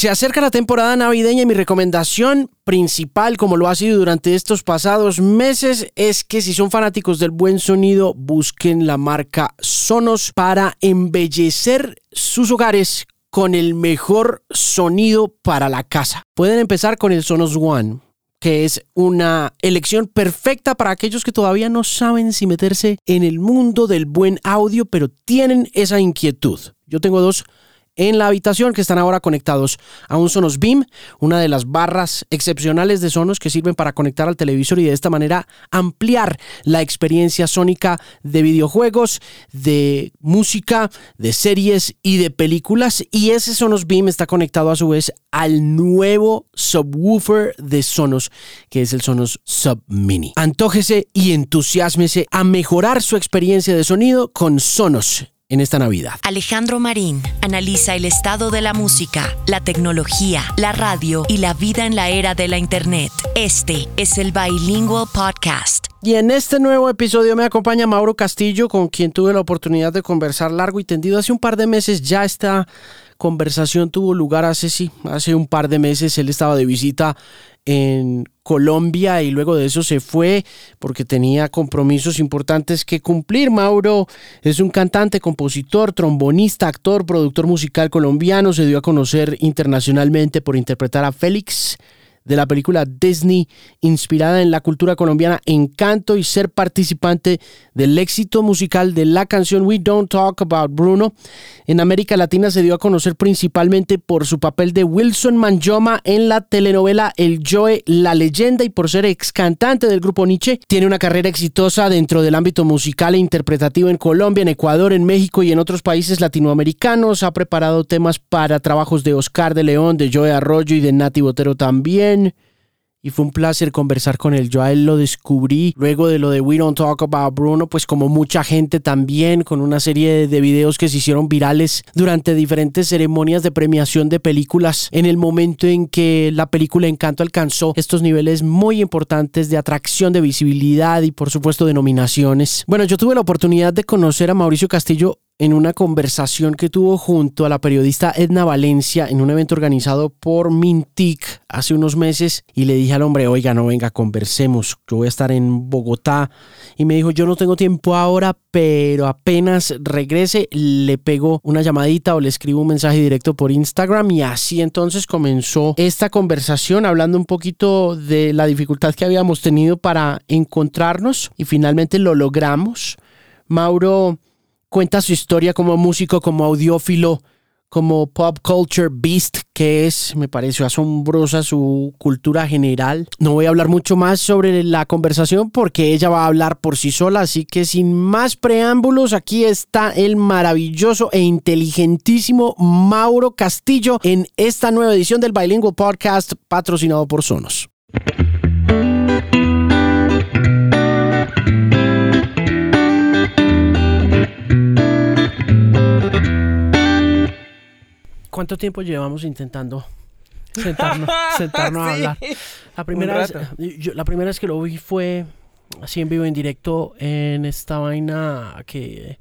Se acerca la temporada navideña y mi recomendación principal, como lo ha sido durante estos pasados meses, es que si son fanáticos del buen sonido, busquen la marca Sonos para embellecer sus hogares con el mejor sonido para la casa. Pueden empezar con el Sonos One que es una elección perfecta para aquellos que todavía no saben si meterse en el mundo del buen audio, pero tienen esa inquietud. Yo tengo dos en la habitación que están ahora conectados a un Sonos Beam, una de las barras excepcionales de Sonos que sirven para conectar al televisor y de esta manera ampliar la experiencia sónica de videojuegos, de música, de series y de películas. Y ese Sonos Beam está conectado a su vez al nuevo subwoofer de Sonos, que es el Sonos Sub Mini. Antójese y entusiasmese a mejorar su experiencia de sonido con Sonos en esta Navidad. Alejandro Marín analiza el estado de la música, la tecnología, la radio y la vida en la era de la Internet. Este es el Bilingual Podcast. Y en este nuevo episodio me acompaña Mauro Castillo, con quien tuve la oportunidad de conversar largo y tendido hace un par de meses. Ya esta conversación tuvo lugar hace sí, hace un par de meses. Él estaba de visita en Colombia y luego de eso se fue porque tenía compromisos importantes que cumplir. Mauro es un cantante, compositor, trombonista, actor, productor musical colombiano. Se dio a conocer internacionalmente por interpretar a Félix de la película Disney, inspirada en la cultura colombiana Encanto y ser participante del éxito musical de la canción We Don't Talk About Bruno. En América Latina se dio a conocer principalmente por su papel de Wilson Manjoma en la telenovela El Joe, la leyenda y por ser ex cantante del grupo Nietzsche. Tiene una carrera exitosa dentro del ámbito musical e interpretativo en Colombia, en Ecuador, en México y en otros países latinoamericanos. Ha preparado temas para trabajos de Oscar de León, de Joe Arroyo y de Nati Botero también y fue un placer conversar con él. Yo a él lo descubrí luego de lo de We Don't Talk About Bruno, pues como mucha gente también, con una serie de videos que se hicieron virales durante diferentes ceremonias de premiación de películas, en el momento en que la película Encanto alcanzó estos niveles muy importantes de atracción, de visibilidad y por supuesto de nominaciones. Bueno, yo tuve la oportunidad de conocer a Mauricio Castillo en una conversación que tuvo junto a la periodista Edna Valencia en un evento organizado por Mintic hace unos meses y le dije al hombre, oiga, no venga, conversemos, yo voy a estar en Bogotá y me dijo, yo no tengo tiempo ahora, pero apenas regrese le pego una llamadita o le escribo un mensaje directo por Instagram y así entonces comenzó esta conversación hablando un poquito de la dificultad que habíamos tenido para encontrarnos y finalmente lo logramos. Mauro cuenta su historia como músico, como audiófilo, como pop culture beast que es, me pareció asombrosa su cultura general. No voy a hablar mucho más sobre la conversación porque ella va a hablar por sí sola, así que sin más preámbulos, aquí está el maravilloso e inteligentísimo Mauro Castillo en esta nueva edición del Bilingual Podcast patrocinado por Sonos. ¿Cuánto tiempo llevamos intentando sentarnos, sentarnos a hablar? La primera, vez, la primera vez que lo vi fue así en vivo, en directo, en esta vaina que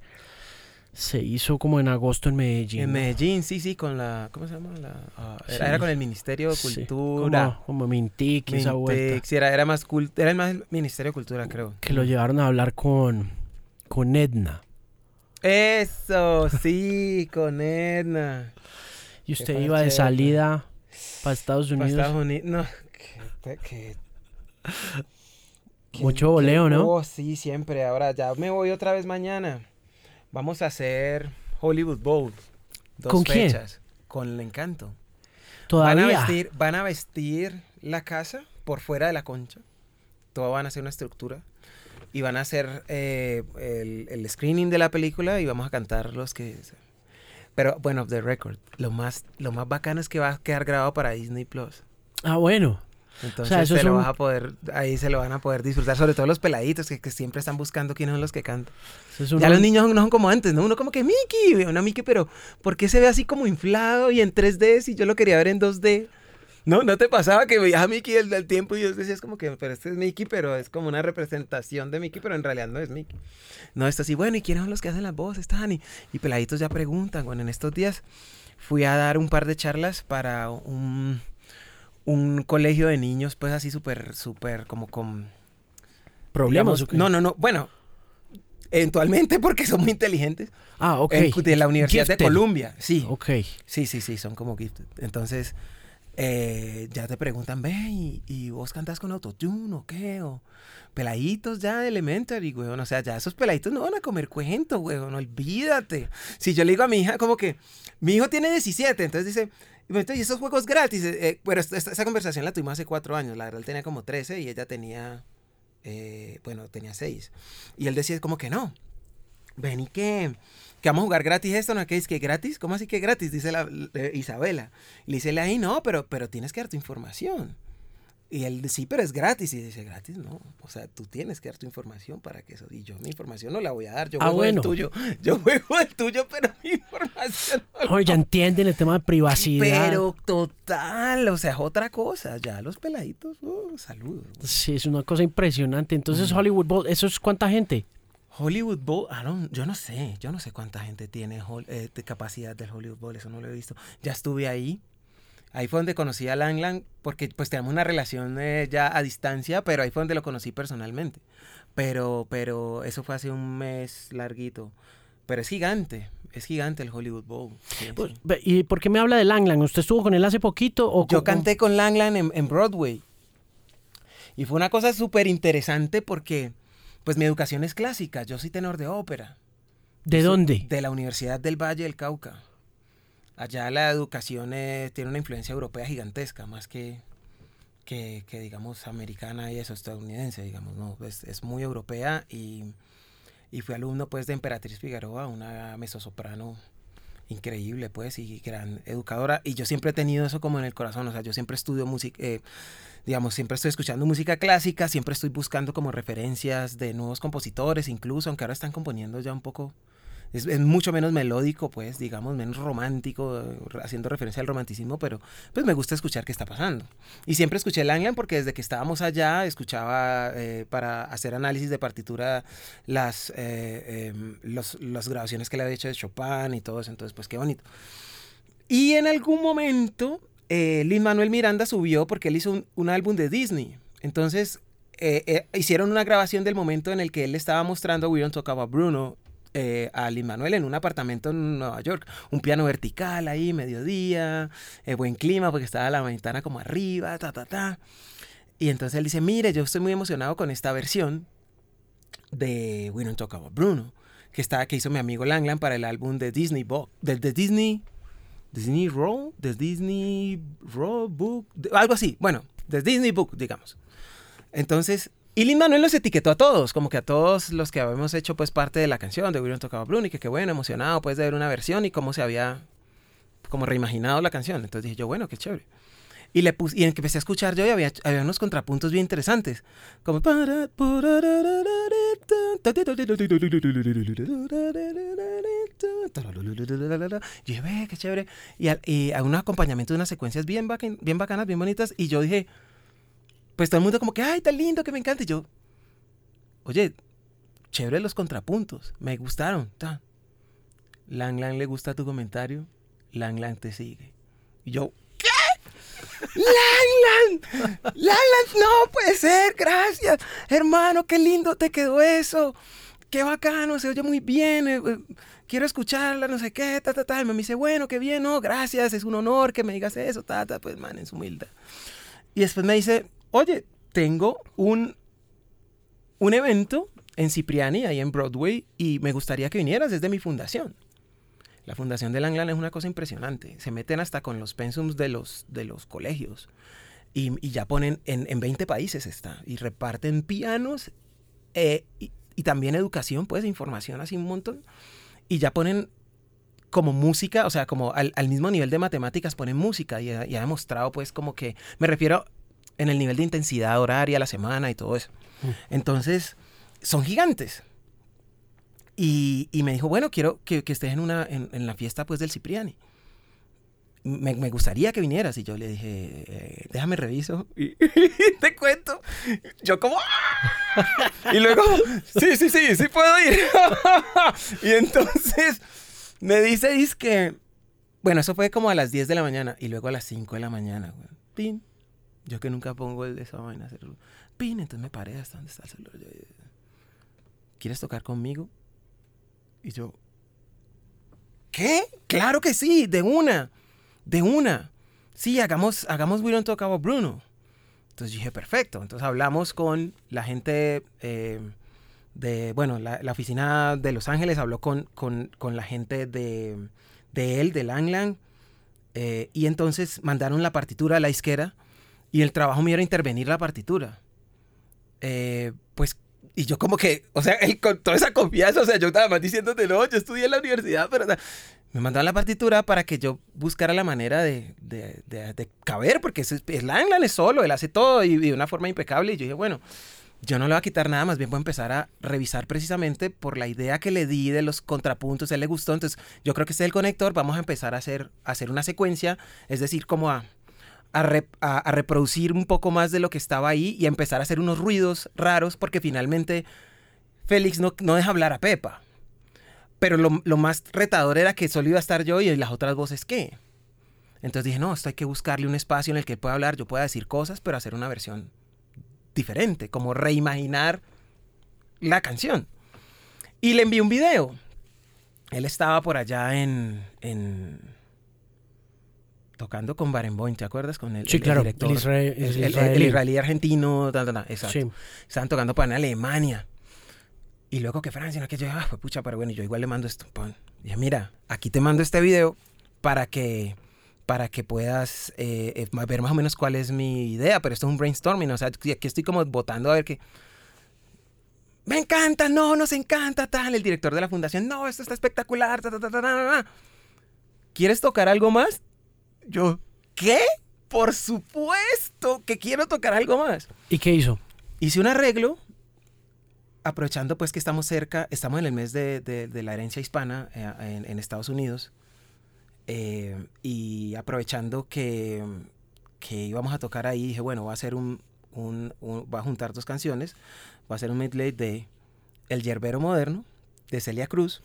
se hizo como en agosto en Medellín. En Medellín, sí, sí, con la. ¿Cómo se llama? La, ah, era, con el Ministerio de Cultura. como, como Mintic, esa vuelta. Sí, era, era, más era el más Ministerio de Cultura, creo. Que lo llevaron a hablar con, con Edna. Eso, sí, con Edna. Y usted iba de salida para Estados Unidos. Para Estados Unidos, no. Mucho voleo, ¿no? Oh, sí, siempre. Ahora ya me voy otra vez mañana. Vamos a hacer Hollywood Bowl. Dos ¿Con fechas. Con el encanto. Todavía. Van a, vestir, van a vestir la casa por fuera de la concha. Todo van a hacer una estructura. Y van a hacer eh, el, el screening de la película y vamos a cantar los que pero bueno, The Record, lo más, lo más bacano es que va a quedar grabado para Disney Plus. Ah, bueno. Entonces se lo vas a poder, ahí se lo van a poder disfrutar, sobre todo los peladitos que, siempre están buscando quiénes son los que cantan. Ya los niños no son como antes, ¿no? Uno como que Mickey, una Mickey, pero ¿por qué se ve así como inflado y en 3D si yo lo quería ver en 2D? No, no te pasaba que veías a Mickey el del tiempo y yo decías como que, pero este es Mickey, pero es como una representación de Mickey, pero en realidad no es Mickey. No, esto así, bueno, ¿y quiénes son los que hacen las voces, están Y, y peladitos ya preguntan, bueno, en estos días fui a dar un par de charlas para un, un colegio de niños, pues así súper, súper, como con... ¿Problemas digamos, o qué? No, no, no, bueno, eventualmente porque son muy inteligentes. Ah, ok. De la Universidad Gifted. de Columbia, sí. Ok. Sí, sí, sí, son como gifted. Entonces, eh, ya te preguntan, ve, ¿y, vos cantás con autotune o qué? O peladitos ya de elementary, weón. O sea, ya esos peladitos no van a comer cuento, weón. Olvídate. Si yo le digo a mi hija, como que, mi hijo tiene 17, entonces dice, "Bueno, ¿y esos juegos gratis? Eh, eh, bueno, esta- esa conversación la tuvimos hace cuatro años. La verdad, él tenía como 13 y ella tenía, eh, bueno, tenía 6. Y él decía como que no. Ven y que, que vamos a jugar gratis esto, ¿no? ¿Qué es que gratis? ¿Cómo así que gratis? Dice la, eh, Isabela. Le dice ahí, no, pero, pero tienes que dar tu información. Y él, sí, pero es gratis. Y dice, gratis, no. O sea, tú tienes que dar tu información para que eso. Y yo mi información no la voy a dar. Yo Ah, juego bueno. el tuyo. Yo juego el tuyo, pero mi información no Oye, ya entienden el tema de privacidad. Pero total, o sea, es otra cosa. Ya los peladitos, oh, saludos. Sí, es una cosa impresionante. Entonces, Hollywood Bowl, ¿eso es cuánta gente? Hollywood Bowl, I don't- yo no sé, yo no sé cuánta gente tiene eh, capacidad del Hollywood Bowl, eso no lo he visto. Ya estuve ahí, ahí fue donde conocí a Langland, porque pues tenemos una relación eh, ya a distancia, pero ahí fue donde lo conocí personalmente. Pero, pero eso fue hace un mes larguito. Pero es gigante, es gigante el Hollywood Bowl. sí, Pues, ¿Y por qué me habla de Langland? ¿Usted estuvo con él hace poquito? O Yo canté con Langland en, en Broadway. Y fue una cosa súper interesante porque, pues mi educación es clásica, yo soy tenor de ópera. ¿De dónde? De la Universidad del Valle del Cauca. Allá la educación eh, tiene una influencia europea gigantesca, más que, que, que, digamos, americana y eso, estadounidense, digamos, no, es, es muy europea y, y fui alumno, pues, de Emperatriz Figueroa, una mezzosoprano increíble, pues, y gran educadora, y yo siempre he tenido eso como en el corazón, o sea, yo siempre estudio música, eh, digamos, siempre estoy escuchando música clásica, siempre estoy buscando como referencias de nuevos compositores, incluso, aunque ahora están componiendo ya un poco es, es mucho menos melódico, pues, digamos, menos romántico, eh, haciendo referencia al romanticismo, pero pues me gusta escuchar qué está pasando. Y siempre escuché Langland porque desde que estábamos allá escuchaba eh, para hacer análisis de partitura las, eh, em, los, grabaciones que le había hecho de Chopin y todo eso, entonces pues qué bonito. Y en algún momento, eh, Lin Manuel Miranda subió porque él hizo un, un álbum de Disney. Entonces, hicieron una grabación del momento en el que él le estaba mostrando We Don't Talk About Bruno eh, a Lin Manuel en un apartamento en Nueva York. Un piano vertical ahí, mediodía, eh, buen clima porque estaba la ventana como arriba, ta, ta, ta. Y entonces él dice, mire, yo estoy muy emocionado con esta versión de We Don't Talk About Bruno, que, está, que hizo mi amigo Langland para el álbum de Disney Book, de, de Disney... Disney Roll, de Disney Roll Book, algo así. Bueno, de Disney Book, digamos. Entonces, y Lin Manuel nos etiquetó a todos, como que a todos los que habíamos hecho pues parte de la canción de We Don't Talk y que qué bueno, emocionado pues de ver una versión y cómo se había como reimaginado la canción. Entonces dije yo, bueno, qué chévere. Y le puse, y empecé a escuchar yo y había, había unos contrapuntos bien interesantes. Como yo qué chévere. Y, al- y a un acompañamiento de unas secuencias bien, bien bacanas, bien bonitas. Y yo dije, pues todo el mundo como que, ay, tan lindo, que me encanta. Y yo, oye, chévere los contrapuntos, me gustaron. ta. Lang Lang le gusta tu comentario, Lang Lang te sigue. Y yo, ¿qué? Lang Lang, Lang Lang, no puede ser, gracias. Hermano, qué lindo te quedó eso. Qué bacano, se oye muy bien. eh, eh, quiero escucharla, no sé qué, ta, ta, ta. Y me dice, bueno, qué bien, no, gracias, es un honor que me digas eso, ta, ta. Pues, man, en su humildad. Y después me dice, oye, tengo un, un evento en Cipriani, ahí en Broadway, y me gustaría que vinieras, es de mi fundación. La fundación de Langland es una cosa impresionante. Se meten hasta con los pensums de los, de los colegios. Y, y ya ponen, en, en 20 países está, y reparten pianos eh, y, y también educación, pues, información así un montón. Y ya ponen como música, o sea, como al, al mismo nivel de matemáticas ponen música y y ha demostrado pues como que, me refiero en el nivel de intensidad horaria, la semana y todo eso. Entonces, son gigantes. Y, y me dijo, bueno, quiero que, que estés en, una, en, en la fiesta pues del Cipriani. me, me gustaría que vinieras. Y yo le dije, eh, déjame reviso. Y te cuento. Yo como... "Ah". y luego, sí, sí, sí, sí puedo ir. y entonces me dice, dice que... Bueno, eso fue como a las 10 de la mañana. Y luego a las 5 de la mañana, güey. Pin. Yo que nunca pongo el de esa vaina. hacer. Pin, entonces me paré hasta donde está el celular. ¿Quieres tocar conmigo? Y yo, ¿qué? Claro que sí, de una, de una. Sí, hagamos, hagamos We Don't Talk About Bruno. Entonces dije, perfecto. Entonces hablamos con la gente eh, de, bueno, la, oficina de Los Ángeles habló con, con, con la gente de, de él, de Langland. Eh, y entonces mandaron la partitura a la izquierda y el trabajo mío era intervenir la partitura. Eh, pues y yo como que, o sea, él con toda esa confianza, o sea, yo estaba más diciéndote, no, yo estudié en la universidad, pero o sea, me mandaron la partitura para que yo buscara la manera de, de, de, caber, porque es, es Langland es solo, él hace todo y, de una forma impecable. Y yo dije, bueno, yo no le voy a quitar nada, más bien voy a empezar a revisar precisamente por la idea que le di de los contrapuntos, él le gustó, entonces yo creo que este es el conector, vamos a empezar a hacer, a hacer una secuencia, es decir, como a a, a, reproducir un poco más de lo que estaba ahí y a empezar a hacer unos ruidos raros porque finalmente Félix no, deja hablar a Pepa. Pero lo, más retador era que solo iba a estar yo y las otras voces qué. Entonces dije, no, esto hay que buscarle un espacio en el que pueda hablar, yo pueda decir cosas, pero hacer una versión diferente, como reimaginar la canción. Y le envié un video. Él estaba por allá en tocando con Barenboim, ¿te acuerdas? Con el, sí, el, claro, el director, el, israel, el, israelí. el, israelí. argentino, ta, ta, ta, exacto. Sí. Estaban tocando para Alemania. Y luego que Francia, no que yo, ah, pues pucha, pero bueno, yo igual le mando esto. Dije, mira, aquí te mando este video para que para que puedas eh, ver más o menos cuál es mi idea, pero esto es un brainstorming, o sea, aquí estoy como votando a ver qué. Me encanta, no, nos encanta, tal. El director de la fundación, no, esto está espectacular, ta, ta, ta, ta, ta. ¿Quieres tocar algo más? Yo, ¿qué? Por supuesto que quiero tocar algo más. ¿Y qué hizo? Hice un arreglo, aprovechando pues que estamos cerca, estamos en el mes de, de, de la herencia hispana eh, en, en, Estados Unidos, eh, y aprovechando que, que, íbamos a tocar ahí, dije, bueno, va a hacer un, un, un, va a juntar dos canciones, va a hacer un medley de El Yerbero Moderno, de Celia Cruz,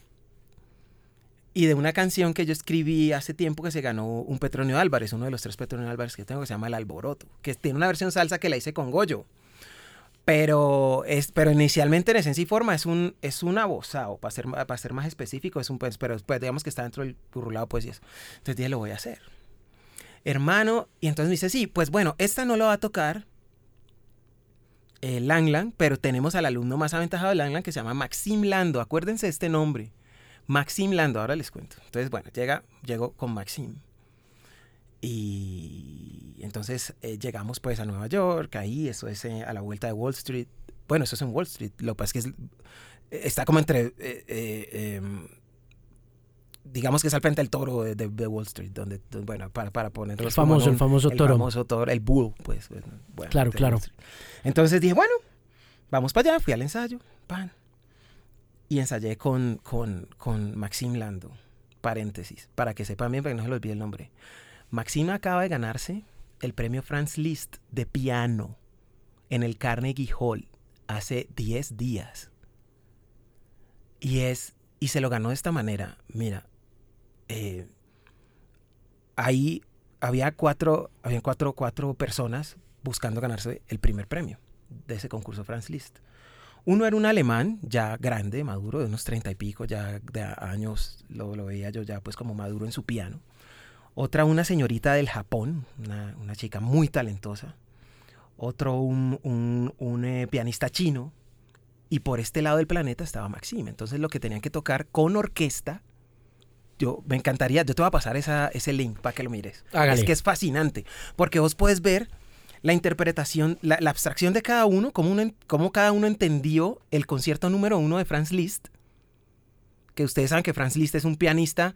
y de una canción que yo escribí hace tiempo que se ganó un Petronio Álvarez, uno de los tres Petronio Álvarez que tengo, que se llama El Alboroto, que tiene una versión salsa que la hice con Goyo. Pero, es, pero inicialmente en esencia y forma es un, es un abosado, para ser, para ser más específico, es un pues, pero pues, digamos que está dentro del burrulado pues y eso. Entonces dije, lo voy a hacer. Hermano, y entonces me dice, sí, pues bueno, esta no lo va a tocar eh, Langland, pero tenemos al alumno más aventajado de Langland que se llama Maxim Lando, acuérdense de este nombre. Maxim Lando, ahora les cuento. Entonces, bueno, llega, llego con Maxim. Y entonces eh, llegamos pues a Nueva York, ahí, eso es eh, a la vuelta de Wall Street. Bueno, eso es en Wall Street. Lo que pasa es que es, está como entre, eh, em, digamos que es al frente del toro de, de, de Wall Street, donde, bueno, para, para ponerlo. El famoso, el famoso el toro. famoso toro, el bull, pues. Bueno, claro, claro. Entonces dije, bueno, vamos para allá, fui al ensayo, pan y ensayé con, con, con Maxim Lando, paréntesis, para que sepan bien, para que no se les olvide el nombre. Maxim acaba de ganarse el premio Franz Liszt de piano en el Carnegie Hall hace 10 días. Y es, y se lo ganó de esta manera. Mira, eh, ahí había cuatro, había cuatro, cuatro personas buscando ganarse el primer premio de ese concurso Franz Liszt. Uno era un alemán, ya grande, maduro, de unos treinta y pico, ya de años, lo, lo, veía yo ya pues como maduro en su piano. Otra una señorita del Japón, una, una chica muy talentosa. Otro un, un, un eh, pianista chino. Y por este lado del planeta estaba Maxim. Entonces lo que tenían que tocar con orquesta, yo me encantaría, yo te voy a pasar esa, ese link para que lo mires. Hágale. Es que es fascinante, porque vos puedes ver la interpretación, la, la abstracción de cada uno, cómo, uno, cómo cada uno entendió el concierto número uno de Franz Liszt, que ustedes saben que Franz Liszt es un pianista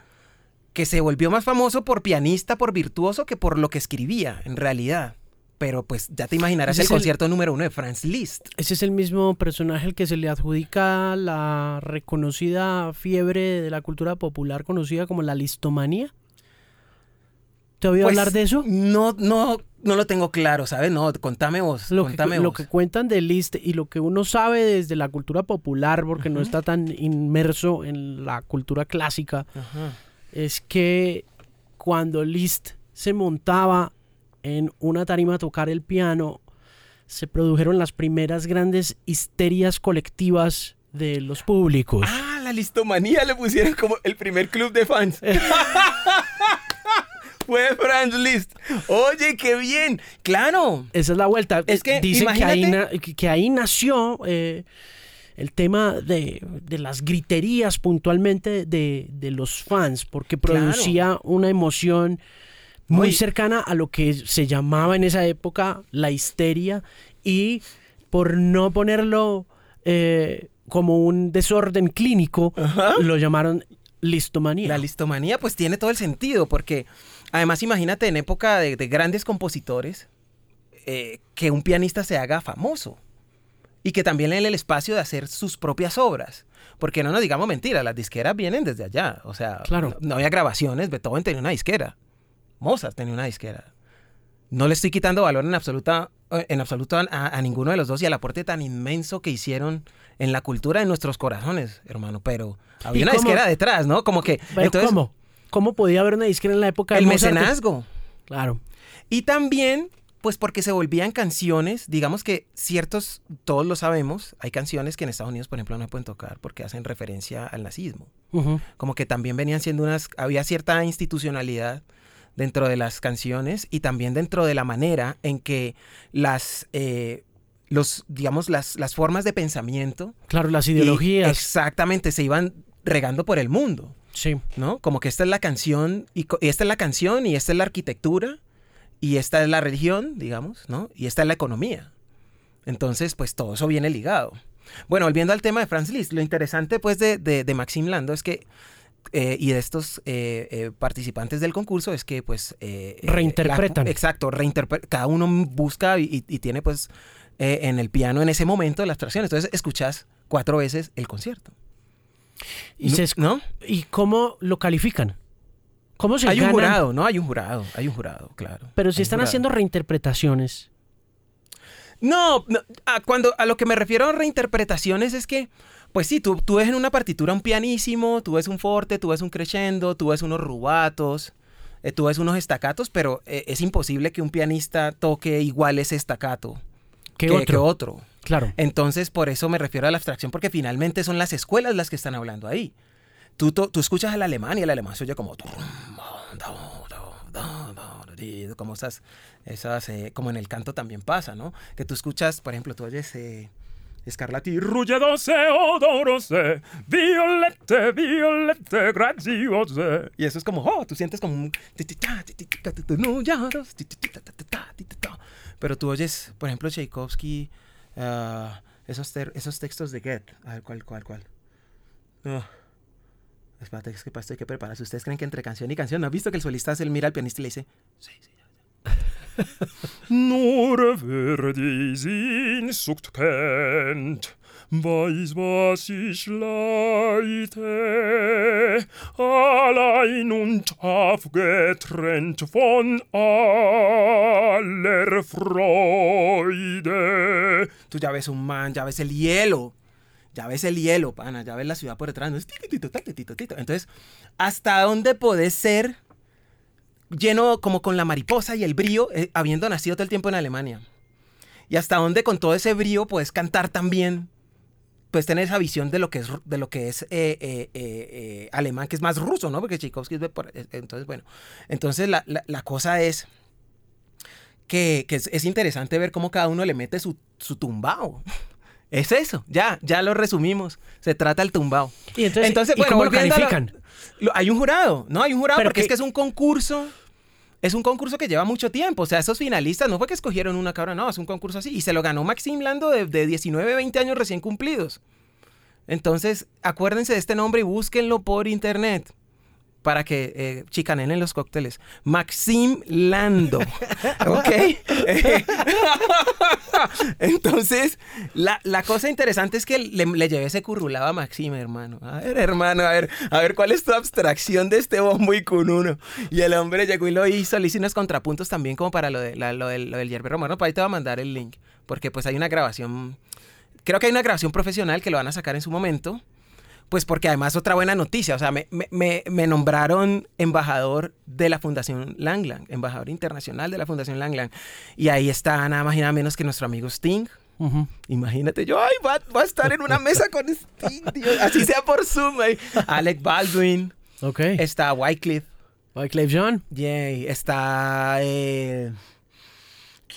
que se volvió más famoso por pianista, por virtuoso, que por lo que escribía, en realidad. Pero pues ya te imaginarás el, el concierto número uno de Franz Liszt. Ese es el mismo personaje al que se le adjudica la reconocida fiebre de la cultura popular conocida como la listomanía. ¿Te oído Pues, hablar de eso? No, no, no lo tengo claro, ¿sabes? No, contame vos. Lo que, contame lo vos. que cuentan de Liszt y lo que uno sabe desde la cultura popular, porque no está tan inmerso en la cultura clásica, es que cuando Liszt se montaba en una tarima a tocar el piano, se produjeron las primeras grandes histerias colectivas de los públicos. Ah, la listomanía le pusieron como el primer club de fans. Fue Franz Liszt. Oye, qué bien. Claro. Esa es la vuelta. Es que, Dicen que ahí, imagínate- na- que- que ahí nació eh, el tema de, de las griterías puntualmente de, de los fans, porque Claro. producía una emoción muy Oye. cercana a lo que se llamaba en esa época la histeria y por no ponerlo eh, como un desorden clínico, lo llamaron listomanía. La listomanía pues tiene todo el sentido porque además imagínate en época de, de grandes compositores eh, que un pianista se haga famoso y que también le dé el espacio de hacer sus propias obras. Porque no nos digamos mentira, las disqueras vienen desde allá. O sea, Claro. no, no había grabaciones, Beethoven tenía una disquera. Mozart tenía una disquera. No le estoy quitando valor en absoluta en absoluto a, a ninguno de los dos y al aporte tan inmenso que hicieron en la cultura de nuestros corazones, hermano. Pero había ¿Y una cómo? disquera detrás, ¿no? Como que Pero entonces ¿Cómo? ¿Cómo podía haber una disquera en la época de el Mozart? mecenazgo. Claro. Y también, pues porque se volvían canciones, digamos que ciertos, todos lo sabemos, hay canciones que en Estados Unidos, por ejemplo, no se pueden tocar porque hacen referencia al nazismo. Como que también venían siendo unas, había cierta institucionalidad dentro de las canciones y también dentro de la manera en que las, eh, los, digamos, las, las formas de pensamiento. Claro, las y- ideologías. exactamente, se iban regando por el mundo. Sí. ¿no? Como que esta es la canción, y esta es la canción, y esta es la arquitectura, y esta es la religión, digamos, ¿no? Y esta es la economía. Entonces, pues todo eso viene ligado. Bueno, volviendo al tema de Franz Liszt, lo interesante pues de, de, de Maxim Lando es que, eh, y de estos eh, eh, participantes del concurso, es que pues... Reinterpretan. la- exacto, reinterpre- cada uno busca y, tiene pues en el piano en ese momento la abstracción. Entonces escuchas cuatro veces el concierto. Y, se ¿No? ¿Y cómo lo califican? ¿Cómo se Hay un jurado, ¿no? Hay un jurado, hay un jurado, claro. Pero si están haciendo reinterpretaciones. No, no, a, cuando, a lo que me refiero a reinterpretaciones es que, pues sí, tú, tú ves en una partitura un pianísimo, tú ves un forte, tú ves un crescendo, tú ves unos rubatos, eh, tú ves unos estacatos, pero eh, es imposible que un pianista toque igual ese estacato ¿Qué que, otro? que otro. Claro. Entonces, por eso me refiero a la abstracción, porque finalmente son las escuelas las que están hablando ahí. Tú, escuchas al alemán y el alemán se oye como... Como esas, esas eh, como en el canto también pasa, ¿no? Que tú escuchas, por ejemplo, tú oyes eh, Scarlatti, ruggedose, odorose, violette, violette, graziose. Y eso es como, oh, tú sientes como. Pero tú oyes, por ejemplo, Tchaikovsky, ah, esos, esos textos de Goethe. A ver, ¿cuál, cuál, cuál? No. Espérate, es que para esto hay que prepararse. ¿Ustedes creen que entre canción y canción? ¿No has visto que el solista se mira al pianista y le dice, sí, sí, ya, ya"? Nur wer die Sehnsucht kennt, weiß, was ich allein und aufgetrennt von aller Freude. Tú ya ves un man, ya ves el hielo. Ya ves el hielo, pana. Ya ves la ciudad por detrás. Entonces, ¿hasta dónde podés ser lleno como con la mariposa y el brío, eh, habiendo nacido todo el tiempo en Alemania? Y hasta dónde con todo ese brío puedes cantar también, puedes tener esa visión de lo que es, de lo que es eh, eh, eh, eh, alemán, que es más ruso, ¿no? Porque Tchaikovsky es por- Entonces, bueno, entonces la, la- la cosa es que, que es, es interesante ver cómo cada uno le mete su, su tumbao. Es eso, ya, ya lo resumimos. Se trata del tumbao. Y entonces, ¿y bueno, cómo lo califican? lo- hay un jurado, ¿no? Hay un jurado Pero porque es que es un concurso. Es un concurso que lleva mucho tiempo. O sea, esos finalistas no fue que escogieron una cabra, no, es un concurso así. Y se lo ganó Maxim Lando de, de 19, 20 años recién cumplidos. Entonces, acuérdense de este nombre y búsquenlo por internet. Para que eh, chicaneen los cócteles. Maxim Lando. ¿Ok? Entonces, la, la, cosa interesante es que le, le, llevé ese currulado a Maxim, hermano. A ver, hermano, a ver, a ver cuál es tu abstracción de este bombo y con uno. Y el hombre llegó y lo hizo, le hizo unos contrapuntos también como para lo, de, la, lo, del, lo del yerbe romano. Para ahí te va a mandar el link, porque pues hay una grabación, creo que hay una grabación profesional que lo van a sacar en su momento. Pues porque además otra buena noticia, o sea, me, me, me, nombraron embajador de la Fundación Langland, embajador internacional de la Fundación Langland. Y ahí está nada más y nada menos que nuestro amigo Sting. Imagínate, yo, ay, va, va, a estar en una mesa con Sting, Dios, así sea por Zoom. Ahí. Alec Baldwin. Ok. Está Wycliffe. Wycliffe John. Yay. Está... Eh,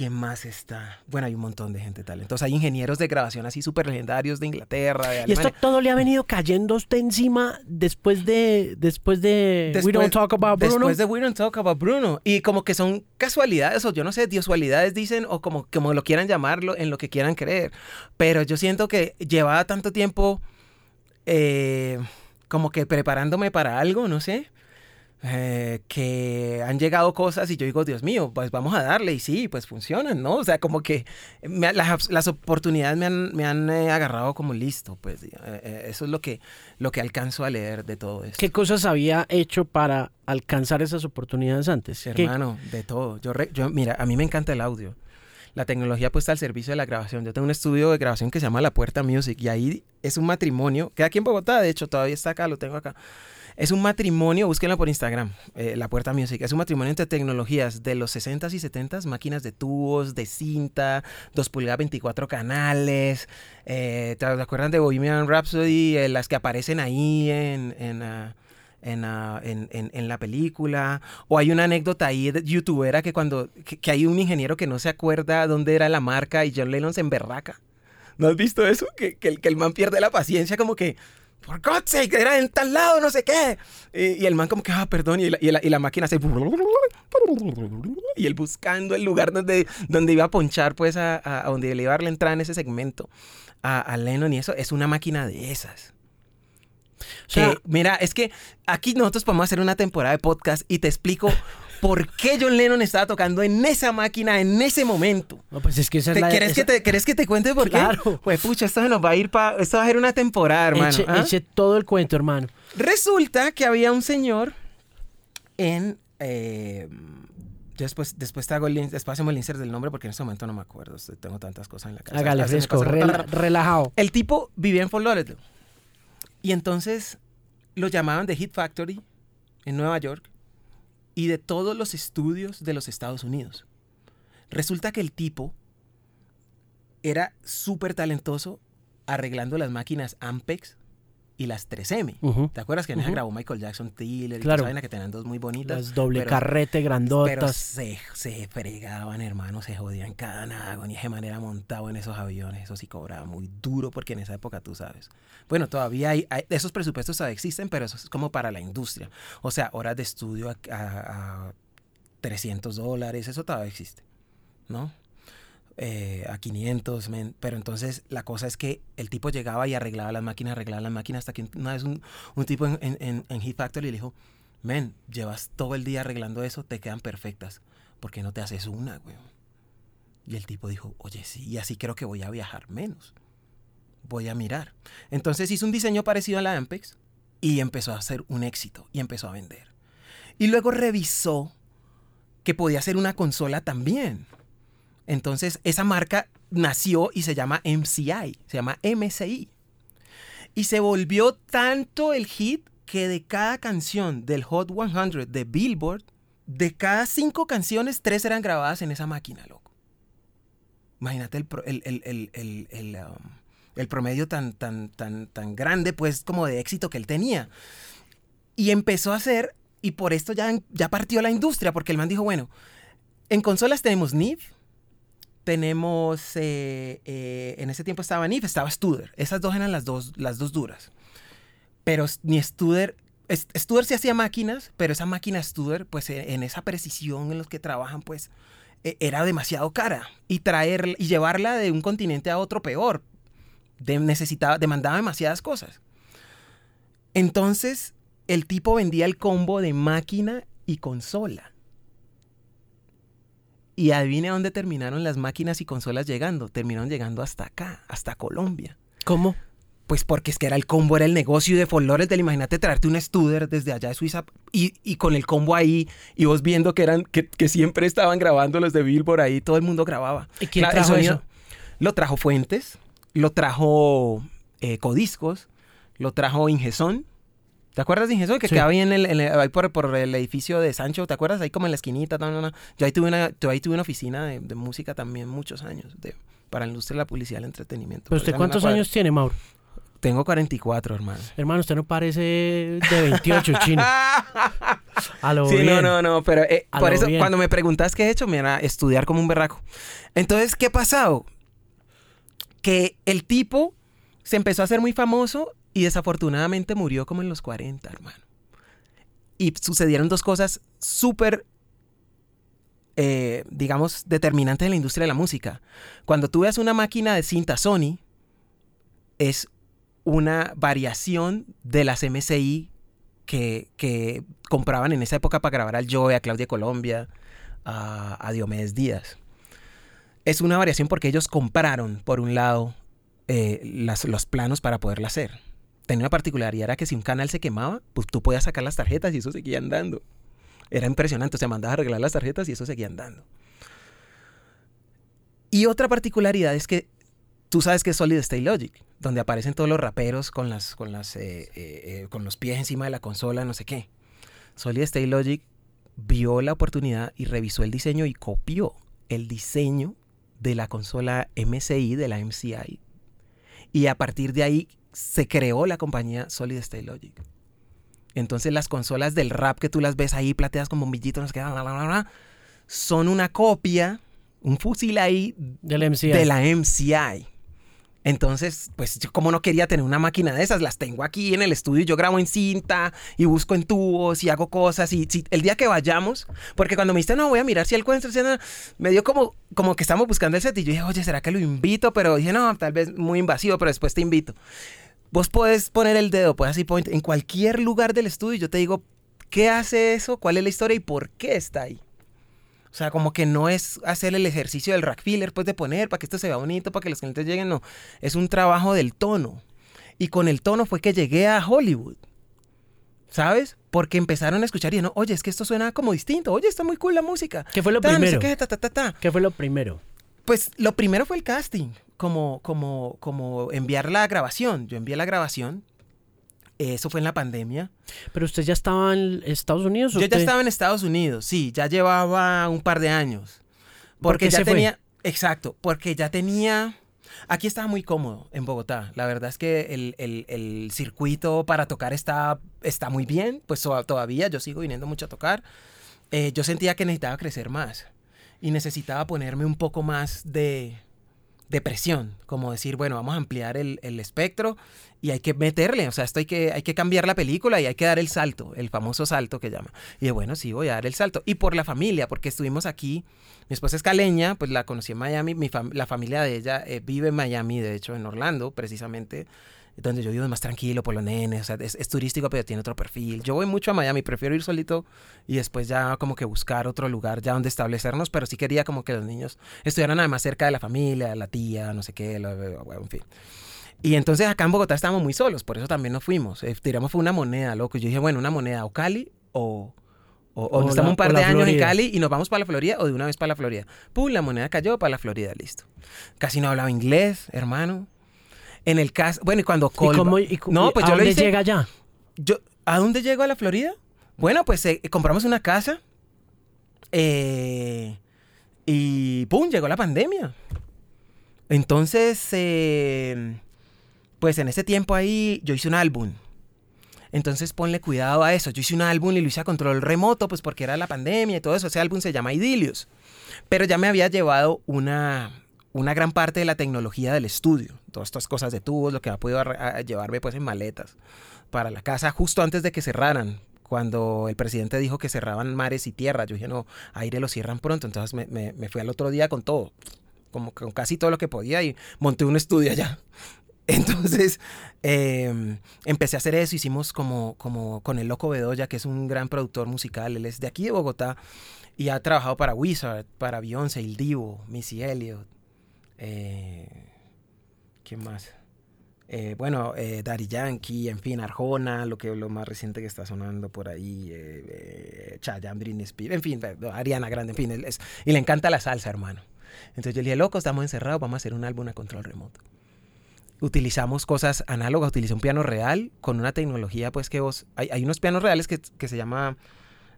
¿Quién más está? Bueno, hay un montón de gente talentosa. Hay ingenieros de grabación así súper legendarios de Inglaterra, de Y esto todo le ha venido cayendo usted encima después de después de después, We Don't Talk About Bruno. Después de We Don't Talk About Bruno. Y como que son casualidades o yo no sé, diosualidades dicen o como, como lo quieran llamarlo, en lo que quieran creer. Pero yo siento que llevaba tanto tiempo eh, como que preparándome para algo, no sé. Eh, que han llegado cosas y yo digo, Dios mío, pues vamos a darle y sí, pues funcionan, ¿no? O sea, como que me, las, las, oportunidades me han, me han eh, agarrado como listo, pues eh, eso es lo que, lo que alcanzo a leer de todo esto. ¿Qué cosas había hecho para alcanzar esas oportunidades antes? Hermano, ¿Qué? de todo. Yo, re, yo, mira, a mí me encanta el audio. La tecnología puesta al servicio de la grabación. Yo tengo un estudio de grabación que se llama La Puerta Music y ahí es un matrimonio, queda aquí en Bogotá, de hecho, todavía está acá, lo tengo acá. Es un matrimonio, búsquenlo por Instagram, eh, La Puerta Music. Es un matrimonio entre tecnologías de los 60s y 70s, máquinas de tubos, de cinta, 2 pulgadas, 24 canales. Eh, ¿Te acuerdan de Bohemian Rhapsody? Eh, las que aparecen ahí en... en uh, en, en, en, la película. O hay una anécdota ahí de youtubera que cuando que, que, hay un ingeniero que no se acuerda dónde era la marca y John Lennon se emberraca. ¿No has visto eso? Que, que, que el man pierde la paciencia como que por God's sake, era en tal lado, no sé qué. Y, y, el man como que, ah, perdón, y la, y la, y la máquina se... Y él buscando el lugar donde, donde iba a ponchar, pues, a, a, a donde le iba a dar la entrada en ese segmento a, a Lennon y eso, es una máquina de esas. O sea, que, mira, es que aquí nosotros podemos hacer una temporada de podcast y te explico por qué John Lennon estaba tocando en esa máquina en ese momento. No, pues es que esa es ¿Te, la, ¿querés, esa... que te, ¿Querés que te cuente por claro. qué? Pues pucha, esto se nos va a ir para... Esto va a ser una temporada, hermano. Eche, ¿ah? eche todo el cuento, hermano. Resulta que había un señor en... Eh, yo después, después te hago el, después hacemos el insert del nombre porque en este momento no me acuerdo. Tengo tantas cosas en la cabeza. Hágale fresco, rela relajado. El tipo vivía en Fort Lauderdale. Y entonces lo llamaban de Hit Factory en Nueva York y de todos los estudios de los Estados Unidos. Resulta que el tipo era súper talentoso arreglando las máquinas Ampex y las 3M. Uh -huh. ¿Te acuerdas que en uh -huh. grabó Michael Jackson, Tiller y claro. vaina que tenían dos muy bonitas? Las doble pero, carrete grandotas. Pero se, se fregaban, hermano, se jodían cada nago, ni de manera montado en esos aviones. Eso sí cobraba muy duro porque en esa época tú sabes. Bueno, todavía hay, hay esos presupuestos todavía existen, pero eso es como para la industria. O sea, horas de estudio a, a, a 300 dólares, eso todavía existe, ¿no? Eh, a 500, men. pero entonces la cosa es que el tipo llegaba y arreglaba las máquinas, arreglaba las máquinas, hasta que una vez un, un tipo en, en, en Heat Factory le dijo, men, llevas todo el día arreglando eso, te quedan perfectas, ¿por qué no te haces una, güey? Y el tipo dijo, oye, sí, y así creo que voy a viajar menos, voy a mirar. Entonces hizo un diseño parecido a la Ampex y empezó a hacer un éxito y empezó a vender. Y luego revisó que podía hacer una consola también. Entonces, esa marca nació y se llama MCI, se llama MCI. Y se volvió tanto el hit que de cada canción del Hot 100 de Billboard, de cada cinco canciones, tres eran grabadas en esa máquina, loco. Imagínate el, el, el, el, um, promedio tan, tan, tan, tan grande, pues, como de éxito que él tenía. Y empezó a hacer, y por esto ya, ya partió la industria, porque el man dijo, bueno, en consolas tenemos NIF, tenemos, eh, eh, en ese tiempo estaba NIF, estaba Studer. Esas dos eran las dos, las dos duras. Pero ni Studer, Studer se hacía máquinas, pero esa máquina Studer, pues en esa precisión en los que trabajan, pues era demasiado cara. Y traer y llevarla de un continente a otro peor. Necesitaba, demandaba demasiadas cosas. Entonces, el tipo vendía el combo de máquina y consola. Y adivine dónde terminaron las máquinas y consolas llegando. Terminaron llegando hasta acá, hasta Colombia. ¿Cómo? Pues porque es que era el combo, era el negocio de Folores del imagínate traerte un Studer desde allá de Suiza y, y con el combo ahí y vos viendo que eran que, que siempre estaban grabando los de Billboard ahí, todo el mundo grababa. ¿Y quién trajo sonido- eso? Lo trajo Fuentes, lo trajo eh, Codiscos, lo trajo Ingesón. ¿Te acuerdas de Ingesón? Que Sí. quedaba ahí, en el, en el- ahí por, por el edificio de Sancho, ¿te acuerdas? Ahí como en la esquinita. No, no, no. Yo ahí tuve una, yo ahí tuve una oficina de, de música también muchos años, de, para la industria de la publicidad y el entretenimiento. ¿Pero usted eso cuántos años tiene, Mauro? Tengo 44, hermano. Hermano, usted no parece de 28, chino. A lo Sí, bien. no, no, no, pero eh, por eso bien. cuando me preguntas qué he hecho, me era estudiar como un berraco. Entonces, ¿qué ha pasado? Que el tipo se empezó a hacer muy famoso y desafortunadamente murió como en los 40, hermano. Y sucedieron dos cosas súper, eh, digamos, determinantes en la industria de la música. Cuando tú ves una máquina de cinta Sony, es una variación de las MSI que, que compraban en esa época para grabar al Joe, a Claudia Colombia, a, Diomedes Díaz. Es una variación porque ellos compraron, por un lado, eh, los planos para poderla hacer. Tenía una particularidad, era que si un canal se quemaba, pues tú podías sacar las tarjetas y eso seguía andando. Era impresionante, o sea, mandabas a arreglar las tarjetas y eso seguía andando. Y otra particularidad es que tú sabes que es Solid State Logic, donde aparecen todos los raperos con, las, con, las, eh, eh, eh, con los pies encima de la consola, no sé qué. Solid State Logic vio la oportunidad y revisó el diseño y copió el diseño de la consola MSI, de la MCI. Y a partir de ahí se creó la compañía Solid State Logic. Entonces las consolas del rap que tú las ves ahí plateadas con bombillitos, no sé qué, bla, bla, bla, bla, son una copia, un fusil ahí MCI. de la MCI. Entonces, pues yo como no quería tener una máquina de esas, las tengo aquí en el estudio, yo grabo en cinta y busco en tubos y hago cosas y el día que vayamos, porque cuando me dijiste, no, voy a mirar si el cuento, me dio como, como que estamos buscando el set y yo dije, oye, ¿será que lo invito? Pero dije, no, tal vez muy invasivo, pero después te invito. Vos podés poner el dedo, puedes así en cualquier lugar del estudio y yo te digo, ¿qué hace eso? ¿Cuál es la historia y por qué está ahí? O sea, como que no es hacer el ejercicio del rack filler, pues de poner para que esto se vea bonito, para que los clientes lleguen, no. Es un trabajo del tono. Y con el tono fue que llegué a Hollywood. ¿Sabes? Porque empezaron a escuchar y no, oye, es que esto suena como distinto. Oye, está muy cool la música. ¿Qué fue lo Ta, no sé primero? qué, ta, ta, ta, ta. ¿Qué fue lo primero? Pues lo primero fue el casting, como, como, como enviar la grabación. Yo envié la grabación. Eso fue en la pandemia. ¿Pero usted ya estaba en Estados Unidos? o Yo ya usted- estaba en Estados Unidos, sí, ya llevaba un par de años. ¿Por Porque qué ya se fue? tenía, exacto, porque ya tenía, aquí estaba muy cómodo en Bogotá. La verdad es que el, el- el circuito para tocar está, está muy bien, pues to- todavía yo sigo viniendo mucho a tocar. Eh, yo sentía que necesitaba crecer más y necesitaba ponerme un poco más de, de presión, como decir, bueno, vamos a ampliar el, el espectro y hay que meterle, o sea, esto hay que, hay que cambiar la película y hay que dar el salto, el famoso salto que llama. Y bueno, sí, voy a dar el salto. Y por la familia, porque estuvimos aquí, mi esposa es caleña, pues la conocí en Miami, mi la familia de ella eh, vive en Miami, de hecho, en Orlando, precisamente, donde yo vivo es más tranquilo por los nenes, o sea, es, es turístico, pero tiene otro perfil. Yo voy mucho a Miami, prefiero ir solito y después ya como que buscar otro lugar ya donde establecernos, pero sí quería como que los niños estuvieran además cerca de la familia, la tía, no sé qué, lo- en fin. Y entonces acá en Bogotá estábamos muy solos, por eso también nos fuimos. Eh, tiramos fue una moneda, loco. Yo dije, bueno, una moneda o Cali o... O, o O nos estamos la- un par de la años en Florida. Cali y nos vamos para la Florida o de una vez para la Florida. Pum, la moneda cayó para la Florida, listo. Casi no hablaba inglés, hermano. En el caso, bueno, y cuando ¿Y Colba- cómo, y cómo- no, pues ¿a yo dónde hice. llega ya? Yo, ¿A dónde llego a la Florida? Bueno, pues eh, compramos una casa. eh, y ¡pum! Llegó la pandemia. Entonces, eh, pues en ese tiempo ahí yo hice un álbum. Entonces ponle cuidado a eso. Yo hice un álbum y lo hice a control remoto, pues porque era la pandemia y todo eso. Ese álbum se llama Idilios. Pero ya me había llevado una, una gran parte de la tecnología del estudio. Todas estas cosas de tubos, lo que ha podido llevarme pues en maletas para la casa justo antes de que cerraran. Cuando el presidente dijo que cerraban mares y tierra, yo dije, no, aire lo cierran pronto. Entonces me, me- fui al otro día con todo, como con casi todo lo que podía y monté un estudio allá. Entonces, eh, empecé a hacer eso, hicimos como, como con el Loco Bedoya, que es un gran productor musical, él es de aquí de Bogotá y ha trabajado para Wizard, para Beyoncé, El Divo, Missy Elliott, eh, ¿quién más? Eh, bueno, eh, Daddy Yankee, en fin, Arjona, lo que lo más reciente que está sonando por ahí, eh, eh, Chayanne, Britney Spears, en fin, Ariana Grande, en fin, y le encanta la salsa, hermano. Entonces yo le dije, loco, estamos encerrados, vamos a hacer un álbum a control remoto. Utilizamos cosas análogas, utilicé un piano real con una tecnología, pues que vos, hay, hay unos pianos reales que, que se llama,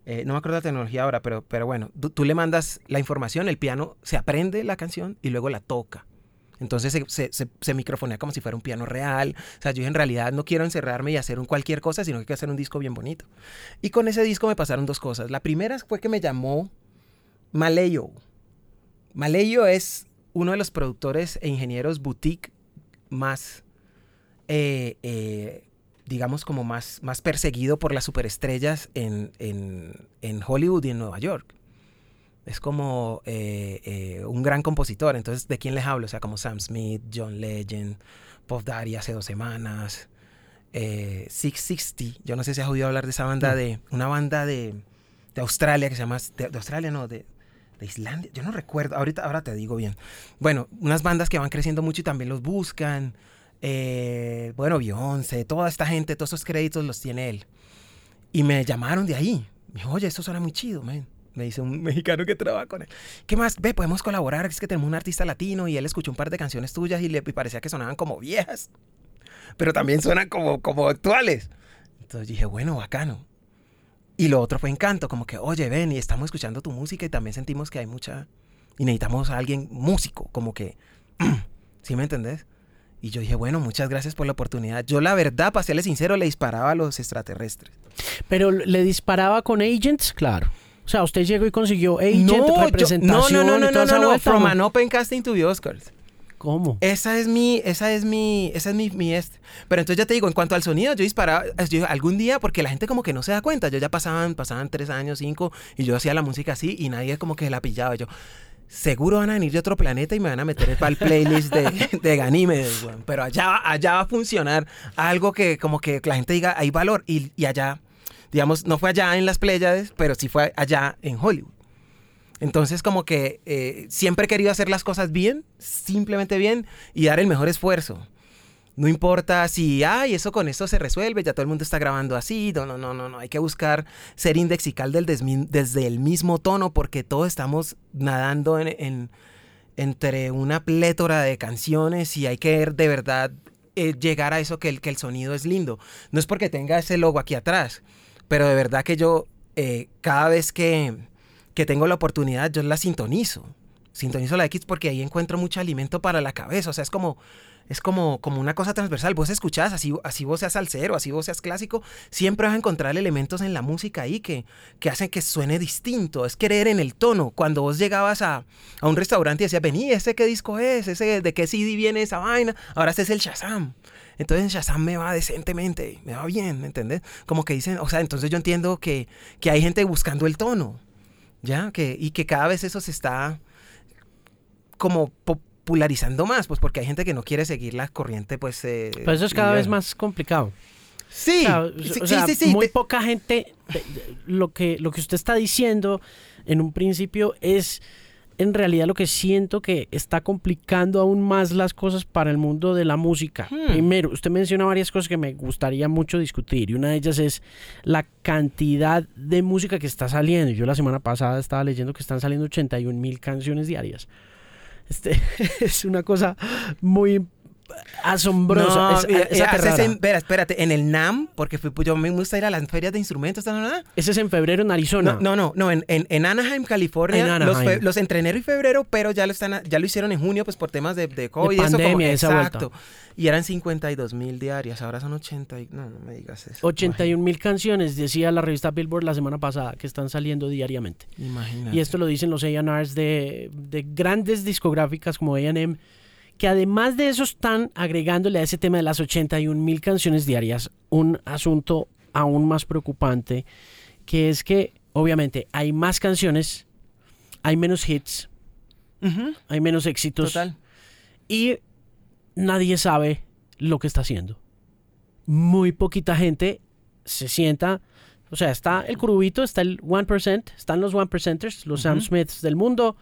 eh, no me acuerdo la tecnología ahora, pero, pero bueno, tú le mandas la información, el piano se aprende la canción y luego la toca. Entonces se, se, se- microfonea como si fuera un piano real. O sea, yo en realidad no quiero encerrarme y hacer un cualquier cosa, sino que quiero hacer un disco bien bonito. Y con ese disco me pasaron dos cosas. La primera fue que me llamó Maleyo. Maleyo es uno de los productores e ingenieros boutique más, eh, eh, digamos, como más, más perseguido por las superestrellas en, en- en Hollywood y en Nueva York. Es como eh, eh, un gran compositor. Entonces, ¿de quién les hablo? O sea, como Sam Smith, John Legend, Puff Daddy hace dos semanas, eh, 660. Yo no sé si has oído hablar de esa banda, de una banda de, de Australia que se llama... De, de Australia, no, de, de Islandia. Yo no recuerdo. Ahorita ahora te digo bien. Bueno, unas bandas que van creciendo mucho y también los buscan. Eh, bueno, Beyoncé, toda esta gente, todos esos créditos los tiene él. Y me llamaron de ahí. Me dijo, oye, esto suena muy chido, man. Me dice un mexicano que trabaja con él. ¿Qué más? Ve, podemos colaborar. Es que tenemos un artista latino y él escuchó un par de canciones tuyas y le y parecía que sonaban como viejas. Pero también suenan como, como actuales. Entonces dije, bueno, bacano. Y lo otro fue encanto, como que, oye, ven, y estamos escuchando tu música y también sentimos que hay mucha... Y necesitamos a alguien músico, como que... ¿Sí me entendés? Y yo dije, bueno, muchas gracias por la oportunidad. Yo la verdad, para serle sincero, le disparaba a los extraterrestres. Pero le disparaba con agents, claro. O sea, usted llegó y consiguió agent, yo- representación no, no, no, y no, toda no, esa no, vuelta, From ¿no? an open casting to the Oscars. ¿Cómo? Esa es mi, esa es mi, esa es mi, mi este. Pero entonces ya te digo, en cuanto al sonido, yo disparaba, yo, algún día, porque la gente como que no se da cuenta, yo ya pasaban, pasaban tres años, cinco, y yo hacía la música así, y nadie como que la pillaba. Yo, seguro van a venir de otro planeta y me van a meter para el playlist de, de Ganímedes, weón. Pero allá, allá va a funcionar algo que como que la gente diga, hay valor, y, y allá, digamos, no fue allá en las Pléyades, pero sí fue allá en Hollywood. Entonces, como que eh, siempre he querido hacer las cosas bien, simplemente bien, y dar el mejor esfuerzo. No importa si, ay, eso con esto se resuelve, ya todo el mundo está grabando así. No, no, no, no, no. Hay que buscar ser indexical desde el mismo tono, porque todos estamos nadando en, en- entre una plétora de canciones y hay que de verdad eh, llegar a eso que el, que el sonido es lindo. No es porque tenga ese logo aquí atrás, pero de verdad que yo eh, cada vez que, que tengo la oportunidad, yo la sintonizo. Sintonizo la X porque ahí encuentro mucho alimento para la cabeza. O sea, es como, es como, como una cosa transversal. Vos escuchás, así, así vos seas salsero, así vos seas clásico, siempre vas a encontrar elementos en la música ahí que, que hacen que suene distinto. Es creer en el tono. Cuando vos llegabas a, a un restaurante y decías, vení, ¿ese qué disco es? ¿Ese de qué CD viene esa vaina? Ahora este es el Shazam. Entonces en Shazam me va decentemente, me va bien, ¿me entendés? Como que dicen, o sea, entonces yo entiendo que, que hay gente buscando el tono, ¿ya? Que, y que cada vez eso se está como popularizando más, pues porque hay gente que no quiere seguir la corriente, pues... eh, Pero eso es cada vez más complicado. Sí, O sea, sí, o sí, sea, sí, sí, muy te- poca gente, lo que, lo que usted está diciendo en un principio es en realidad lo que siento que está complicando aún más las cosas para el mundo de la música. Hmm. Primero, usted menciona varias cosas que me gustaría mucho discutir y una de ellas es la cantidad de música que está saliendo. Yo la semana pasada estaba leyendo que están saliendo 81 mil canciones diarias. Este, es una cosa muy asombrosa. No, es, eh, en- espera, espérate, en el NAM, porque fui, pues, yo me gusta ir a las ferias de instrumentos, ¿no? Ese es en febrero en Arizona. No, no, no, no, en, en, en Anaheim, California, En Los, Anaheim. los entre enero y febrero, pero ya lo están, ya lo hicieron en junio, pues por temas de, de COVID eso como, pandemia, esa vuelta. exacto. Y eran 52 mil diarias, ahora son 80 y, no, no me digas eso. 81 mil canciones, decía la revista Billboard la semana pasada, que están saliendo diariamente. Imagínate. Y esto lo dicen los A&Rs de, de grandes discográficas como A&M, que además de eso están agregándole a ese tema de las 81 mil canciones diarias un asunto aún más preocupante, que es que obviamente hay más canciones, hay menos hits, hay menos éxitos Total. y nadie sabe lo que está haciendo. Muy poquita gente se sienta. O sea, está el curubito, está el 1%, están los 1%ers, los Sam Smiths del mundo,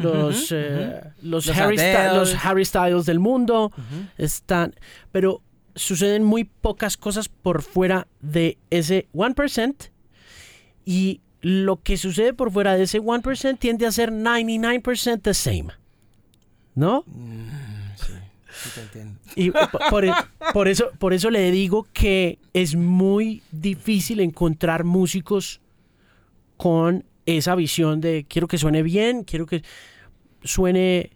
los, eh, los, Los Harry, Styles, Adeles. los Harry Styles del mundo, están. Pero suceden muy pocas cosas por fuera de ese 1%. Y lo que sucede por fuera de ese 1% tiende a ser 99% the same. ¿No? Sí, te entiendo. Y por, e- por eso, por eso le digo que es muy difícil encontrar músicos con esa visión de quiero que suene bien, quiero que suene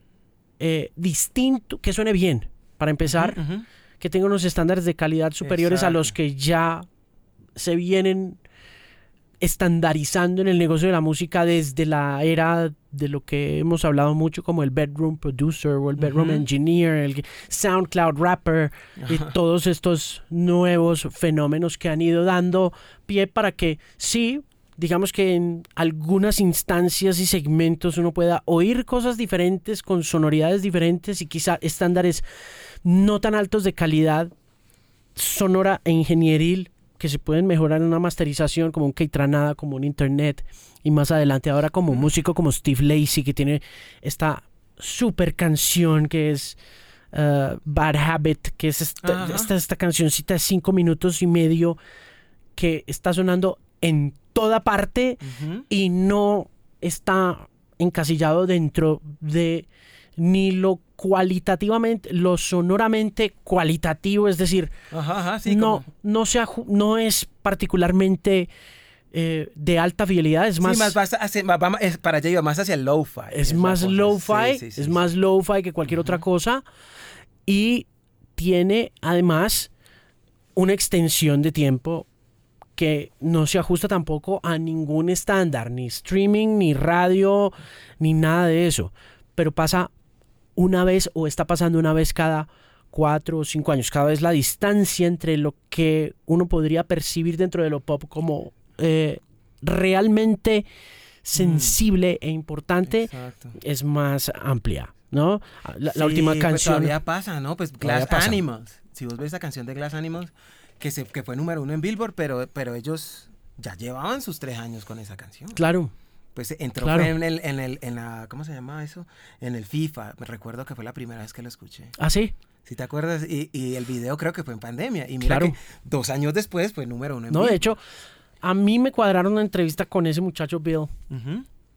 eh, distinto, que suene bien, para empezar, que tenga unos estándares de calidad superiores a los que ya se vienen estandarizando en el negocio de la música desde la era de lo que hemos hablado mucho como el bedroom producer o el bedroom engineer, el SoundCloud rapper y todos estos nuevos fenómenos que han ido dando pie para que sí, digamos que en algunas instancias y segmentos uno pueda oír cosas diferentes con sonoridades diferentes y quizá estándares no tan altos de calidad sonora e ingenieril que se pueden mejorar en una masterización como un Keitranada, como un internet y más adelante ahora como músico como Steve Lacey que tiene esta super canción que es uh, Bad Habit que es esta, esta, esta cancioncita de cinco minutos y medio que está sonando en toda parte y no está encasillado dentro de ni lo cualitativamente, lo sonoramente cualitativo, es decir, Ajá, ajá, sí. no, no, se aju- no es particularmente eh, de alta fidelidad, es más, sí, más, vas hacia- va- es para allá iba más hacia el lo-fi. es más lo-fi, Sí, sí, sí, es más lo-fi que cualquier otra cosa y tiene además una extensión de tiempo que no se ajusta tampoco a ningún estándar, ni streaming, ni radio, ni nada de eso, pero pasa una vez o está pasando una vez cada cuatro o cinco años. Cada vez la distancia entre lo que uno podría percibir dentro de lo pop como eh, realmente sensible e importante Exacto. es más amplia, ¿no? La, la última pues canción. todavía pasa, ¿no? Pues Glass. Animals. Si vos ves esa canción de Glass Animals, que, se, que fue número uno en Billboard, pero, pero ellos ya llevaban sus tres años con esa canción. Claro, Pues entró Claro. en el, en el, en la, ¿cómo se llama eso? En el FIFA. Me recuerdo que fue la primera vez que lo escuché. así. Si te acuerdas, y, y el video creo que fue en pandemia. Y mira Claro. que dos años después fue número uno en No, de hecho, a mí me cuadraron una entrevista con ese muchacho Bill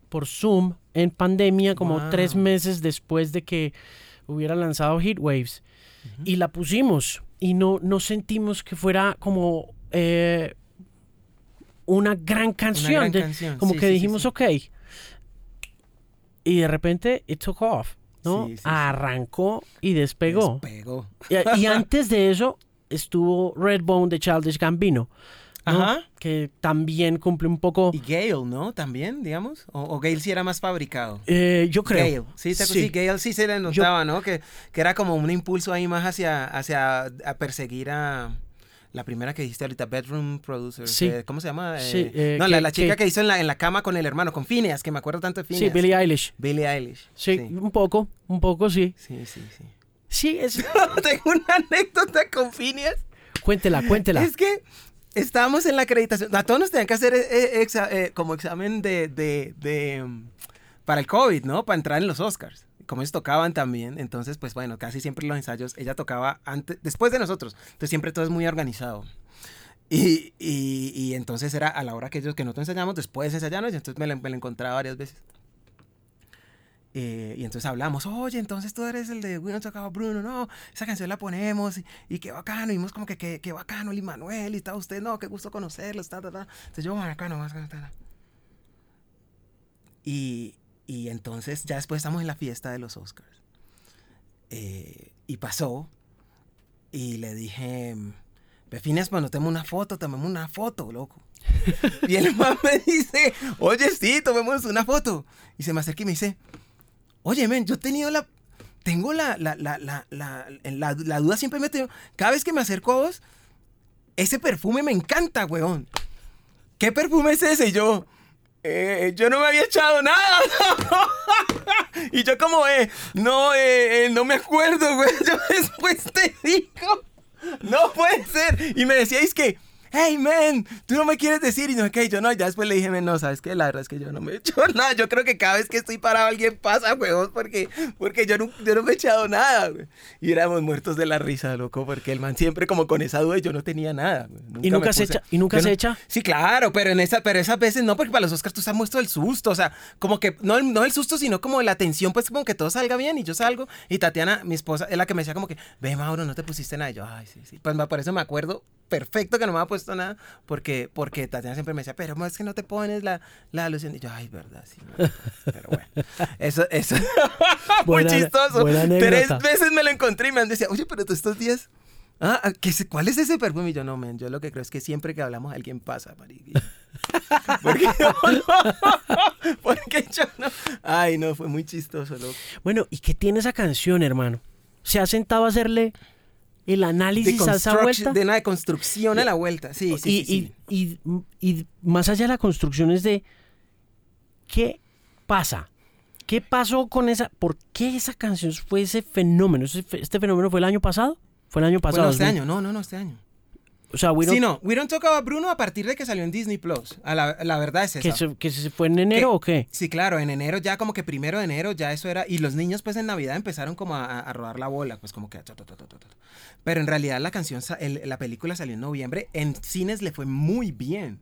por Zoom en pandemia, como Wow. tres meses después de que hubiera lanzado Heatwaves. Y la pusimos. Y no, no sentimos que fuera como eh, una gran canción. gran de- canción, Como sí, que sí, sí, dijimos, sí. ok. Y de repente, it took off. ¿no? Sí, sí, sí. Arrancó y despegó. Despegó. Y, y antes de eso estuvo Redbone de Childish Gambino. ¿no? Ajá. Que también cumple un poco. Y Gale, ¿no? También, digamos. O, o Gale sí era más fabricado. eh, yo creo. Gale, sí, te- sí, Gale sí se le notaba, ¿no? Que, que era como un impulso ahí más hacia, hacia a perseguir a la primera que dijiste ahorita, Bedroom Producer. Sí. eh, ¿Cómo se llama? Sí, Eh, eh, no, la, que- la chica que- que, hizo en la, en la cama con el hermano, con Phineas, que me acuerdo tanto de Sí, Phineas. Billie Eilish. Billie Eilish. Sí, Sí, un poco, un poco, sí. sí, sí. sí. Sí, es. Tengo una anécdota con Phineas. cuéntela, cuéntela. Es que estábamos en la acreditación. A todos nos tenían que hacer eh, eh, exa- eh, como examen de, de, de, mm, para el COVID, ¿no? Para entrar en los Oscars. Como ellos tocaban también, entonces, pues bueno, casi siempre los ensayos, ella tocaba antes, después de nosotros. Entonces siempre todo es muy organizado. Y, y, y entonces era a la hora que ellos, que nosotros ensayamos, después ensayamos, y entonces me la, me la encontraba varias veces. Eh, y entonces hablamos, oye, entonces tú eres el de We Don't Talk Bruno, no, esa canción la ponemos y, y qué bacano, y vimos como que qué, qué bacano, el Manuel, y está usted, no, qué gusto conocerlos, ta, ta, ta. Entonces yo, bacano, más ta, ta. Y, y entonces ya después estamos en la fiesta de los Oscars. Eh, y pasó, y le dije, Befines, bueno, tomemos una foto, tomemos una foto, loco. Y el man me dice, oye, sí, tomemos una foto. Y se me acerca y me dice, oye, men, yo he tenido la... Tengo la, la, la, la, la, la, la duda siempre me tengo... Cada vez que me acerco a vos, ese perfume me encanta, weón. ¿Qué perfume es ese? Y yo, eh, yo no me había echado nada. y yo como, eh, no, eh, eh, no me acuerdo, güey. Yo después te digo, no puede ser. Y me decíais que, hey, man, tú no me quieres decir. Y no, que yo no, ya después le dije, "Men, no, sabes que la verdad es que yo no me he hecho nada. Yo creo que cada vez que estoy parado alguien pasa, huevos, porque, porque yo, no, yo no me he echado nada, güey. Y éramos muertos de la risa, loco, porque el man siempre como con esa duda y yo no tenía nada, güey. ¿Y nunca me se puse- echa- y nunca yo se no- echa? Sí, claro, pero en esa, pero esas veces no, porque para los Oscars tú estás muerto del susto, o sea, como que, no, el- no el susto, sino como la tensión, pues como que todo salga bien y yo salgo y Tatiana, mi esposa, es la que me decía como que, ve Mauro, no te pusiste nada, y yo, ay, sí, sí, pues por eso me acuerdo perfecto que no me había puesto nada, porque, porque Tatiana siempre me decía, pero es que no te pones la, la alusión, y yo, ay, verdad, sí, pero bueno, eso, eso, muy Buena- chistoso, buena tres veces me lo encontré y me han decía, oye, pero tú estos días... Ah, ¿qué es- ¿cuál es ese perfume? Y yo, no, men, yo lo que creo es que siempre que hablamos alguien pasa, marica. Porque no, porque yo no. Ay, no, fue muy chistoso, loco. Bueno, ¿y qué tiene esa canción, hermano? ¿Se ha sentado a hacerle el análisis a esa vuelta? de de construcción a la vuelta. Sí, sí, y, sí, sí. y- y- y más allá de la construcción es de qué pasa. ¿Qué pasó con esa? ¿Por qué esa canción fue ese fenómeno? ¿Ese fe- ¿Este fenómeno fue el año pasado? Fue el año Bueno, pasado. este 2000. año, no, no, no, este año. O sea, We Sí, Don't- no, We Don't Talk About Bruno a partir de que salió en Disney Plus. A la, la verdad es esa. que, se, que se fue en enero ¿Qué? o qué? Sí, claro, en enero ya como que primero de enero ya eso era, y los niños pues en Navidad empezaron como a, a rodar la bola, pues como que... Pero en realidad la canción, el- la película salió en noviembre, en cines le fue muy bien.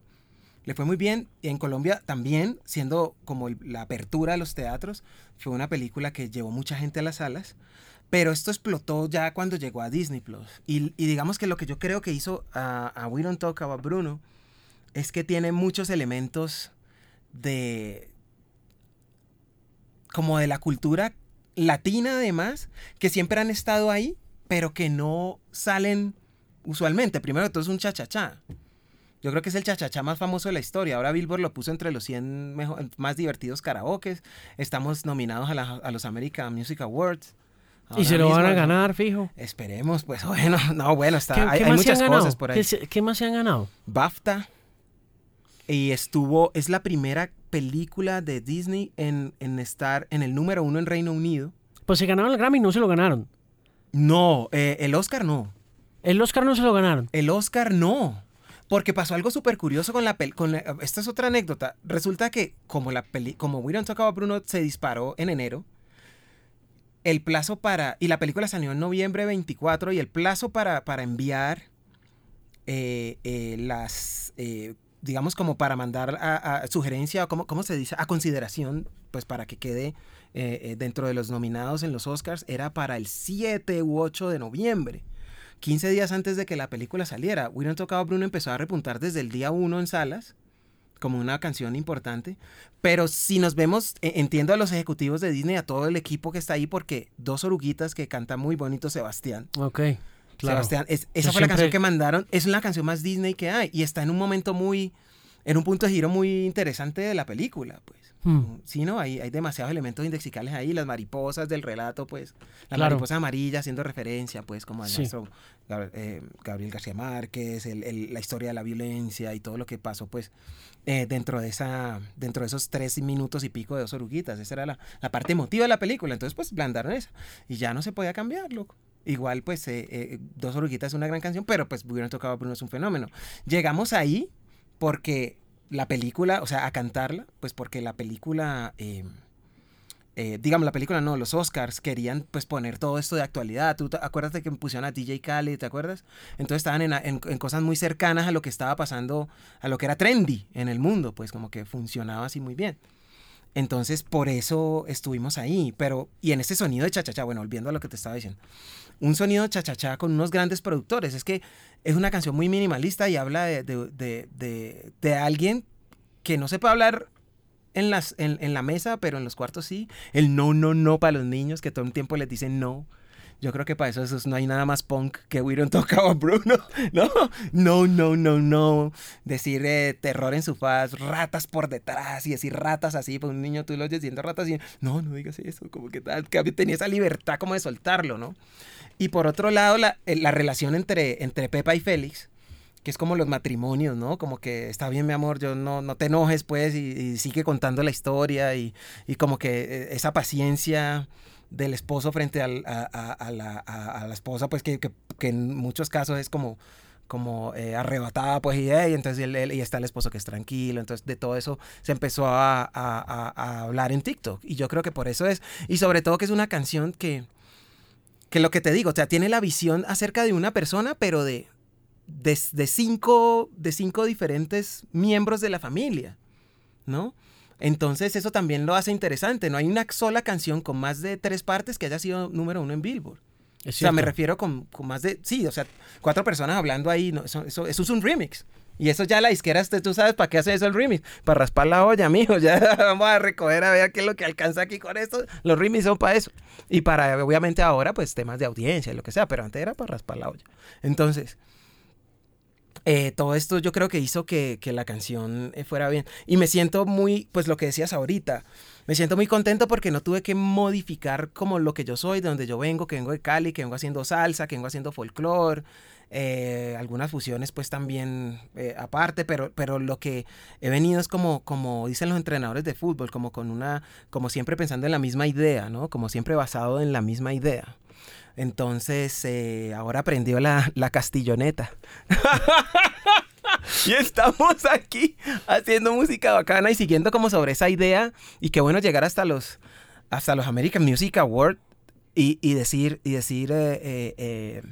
Le fue muy bien, y en Colombia también, siendo como la apertura de los teatros, fue una película que llevó mucha gente a las salas. Pero esto explotó ya cuando llegó a Disney Plus. Y, digamos que lo que yo creo que hizo a, We Don't Talk About Bruno es que tiene muchos elementos de. como de la cultura latina, además, que siempre han estado ahí, pero que no salen usualmente. Primero todo es un cha-cha-cha. Yo creo que es el cha-cha-cha más famoso de la historia. Ahora Billboard lo puso entre los 100 mejo- más divertidos karaokes. Estamos nominados a los American Music Awards. Y se lo van a ganar, fijo. Esperemos, pues bueno, no, bueno, está, ¿Qué, hay, qué muchas cosas por ahí. ¿Qué, más se han ganado? BAFTA. Y estuvo, es la primera película de Disney en, en estar en el número uno en Reino Unido. Pues se ganaron el Grammy y no se lo ganaron. No, eh, el Oscar no. El Oscar no se lo ganaron. El Oscar no. Porque pasó algo súper curioso con la película. Esta es otra anécdota. Resulta que como la peli como We Don't Talk About Bruno se disparó en enero, el plazo para... Y la película salió en noviembre 24 y el plazo para, para enviar eh, eh, las... eh, digamos como para mandar a, sugerencia o como, ¿cómo se dice? A consideración, pues para que quede eh, dentro de los nominados en los Oscars, era para el 7 u 8 de noviembre. 15 días antes de que la película saliera. Talk About Bruno empezó a repuntar desde el día 1 en salas como una canción importante. Pero si nos vemos, eh, entiendo a los ejecutivos de Disney, a todo el equipo que está ahí, porque dos oruguitas que canta muy bonito Sebastián. Ok, claro. Sebastián, es- esa Yo fue la siempre- canción que mandaron. Es la canción más Disney que hay. Y está en un momento muy, en un punto de giro muy interesante de la película, pues. Hmm. Sí, ¿no? Hay, hay demasiados elementos indexicales ahí, las mariposas del relato, pues, la Claro. mariposa amarilla haciendo referencia, pues, como al Sí. maestro Gab- eh, Gabriel García Márquez, la historia de la violencia y todo lo que pasó, pues, eh, dentro de esa, dentro de esos tres minutos y pico de dos oruguitas. Esa era la, parte emotiva de la película. Entonces, pues, blandaron esa. Y ya no se podía cambiar, loco. Igual, pues, eh, Dos Oruguitas es una gran canción, pero pues hubieran tocado Bruno es un fenómeno. Llegamos ahí porque la película, o sea, a cantarla, pues porque la película, eh, digamos, la película no, los Oscars querían pues poner todo esto de actualidad. ¿Tú te acuerdas de que pusieron a DJ Khaled, te acuerdas? Entonces estaban en, en- en cosas muy cercanas a lo que estaba pasando, a lo que era trendy en el mundo, pues como que funcionaba así muy bien. Entonces, por eso estuvimos ahí. Pero, y en ese sonido de cha-cha-cha, bueno, volviendo a lo que te estaba diciendo. Un sonido cha-cha-cha con unos grandes productores. Es que es una canción muy minimalista y habla de, de, de- de- alguien que no se puede hablar en, las, en, en la mesa, pero en los cuartos sí. El no, no, no para los niños, que todo el tiempo les dicen no. Yo creo que para eso, no hay nada más punk que We Don't Talk About Bruno. No, no, no, no, no. Decir eh, terror en su faz, ratas por detrás y decir ratas así, pues un niño tú lo oyes diciendo ratas y no, no digas eso, como que tal, que tenía esa libertad como de soltarlo, ¿no? Y por otro lado, la, eh, la relación entre, entre Pepa y Félix, que es como los matrimonios, ¿no? Como que está bien, mi amor, yo no, no te enojes, pues, y, sigue contando la historia y, y como que eh, esa paciencia del esposo frente al- a, la, a- la esposa, pues que, que- que en muchos casos es como, como eh, arrebatada, pues, y, entonces él- y está el esposo que es tranquilo, entonces de todo eso se empezó a hablar en TikTok, y yo creo que por eso es, y sobre todo que es una canción que, que lo que te digo, o sea, tiene la visión acerca de una persona, pero de, de, de cinco, de cinco diferentes miembros de la familia, ¿no? Entonces eso también lo hace interesante. No hay una sola canción con más de tres partes que haya sido número uno en Billboard. O sea, me refiero con, con más de... Sí, o sea, cuatro personas hablando ahí. No, eso, eso, eso es un remix. Y eso ya la disquera, este, tú sabes para qué hace eso el remix. Para raspar la olla, mijo. Ya vamos a recoger a ver qué es lo que alcanza aquí con esto. Los remix son para eso. Y para, obviamente ahora, pues temas de audiencia y lo que sea. Pero antes era para raspar la olla. Entonces, eh, todo esto yo creo que hizo que, que la canción eh, fuera bien. Y me siento muy, pues lo que decías ahorita, me siento muy contento porque no tuve que modificar como lo que yo soy, de donde yo vengo, que vengo de Cali, que vengo haciendo salsa, que vengo haciendo folclore, eh, algunas fusiones pues también aparte, pero, pero lo que he venido es como, como dicen los entrenadores de fútbol, como con una, como siempre pensando en la misma idea, ¿no? Como siempre basado en la misma idea. Entonces, eh, ahora aprendió la, la castilloneta. y estamos aquí haciendo música bacana y siguiendo como sobre esa idea. Y qué bueno llegar hasta los, hasta los American Music Awards y, y decir, y decir eh, eh, eh,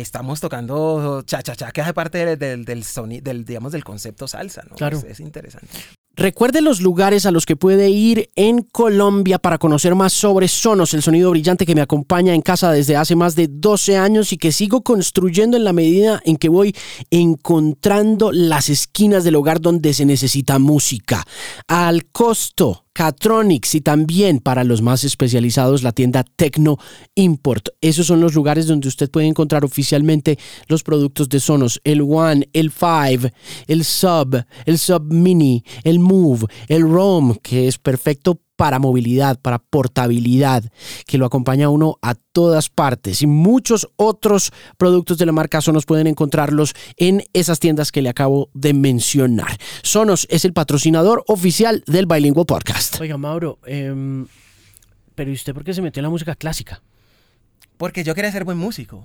estamos tocando cha-cha-cha, que hace parte del, del, del, soni- del, digamos, del concepto salsa, ¿no? Claro. Es, es interesante. Recuerde los lugares a los que puede ir en Colombia para conocer más sobre Sonos, el sonido brillante que me acompaña en casa desde hace más de 12 años y que sigo construyendo en la medida en que voy encontrando las esquinas del hogar donde se necesita música. Al costo, Catronics y también para los más especializados la tienda Tecno Import. Esos son los lugares donde usted puede encontrar oficialmente los productos de Sonos, el One, el Five, el Sub, el Sub Mini, el Move, el Roam, que es perfecto para movilidad, para portabilidad, que lo acompaña a uno a todas partes. Y muchos otros productos de la marca Sonos pueden encontrarlos en esas tiendas que le acabo de mencionar. Sonos es el patrocinador oficial del Bilingual Podcast. Oiga, Mauro, em, pero ¿y usted por qué se metió en la música clásica? Porque yo quería ser buen músico.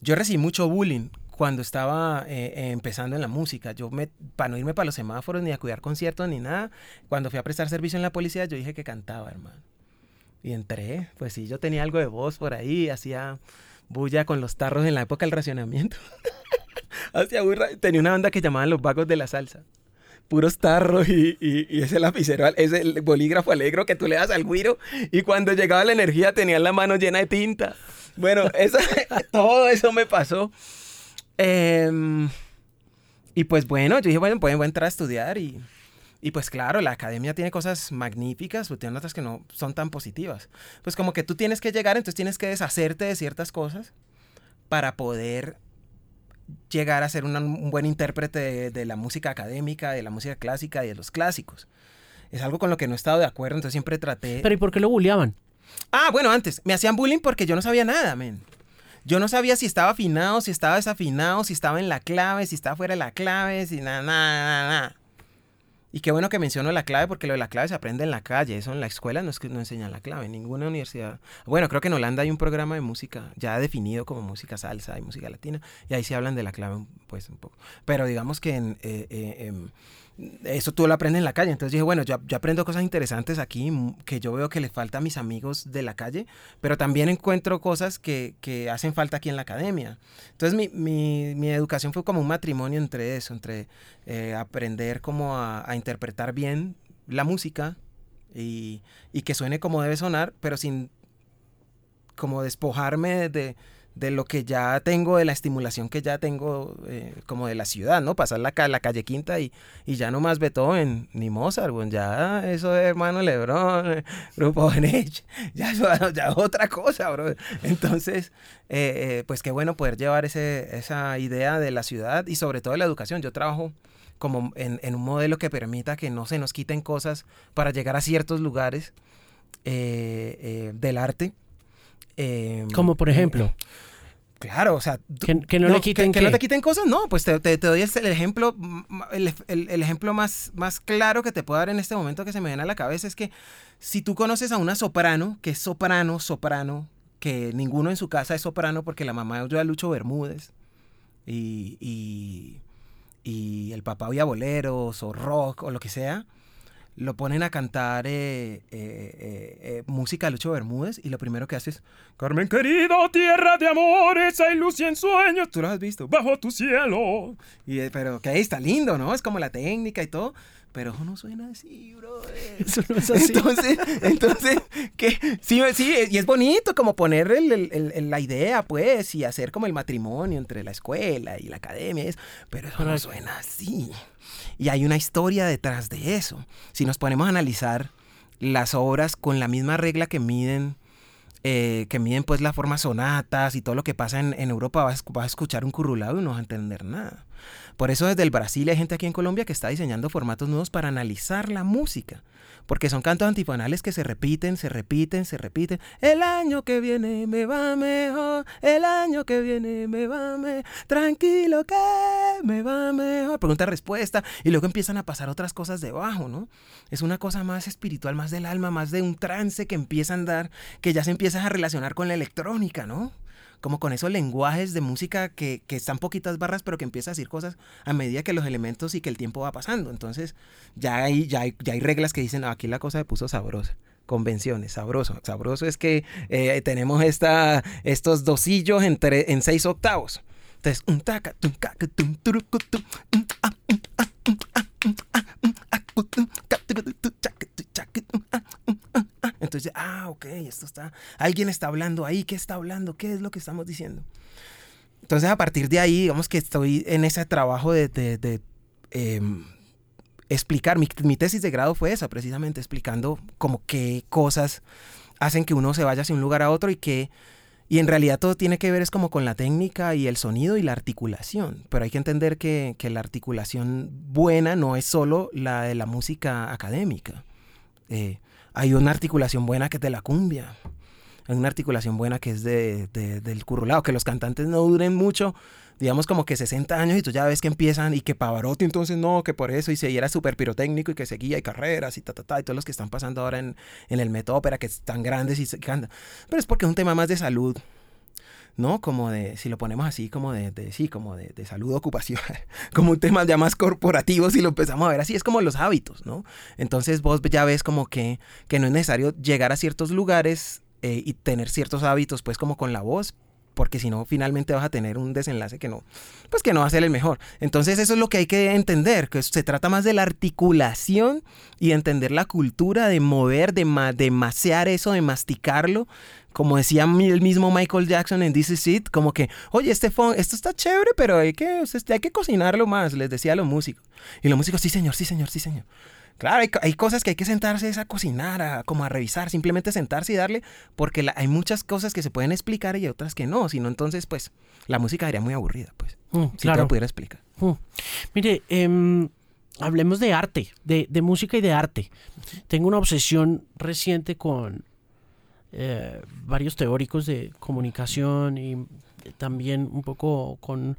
Yo recibí mucho bullying cuando estaba eh, eh, empezando en la música. Yo, me, para no irme para los semáforos, ni a cuidar conciertos, ni nada, cuando fui a prestar servicio en la policía, yo dije que cantaba, hermano. Y entré, pues sí, yo tenía algo de voz por ahí, hacía bulla con los tarros en la época del racionamiento. hacía burra- tenía una banda que llamaban Los Vagos de la Salsa. Puros tarros y, y- y ese lapicero, ese bolígrafo alegro que tú le das al guiro y cuando llegaba la energía tenía la mano llena de tinta. Bueno, eso, todo eso me pasó. Em, y pues bueno, yo dije, bueno, puedo entrar a estudiar y, y pues claro, la academia tiene cosas magníficas, pero tiene otras que no son tan positivas. Pues como que tú tienes que llegar, entonces tienes que deshacerte de ciertas cosas para poder llegar a ser una- un buen intérprete de, de la música académica, de la música clásica y de los clásicos. Es algo con lo que no he estado de acuerdo, entonces siempre traté... Pero ¿y por qué lo bulleaban? Ah, bueno, antes, me hacían bullying porque yo no sabía nada, men. Yo no sabía si estaba afinado, si estaba desafinado, si estaba en la clave, si estaba fuera de la clave, si nada, nada, nada, nada. Y qué bueno que menciono la clave porque lo de la clave se aprende en la calle, eso en la escuela no es que no enseñan la clave, ninguna universidad. Bueno, creo que en Holanda hay un programa de música ya definido como música salsa y música latina y ahí sí hablan de la clave pues un poco. Pero digamos que en, eh, eh, em, eso tú lo aprendes en la calle. Entonces dije, bueno, yo, yo aprendo cosas interesantes aquí que yo veo que les falta a mis amigos de la calle, pero también encuentro cosas que, que hacen falta aquí en la academia. Entonces mi, mi, mi educación fue como un matrimonio entre eso, entre eh, aprender como a, interpretar bien la música y, y que suene como debe sonar, pero sin como despojarme de, de lo que ya tengo, de la estimulación que ya tengo eh, como de la ciudad, ¿no? Pasar la, la calle Quinta y, y ya no más Beethoven ni Mozart, bueno, ya eso de hermano Lebrón, Grupo Benech, ya eso ya otra cosa, bro. Entonces, eh, eh, pues qué bueno poder llevar ese, esa idea de la ciudad y sobre todo de la educación. Yo trabajo como en, en un modelo que permita que no se nos quiten cosas para llegar a ciertos lugares del arte. Como por ejemplo. Claro, o sea, tú- Que- que no le quiten que, no qué. te quiten cosas, no, pues te, te- te doy este- el ejemplo, el, el- el ejemplo más, más claro que te puedo dar en este momento que se me viene a la cabeza es que si tú conoces a una soprano, que es soprano, soprano, que ninguno en su casa es soprano porque la mamá oyó a Lucho Bermúdez y, y, y el papá oía boleros o rock o lo que sea, lo ponen a cantar eh, eh, eh, eh, música de Lucho Bermúdez y lo primero que hace es Carmen querido, tierra de amores, hay luz y ensueños ¿Tú lo has visto? bajo tu cielo. Y, eh, pero que ahí está lindo, ¿no? Es como la técnica y todo. Pero eso no suena así, bro. Eso no es así. Entonces, entonces, que sí, sí, y es bonito como poner el- el- el- el- la idea, pues, y hacer como el matrimonio entre la escuela y la academia, y eso, pero eso no suena así. Y hay una historia detrás de eso. Si nos ponemos a analizar las obras con la misma regla que miden eh, que miden pues las formas sonatas y todo lo que pasa en, en Europa, vas, vas a escuchar un currulado y no vas a entender nada. Por eso desde el Brasil hay gente aquí en Colombia que está diseñando formatos nuevos para analizar la música. Porque son cantos antifonales que se repiten, se repiten, se repiten. El año que viene me va mejor, el año que viene me va mejor, tranquilo que me va mejor. Pregunta-respuesta. Y luego empiezan a pasar otras cosas debajo, ¿no? Es una cosa más espiritual, más del alma, más de un trance que empieza a andar, que ya se empieza a relacionar con la electrónica, ¿no? Como con esos lenguajes de música que, que están poquitas barras, pero que empieza a decir cosas a medida que los elementos y que el tiempo va pasando. Entonces, ya hay, ya hay, ya hay reglas que dicen, "No, aquí la cosa se puso sabrosa. Convenciones, sabroso. Sabroso es que eh, tenemos esta, estos dosillos en, tre- en seis octavos. Entonces, un taca, tum, caca, tum, turucu, tum, um, ah, um, ah, um, ah, um, ah, um, ah, cu, tum, ca, tucu, tu, chaca, tu, chaca, um, ah, um, ah, ah. Entonces, ah, ok, esto está. Alguien está hablando ahí, ¿qué está hablando? ¿Qué es lo que estamos diciendo? Entonces, a partir de ahí, digamos que estoy en ese trabajo de, de- de, em, explicar. Mi, mi tesis de grado fue esa, precisamente, explicando como qué cosas hacen que uno se vaya hacia un lugar a otro y que. Y en realidad todo tiene que ver es como con la técnica y el sonido y la articulación. Pero hay que entender que, que la articulación buena no es solo la de la música académica. Eh, hay una articulación buena que es de la cumbia. Hay una articulación buena que es de, de- del currulao. Que los cantantes no duren mucho, digamos como que 60 años y tú ya ves que empiezan y que Pavarotti entonces no, que por eso y se era súper pirotécnico y que seguía y carreras y ta, ta, ta, y todos los que están pasando ahora en, en el Met Opera que están grandes y se cantan. Pero es porque es un tema más de salud. ¿No? Como de, si lo ponemos así, como de, de- sí, como de, de salud ocupacional, como un tema ya más corporativo, si lo empezamos a ver así, es como los hábitos, ¿no? Entonces vos ya ves como que, que no es necesario llegar a ciertos lugares eh, y tener ciertos hábitos, pues como con la voz, porque si no, finalmente vas a tener un desenlace que no, pues que no va a ser el mejor. Entonces eso es lo que hay que entender, que se trata más de la articulación y entender la cultura de mover, de, ma- eso, de masticarlo, como decía el mismo Michael Jackson en This Is It, como que, oye, este funk, esto está chévere, pero hay que, sea, hay que cocinarlo más, les decía a los músicos. Y los músicos, sí señor, sí señor, sí señor. Claro, hay, hay cosas que hay que sentarse es a cocinar, a, como a revisar, simplemente sentarse y darle, porque la- hay muchas cosas que se pueden explicar y otras que no, sino entonces, pues, la música sería muy aburrida, pues, Mm, si te claro. lo pudiera explicar. Mm. Mire, em, hablemos de arte, de, de música y de arte. Tengo una obsesión reciente con eh, varios teóricos de comunicación y también un poco con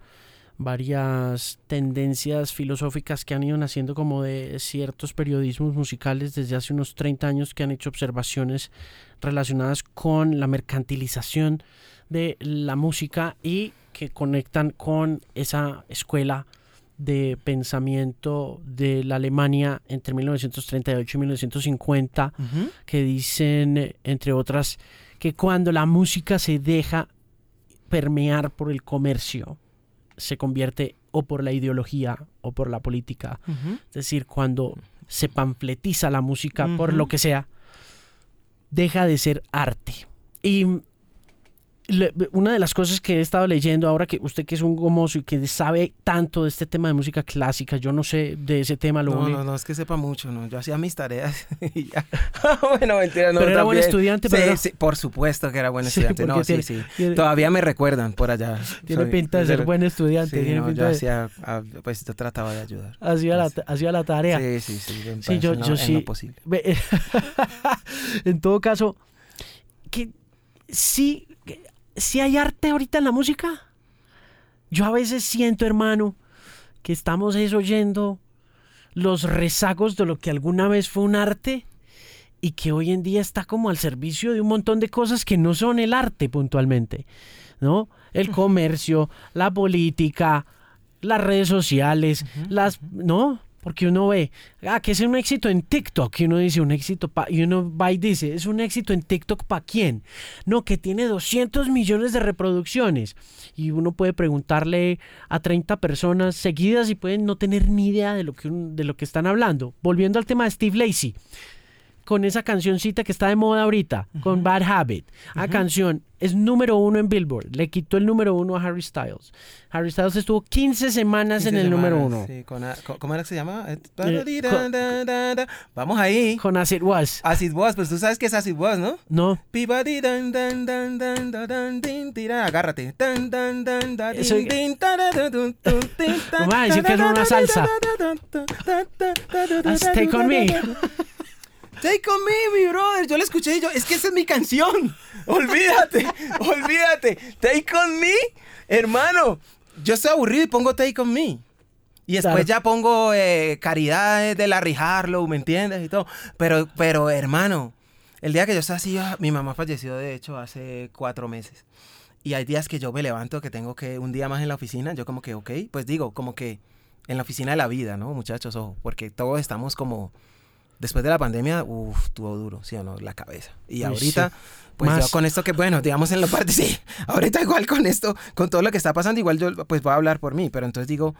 varias tendencias filosóficas que han ido naciendo como de ciertos periodismos musicales desde hace unos 30 años que han hecho observaciones relacionadas con la mercantilización de la música y que conectan con esa escuela de pensamiento de la Alemania entre 1938 y 1950 que dicen, entre otras, que cuando la música se deja permear por el comercio, se convierte o por la ideología o por la política. Es decir, cuando se panfletiza la música por lo que sea, deja de ser arte. Y una de las cosas que he estado leyendo ahora que usted que es un gomoso y que sabe tanto de este tema de música clásica, yo no sé de ese tema lo No, único- no, no, es que sepa mucho, ¿no? Yo hacía mis tareas y ya. bueno, mentira, no. Pero era buen estudiante, Sí, pero sí, por supuesto que era buen estudiante. no, tiene- sí, sí. tiene- Todavía me recuerdan por allá. Tiene Soy- pinta de ser buen estudiante. Tiene no, pinta yo de- hacía, ah, pues yo trataba de ayudar. hacía, la, hacía la tarea. Sí, sí, sí. en- Sí, yo- en lo- yo en sí- lo posible. Ve- en todo caso, que sí, si hay arte ahorita en la música. Yo a veces siento, hermano, que estamos es oyendo los rezagos de lo que alguna vez fue un arte y que hoy en día está como al servicio de un montón de cosas que no son el arte puntualmente, ¿no? El comercio, la política, las redes sociales, las, ¿no? Porque uno ve, ah, que es un éxito en TikTok, y uno dice un éxito pa, y uno va y dice, es un éxito en TikTok para quién? No, que tiene 200 millones de reproducciones. Y uno puede preguntarle a 30 personas seguidas y pueden no tener ni idea de lo que, de lo que están hablando. Volviendo al tema de Steve Lacey con esa cancioncita que está de moda ahorita, con Bad Habit. La canción es número uno en Billboard. Le quitó el número uno a Harry Styles. Harry Styles estuvo 15 semanas en el número uno. Sí, con, ¿Cómo era que se llama? Vamos ahí. Con Acid Was. Acid Was, pues tú sabes que es Acid Was, ¿no? No. Agárrate. Va a decir que es una salsa. Take on me. Take on me, mi brother. Yo la escuché y yo, es que esa es mi canción. olvídate, olvídate. Take on me, hermano. Yo estoy aburrido y pongo Take on me. Y después ya pongo eh, Caridades de Larry Harlow, ¿me entiendes? Y todo. Pero, pero, hermano, el día que yo estaba así, mi mamá falleció, de hecho, hace cuatro meses. Y hay días que yo me levanto, que tengo que un día más en la oficina, yo como que, ok, pues digo, como que en la oficina de la vida, ¿no, muchachos? Ojo, porque todos estamos como después de la pandemia, uff, tuvo duro, ¿sí o no? La cabeza. Y ahorita, pues yo con esto que, bueno, digamos en la parte, sí, ahorita igual con esto, con todo lo que está pasando, igual yo pues voy a hablar por mí, pero entonces digo,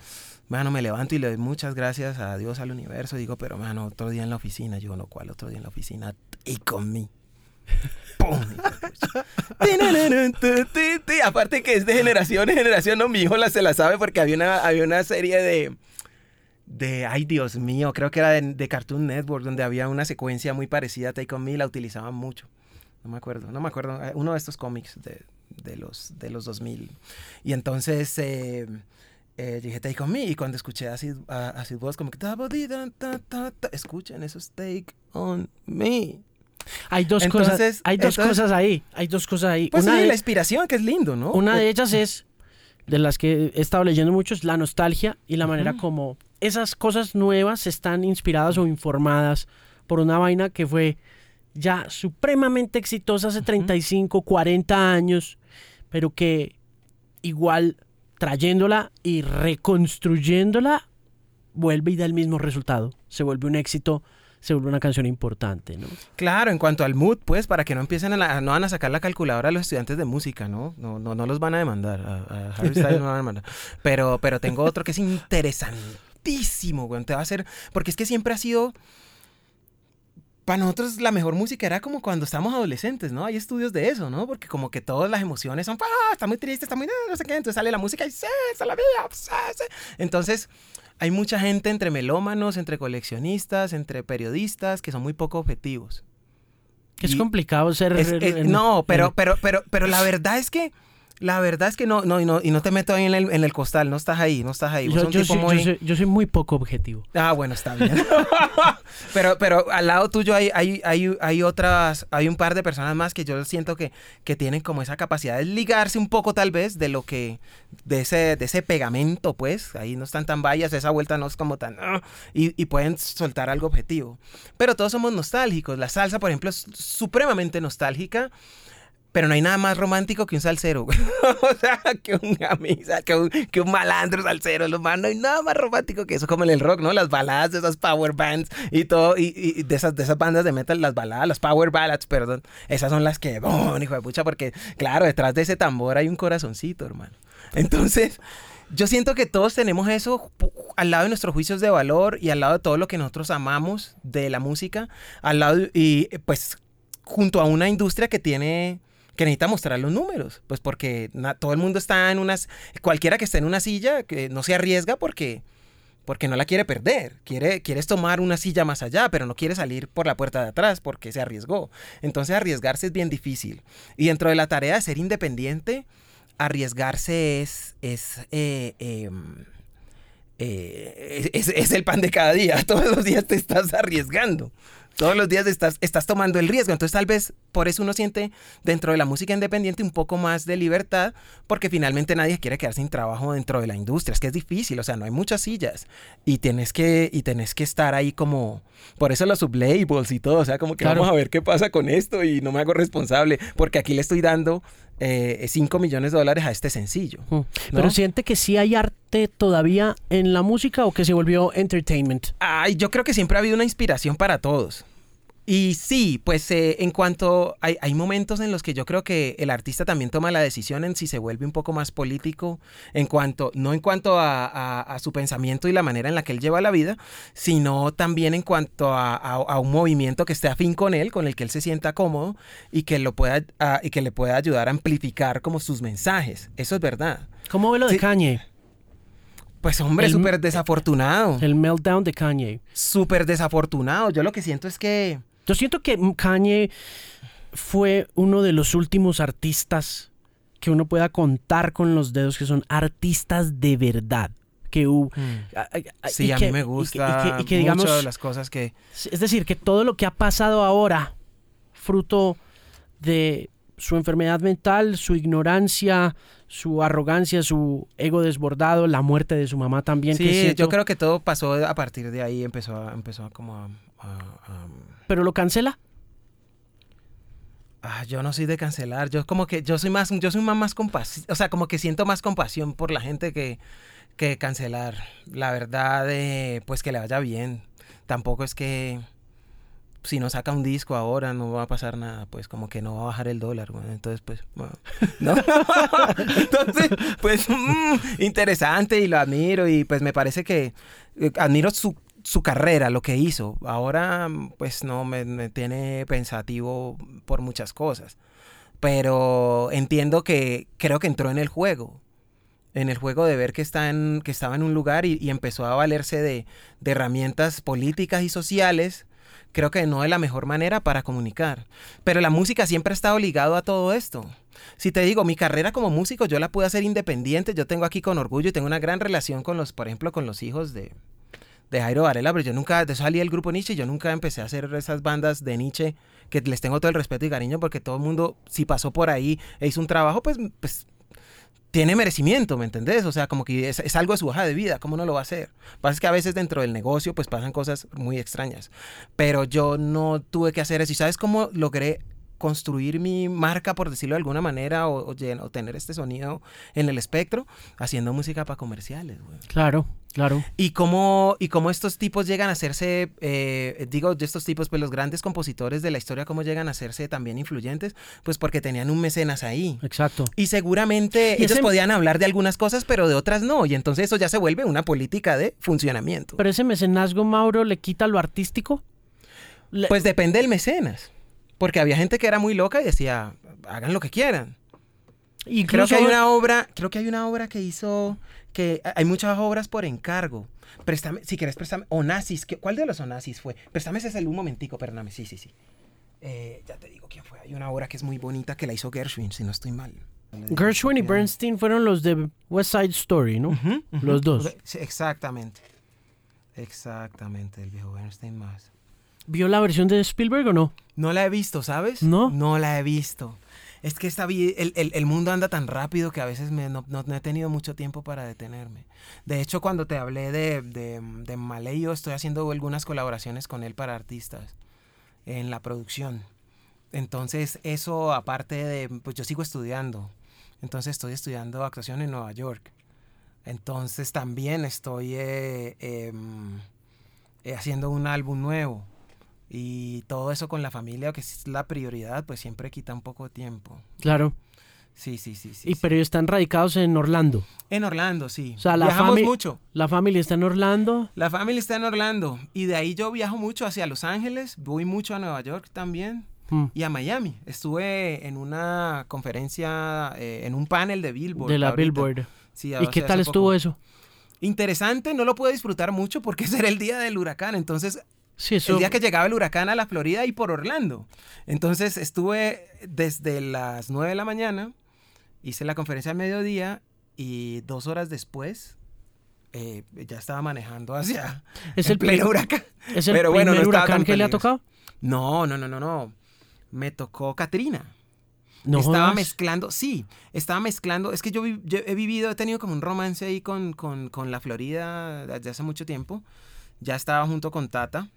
bueno, me levanto y le doy muchas gracias a Dios, al universo, digo, pero, bueno, otro día en la oficina, yo no, ¿cuál otro día en la oficina? Y con mí. ¡Pum! Aparte que es de generación en generación, no, mi hijo la, se la sabe porque había una, había una serie de de, ay Dios mío, creo que era de, Cartoon Network, donde había una secuencia muy parecida a Take On Me, la utilizaban mucho. No me acuerdo, no me acuerdo, eh, uno de estos cómics de, de los, de los 2000. Y entonces eh, eh, dije Take On Me, y cuando escuché así, así voz como que, escuchen, eso es Take On Me. Hay dos cosas, hay dos cosas ahí, hay dos cosas ahí. Pues una de, la inspiración, que es lindo, ¿no? Una de ellas es, de las que he estado leyendo mucho, es la nostalgia y la manera como esas cosas nuevas están inspiradas o informadas por una vaina que fue ya supremamente exitosa hace 35, 40 años, pero que igual trayéndola y reconstruyéndola vuelve y da el mismo resultado. Se vuelve un éxito, se vuelve una canción importante, ¿no? Claro, en cuanto al mood, pues, para que no empiecen a, no van a sacar la calculadora a los estudiantes de música, ¿no? No, no, no los van a demandar. A, Harry Styles no van a demandar. Pero, pero tengo otro que es interesante güey. Te va a hacer. Porque es que siempre ha sido. Para nosotros la mejor música era como cuando estábamos adolescentes, ¿no? Hay estudios de eso, ¿no? Porque como que todas las emociones son, ¡ah! Está muy triste, está muy... no sé qué. Entonces sale la música y ¡sí! ¡Esa la vida! Entonces hay mucha gente entre melómanos, entre coleccionistas, entre periodistas que son muy poco objetivos. Es complicado ser... no, pero, pero, pero, pero la verdad es que la verdad es que no, no, y no, y no te meto ahí en el, en el costal, no estás ahí, no estás ahí. Yo, soy, muy, poco objetivo. Ah, bueno, está bien. pero, pero al lado tuyo hay, hay, hay, hay, otras, hay un par de personas más que yo siento que, que tienen como esa capacidad de ligarse un poco tal vez de lo que, de ese, de ese pegamento, pues, ahí no están tan vallas, esa vuelta no es como tan, ah, y, y pueden soltar algo objetivo. Pero todos somos nostálgicos. La salsa, por ejemplo, es supremamente nostálgica. Pero no hay nada más romántico que un salsero, o sea, que un camisa, que un, malandro salsero, lo no hay nada más romántico que eso, como en el rock, ¿no? Las baladas de esas power bands y todo, y, de, esas, de esas bandas de metal, las baladas, las power ballads, perdón, esas son las que, bon, hijo de pucha, porque, claro, detrás de ese tambor hay un corazoncito, hermano. Entonces, yo siento que todos tenemos eso al lado de nuestros juicios de valor y al lado de todo lo que nosotros amamos de la música, al lado, y pues junto a una industria que tiene que necesita mostrar los números, pues porque todo el mundo está en unas, cualquiera que esté en una silla, que no se arriesga porque, porque no la quiere perder, quiere, quieres tomar una silla más allá, pero no quiere salir por la puerta de atrás porque se arriesgó. Entonces arriesgarse es bien difícil. Y dentro de la tarea de ser independiente, arriesgarse es, es eh, em, eh, es, es, el pan de cada día. Todos los días te estás arriesgando. Todos los días estás, estás tomando el riesgo. Entonces tal vez por eso uno siente dentro de la música independiente un poco más de libertad, porque finalmente nadie quiere quedar sin trabajo dentro de la industria. Es que es difícil, o sea, no hay muchas sillas. Y tienes que, y tenés que estar ahí como... Por eso los sublabels y todo, o sea, como que Claro. vamos a ver qué pasa con esto y no me hago responsable, porque aquí le estoy dando 5 millones de dólares a este sencillo. Mm. Pero siente que sí hay arte todavía en la música o que se volvió entertainment. Ay, yo creo que siempre ha habido una inspiración para todos. Y sí, pues eh, en cuanto hay, hay momentos en los que yo creo que el artista también toma la decisión en si se vuelve un poco más político, en cuanto, no en cuanto a, a- a su pensamiento y la manera en la que él lleva la vida, sino también en cuanto a, un movimiento que esté afín con él, con el que él se sienta cómodo y que, lo pueda, y que le pueda ayudar a amplificar como sus mensajes. Eso es verdad. ¿Cómo ve lo de Sí. Kanye? Pues hombre, súper desafortunado. El meltdown de Kanye. Súper desafortunado. Yo lo que siento es que... Yo siento que Kanye fue uno de los últimos artistas que uno pueda contar con los dedos que son artistas de verdad. Que hubo. a- Sí, a que- mí me y que- gusta y que, y que, digamos, mucho de las cosas que... Es decir, que todo lo que ha pasado ahora, fruto de su enfermedad mental, su ignorancia, su arrogancia, su ego desbordado, la muerte de su mamá también. que Sí, siento- yo creo que todo pasó a partir de ahí, empezó empezó como a... a- a- Pero lo cancela. Ah, yo no soy de cancelar, yo como que, yo soy más, yo soy más, más compasivo, o sea, como que siento más compasión por la gente que, que cancelar. La verdad, eh, pues que le vaya bien. Tampoco es que si no saca un disco ahora no va a pasar nada, pues como que no va a bajar el dólar, entonces pues, ¿no? entonces, pues, mm, interesante y lo admiro y pues me parece que eh, admiro su, su carrera, lo que hizo. Ahora, pues no, me, tiene pensativo por muchas cosas, pero entiendo que creo que entró en el juego. En el juego de ver que, está en, que estaba en un lugar y, empezó a valerse de, de herramientas políticas y sociales creo que no de la mejor manera para comunicar. Pero la música siempre ha estado ligado a todo esto. Si te digo, mi carrera como músico yo la pude hacer independiente, yo tengo aquí con orgullo y tengo una gran relación con los, por ejemplo, con los hijos de, de Jairo Varela, pero yo nunca, salí del grupo Nietzsche, yo nunca empecé a hacer esas bandas de Nietzsche que les tengo todo el respeto y cariño porque todo el mundo, si pasó por ahí e hizo un trabajo, pues, pues tiene merecimiento, ¿me entendés? O sea, como que es, es algo de su hoja de vida, ¿cómo no lo va a hacer? Pasa es que a veces dentro del negocio pues pasan cosas muy extrañas, pero yo no tuve que hacer eso. ¿Y sabes cómo logré construir mi marca, por decirlo de alguna manera, o, o llen- o tener este sonido en el espectro? Haciendo música para comerciales, güey. Claro, claro. Y cómo, y cómo estos tipos llegan a hacerse, eh, digo, de estos tipos, pues los grandes compositores de la historia, cómo llegan a hacerse también influyentes, pues porque tenían un mecenas ahí. Exacto. Y seguramente Y ellos ese- podían hablar de algunas cosas, pero de otras no. Y entonces eso ya se vuelve una política de funcionamiento. Pero ese mecenazgo, Mauro, le quita lo artístico. Le- Pues depende del mecenas. Porque había gente que era muy loca y decía, hagan lo que quieran. Creo incluso que hay una obra, creo que hay una obra que hizo, que hay muchas obras por encargo. Préstame, si quieres, préstame. Onassis, ¿qué- ¿cuál de los Onassis fue? Préstame ese un momentico, perdóname, sí, sí, sí. Eh, ya te digo quién fue. Hay una obra que es muy bonita que la hizo Gershwin, si no estoy mal. Gershwin y Bernstein fueron los de West Side Story, ¿no? Ujú, ujú. Los dos. Sí, exactamente. Exactamente, el viejo Bernstein más. ¿Vio la versión de Spielberg o no? No la he visto, ¿sabes? ¿No? No la he visto. Es que esta el, el- el mundo anda tan rápido que a veces me- no, no- no he tenido mucho tiempo para detenerme. De hecho, cuando te hablé de, de, de Malay, yo estoy haciendo algunas colaboraciones con él para artistas en la producción. Entonces, eso aparte de, pues yo sigo estudiando. Entonces, estoy estudiando actuación en Nueva York. Entonces, también estoy eh, em, eh, haciendo un álbum nuevo. Y todo eso con la familia, que es la prioridad, pues siempre quita un poco de tiempo. Claro. Sí, sí, sí, sí. y sí. pero ellos están radicados en Orlando. En Orlando, sí. O sea, la Viajamos mucho. La familia está en Orlando. La familia está en Orlando. Y de ahí yo viajo mucho hacia Los Ángeles. Voy mucho a Nueva York también. Mm, Y a Miami. Estuve en una conferencia, eh, en un panel de Billboard. de la ahorita. Billboard. Sí, ¿Y qué tal estuvo poco. eso? Interesante, no lo pude disfrutar mucho porque ese era el día del huracán. Entonces, Sí, eso. el día que llegaba el huracán a la Florida y por Orlando. Entonces estuve desde las 9 de la mañana, hice la conferencia al mediodía y dos horas después eh, ya estaba manejando hacia es el el, pleno pri- huracán. es el pero primer no huracán que le ha tocado. No, no, no, no, no. Me tocó Katrina. No estaba jodas. mezclando, sí, estaba mezclando. Es que yo, yo he vivido, he tenido como un romance ahí con, con, con la Florida desde hace mucho tiempo. Ya estaba junto con Tata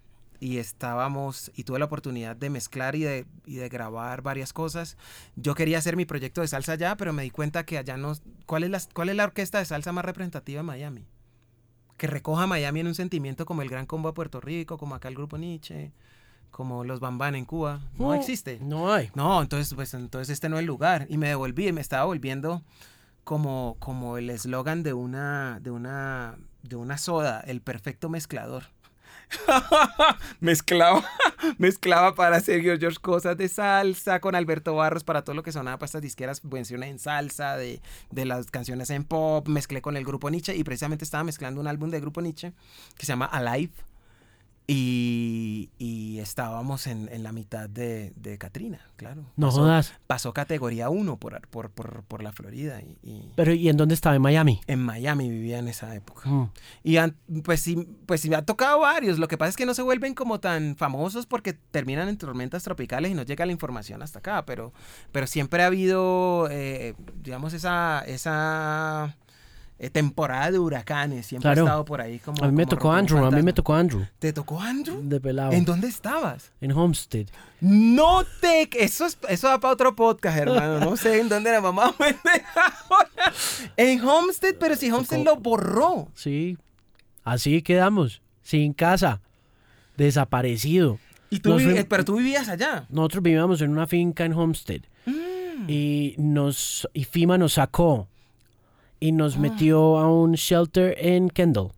y estábamos, y tuve la oportunidad de mezclar y de, y de grabar varias cosas. Yo quería hacer mi proyecto de salsa allá, pero me di cuenta que allá no. ¿Cuál es la, cuál es la orquesta de salsa más representativa en Miami? Que recoja a Miami en un sentimiento como el Gran Combo de Puerto Rico, como acá el Grupo Nietzsche, como los Bambán en Cuba. No No, existe. No hay. No, entonces, pues entonces este no es el lugar. Y me devolví, me estaba volviendo como, como el eslogan de una, de una, de una soda, el perfecto mezclador. mezclaba, mezclaba para Sergio George cosas de salsa con Alberto Barros para todo lo que sonaba para estas disqueras, versiones en salsa, de, de las canciones en pop, mezclé con el grupo Nietzsche y precisamente estaba mezclando un álbum de grupo Nietzsche que se llama Alive. Y, y estábamos en, en la mitad de, de Katrina, claro. No Pasó- jodas. pasó categoría 1 por, por, por, por la Florida y, y Pero ¿y en dónde estaba? En Miami. en Miami vivía en esa época. Mm. Y han- pues sí, pues sí me ha tocado varios. Lo que pasa es que no se vuelven como tan famosos porque terminan en tormentas tropicales y no llega la información hasta acá. Pero, pero siempre ha habido, eh, digamos, esa, esa temporada de huracanes. Siempre Claro. ha estado por ahí como. A mí me tocó Andrew, a mí me tocó Andrew. ¿Te tocó Andrew? De pelado. ¿En dónde estabas? En Homestead. No te... Eso, es, eso va para otro podcast, hermano. No sé en dónde la mamá me ahora. En Homestead, pero si Homestead lo borró. Sí. Así quedamos. Sin casa. Desaparecido. Y tú eh, pero tú vivías allá. Nosotros vivíamos en una finca en Homestead. Mm. Y nos y FIMA nos sacó y Ah. nos metió a un shelter en Kendall.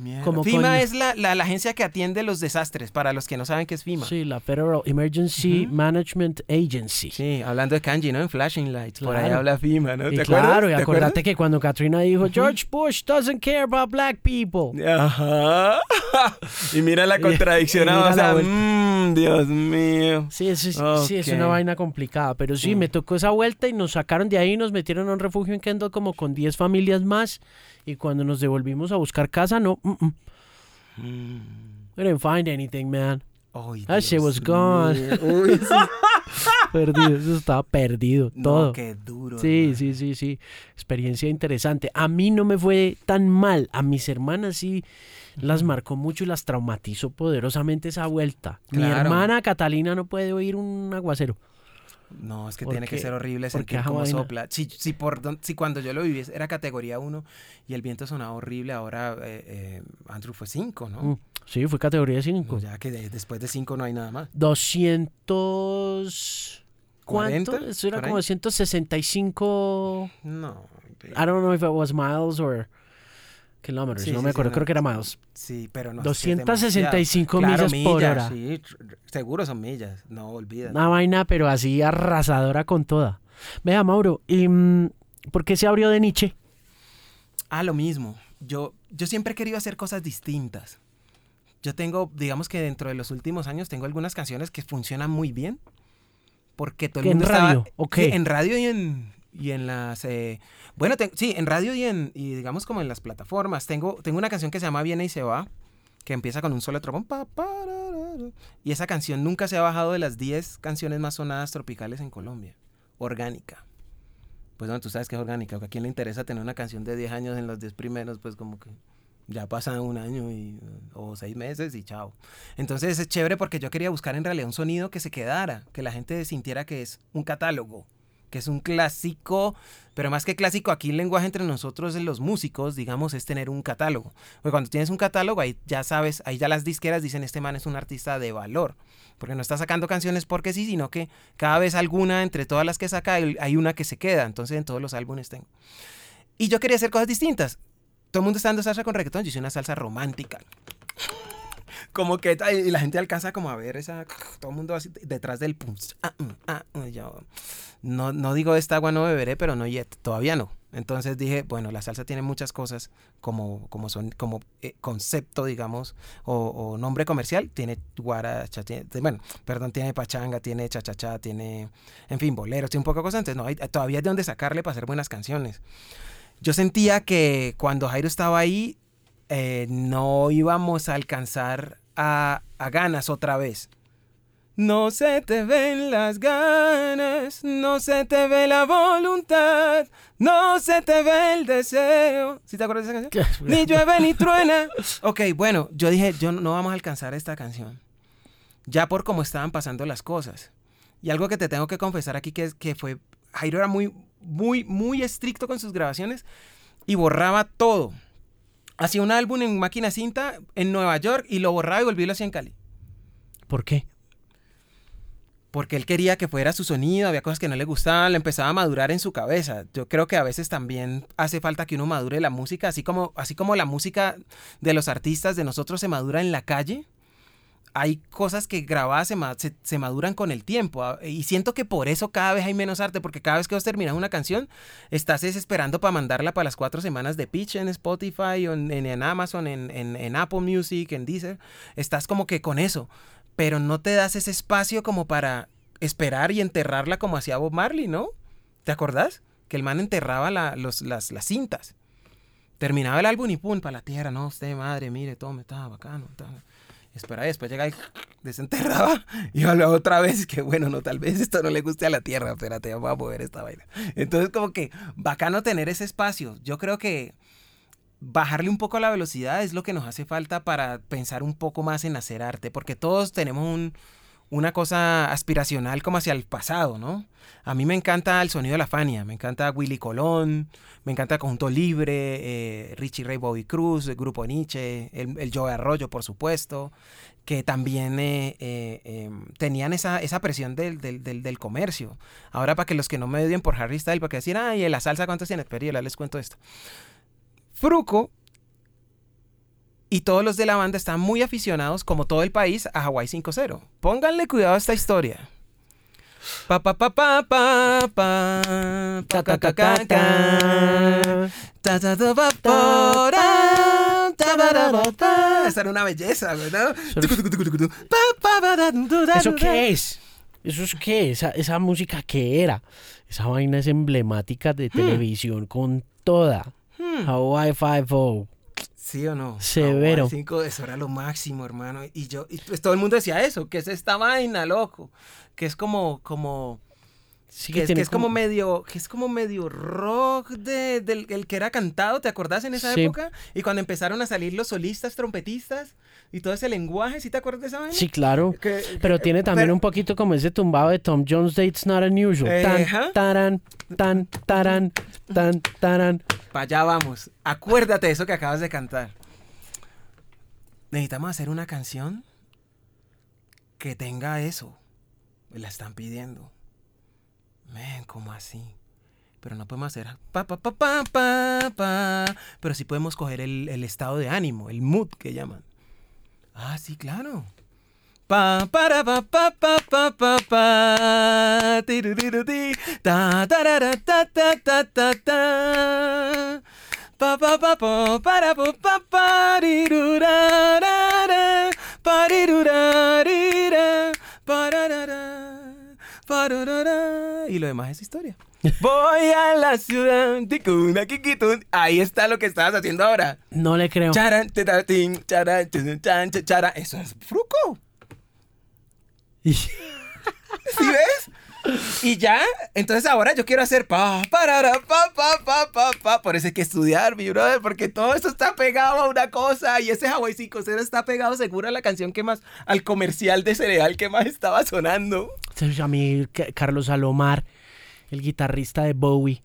Mierda. Como FIMA es la, la- la agencia que atiende los desastres, para los que no saben qué es FIMA. Sí, la Federal Emergency Management Agency. Sí, hablando de kanji, ¿no? En Flashing Lights. Por ahí Claro. habla FIMA, ¿no? Y ¿Te claro, acuerdas? y ¿Te acordate acuerdas? que cuando Katrina dijo George Bush doesn't care about black people. Ajá. y mira la Y- contradicción. y mira o la sea, vuelta. mm, Dios mío. Sí, eso es, sí, es una vaina complicada, pero sí, Mm. me tocó esa vuelta y nos sacaron de ahí y nos metieron a un refugio en Kendall como con 10 familias más y cuando nos devolvimos a buscar casa, no, mm, mm, we didn't find anything, man. Ay, That shit was gone. mío. Uy, sí. Perdido, eso estaba perdido, todo. Qué duro. Sí, sí, sí, sí. Experiencia interesante. A mí no me fue tan mal. A mis hermanas sí las marcó mucho y las traumatizó poderosamente esa vuelta. Mi hermana Catalina no puede oír un aguacero. No, es que ¿Por tiene que ser horrible ¿Por qué sentir cómo sopla. Si, si, por, don- si cuando yo lo viví era categoría 1 y el viento sonaba horrible, ahora eh, eh, Andrew fue 5, ¿no? Mm, Sí, fue categoría 5. Pues ya que de- después de 5 no hay nada más. 200... ¿Cuánto? 40, Eso era como 165... No. I don't know if it was miles or kilometers. Sí, no sí, me sí, acuerdo, no. creo que era miles. Sí, pero no. es que es 265 demasiado. millas por hora. Sí, seguro son millas. No, olvídate. Una vaina, pero así arrasadora con toda. Vea, Mauro, ¿y mm, por qué se abrió de Nietzsche? Ah, lo mismo. Yo, yo siempre he querido hacer cosas distintas. Yo tengo, digamos que dentro de los últimos años, tengo algunas canciones que funcionan muy bien. Porque todo el ¿Que en mundo estaba- radio? ¿O qué? Sí, en radio y en, y en las... eh, bueno, te- sí, en radio y en, y digamos como en las plataformas. Tengo, tengo una canción que se llama Viene y se va, que empieza con un solo trombón. y esa canción nunca se ha bajado de las 10 canciones más sonadas tropicales en Colombia. Orgánica. Pues bueno, tú sabes que es orgánica. ¿A quién le interesa tener una canción de 10 años en los 10 primeros? Pues como que ya pasa un año y, o seis meses y chao. Entonces es chévere porque yo quería buscar en realidad un sonido que se quedara, que la gente sintiera que es un catálogo, que es un clásico, pero más que clásico, aquí el lenguaje entre nosotros, los músicos, digamos, es tener un catálogo. Porque cuando tienes un catálogo, ahí ya sabes, ahí ya las disqueras dicen, este man es un artista de valor. Porque no está sacando canciones porque sí, sino que cada vez alguna, entre todas las que saca, hay una que se queda. Entonces en todos los álbumes tengo. Y yo quería hacer cosas distintas. Todo el mundo está dando salsa con reggaetón, yo hice una salsa romántica. Como que y la gente alcanza como a ver esa todo el mundo así detrás del pum. ah, mm, ah, mm, yo no, no digo esta agua no beberé, pero no yet, todavía no. Entonces dije, bueno, la salsa tiene muchas cosas como, como son, como eh, concepto, digamos, o, o nombre comercial, tiene guaracha, tiene, bueno, perdón, tiene pachanga, tiene chachachá, tiene, en fin, boleros, tiene un poco de cosas, entonces no, hay, todavía hay de dónde sacarle para hacer buenas canciones. Yo sentía que cuando Jairo estaba ahí, eh, no íbamos a alcanzar a, a ganas otra vez. No se te ven las ganas, no se te ve la voluntad, no se te ve el deseo. ¿Sí te acuerdas de esa canción? ni llueve ni truena. Ok, bueno, yo dije, yo no vamos a alcanzar esta canción. Ya por cómo estaban pasando las cosas. Y algo que te tengo que confesar aquí que es que fue Jairo era muy muy muy estricto con sus grabaciones y borraba todo. Hacía un álbum en máquina cinta en Nueva York y lo borraba y volvió y lo hacía en Cali. ¿Por qué? porque él quería que fuera su sonido, había cosas que no le gustaban, le empezaba a madurar en su cabeza. Yo creo que a veces también hace falta que uno madure la música, así como, así como la música de los artistas de nosotros se madura en la calle. Hay cosas que grabadas se, se, maduran con el tiempo. Ah, y siento que por eso cada vez hay menos arte, porque cada vez que vos terminas una canción, estás esperando para mandarla para las cuatro semanas de pitch en Spotify, o en, en, Amazon, en, en Apple Music, en Deezer. Estás como que con eso pero no te das ese espacio como para esperar y enterrarla como hacía Bob Marley, ¿no? ¿Te acordás? Que el man enterraba las, las, cintas. Terminaba el álbum y pum, para la tierra, no, usted, madre, mire, todo me estaba bacano. Espera, después llega y desenterraba y hablaba otra vez que bueno, no, tal vez esto no le guste a la tierra, espérate, vamos a mover esta vaina. Entonces como que bacano tener ese espacio. Yo creo que bajarle un poco la velocidad es lo que nos hace falta para pensar un poco más en hacer arte, porque todos tenemos una cosa aspiracional como hacia el pasado, ¿no? A mí me encanta el sonido de la Fania, me encanta Willy Colón, me encanta Conjunto Libre, eh, Richie Ray Bobby Cruz, el Grupo Nietzsche, el, Joe Arroyo, por supuesto, que también eh, eh, tenían esa, esa presión del, del, comercio. Ahora, para que los que no me odien por Harry Style, para que decir, ay, la salsa, ¿cuántos tiene? Pero yo les cuento esto. Fruco y todos los de la banda están muy aficionados, como todo el país, a Hawaii 5-0. Pónganle cuidado a esta historia. Pa pa pa pa pa pa pa ca ca ca ca ta ta ta pa pa ta ta ta Esa era una belleza, ¿verdad? ¿Eso qué es? ¿Eso es qué? ¿Esa, esa música qué era? Esa vaina es emblemática de televisión con toda. Hawaii 5 ¿Sí o no? Severo. 5 eso era lo máximo, hermano. Y yo, y pues todo el mundo decía eso, que es esta vaina, loco. Que es como, como, Sí, que, es, como... medio, que es como medio rock de, del el que era cantado, ¿te acordás en esa época? Y cuando empezaron a salir los solistas, trompetistas y todo ese lenguaje, ¿sí te acuerdas de esa vaina? Sí, claro. pero tiene también un poquito como ese tumbado de Tom Jones de It's Not Unusual. tan, taran, tan, taran, tan, taran. Para allá vamos. Acuérdate de eso que acabas de cantar. Necesitamos hacer una canción que tenga eso. La están pidiendo. Man, ¿cómo así? Pero no podemos hacer pa pa pa pa pa pa. Pero sí podemos coger el, estado de ánimo, el mood que llaman. Ah, sí, claro. Pa para pa pa pa pa pa pa ti ta ta ta ta ta pa pa pa pa para pa pa pa ri ru ra ra pa pa y lo demás es historia. Voy a la ciudad, ahí está lo que estabas haciendo ahora. No le creo. Eso es fruco. ¿Sí ves? Y ya, entonces ahora yo quiero hacer pa, parara, pa, pa, pa, pa, pa. Por eso hay que estudiar, mi brother, porque todo esto está pegado a una cosa y ese Hawaii 5 está pegado seguro a la canción que más, al comercial de cereal que más estaba sonando. A mí, Carlos Salomar, el guitarrista de Bowie.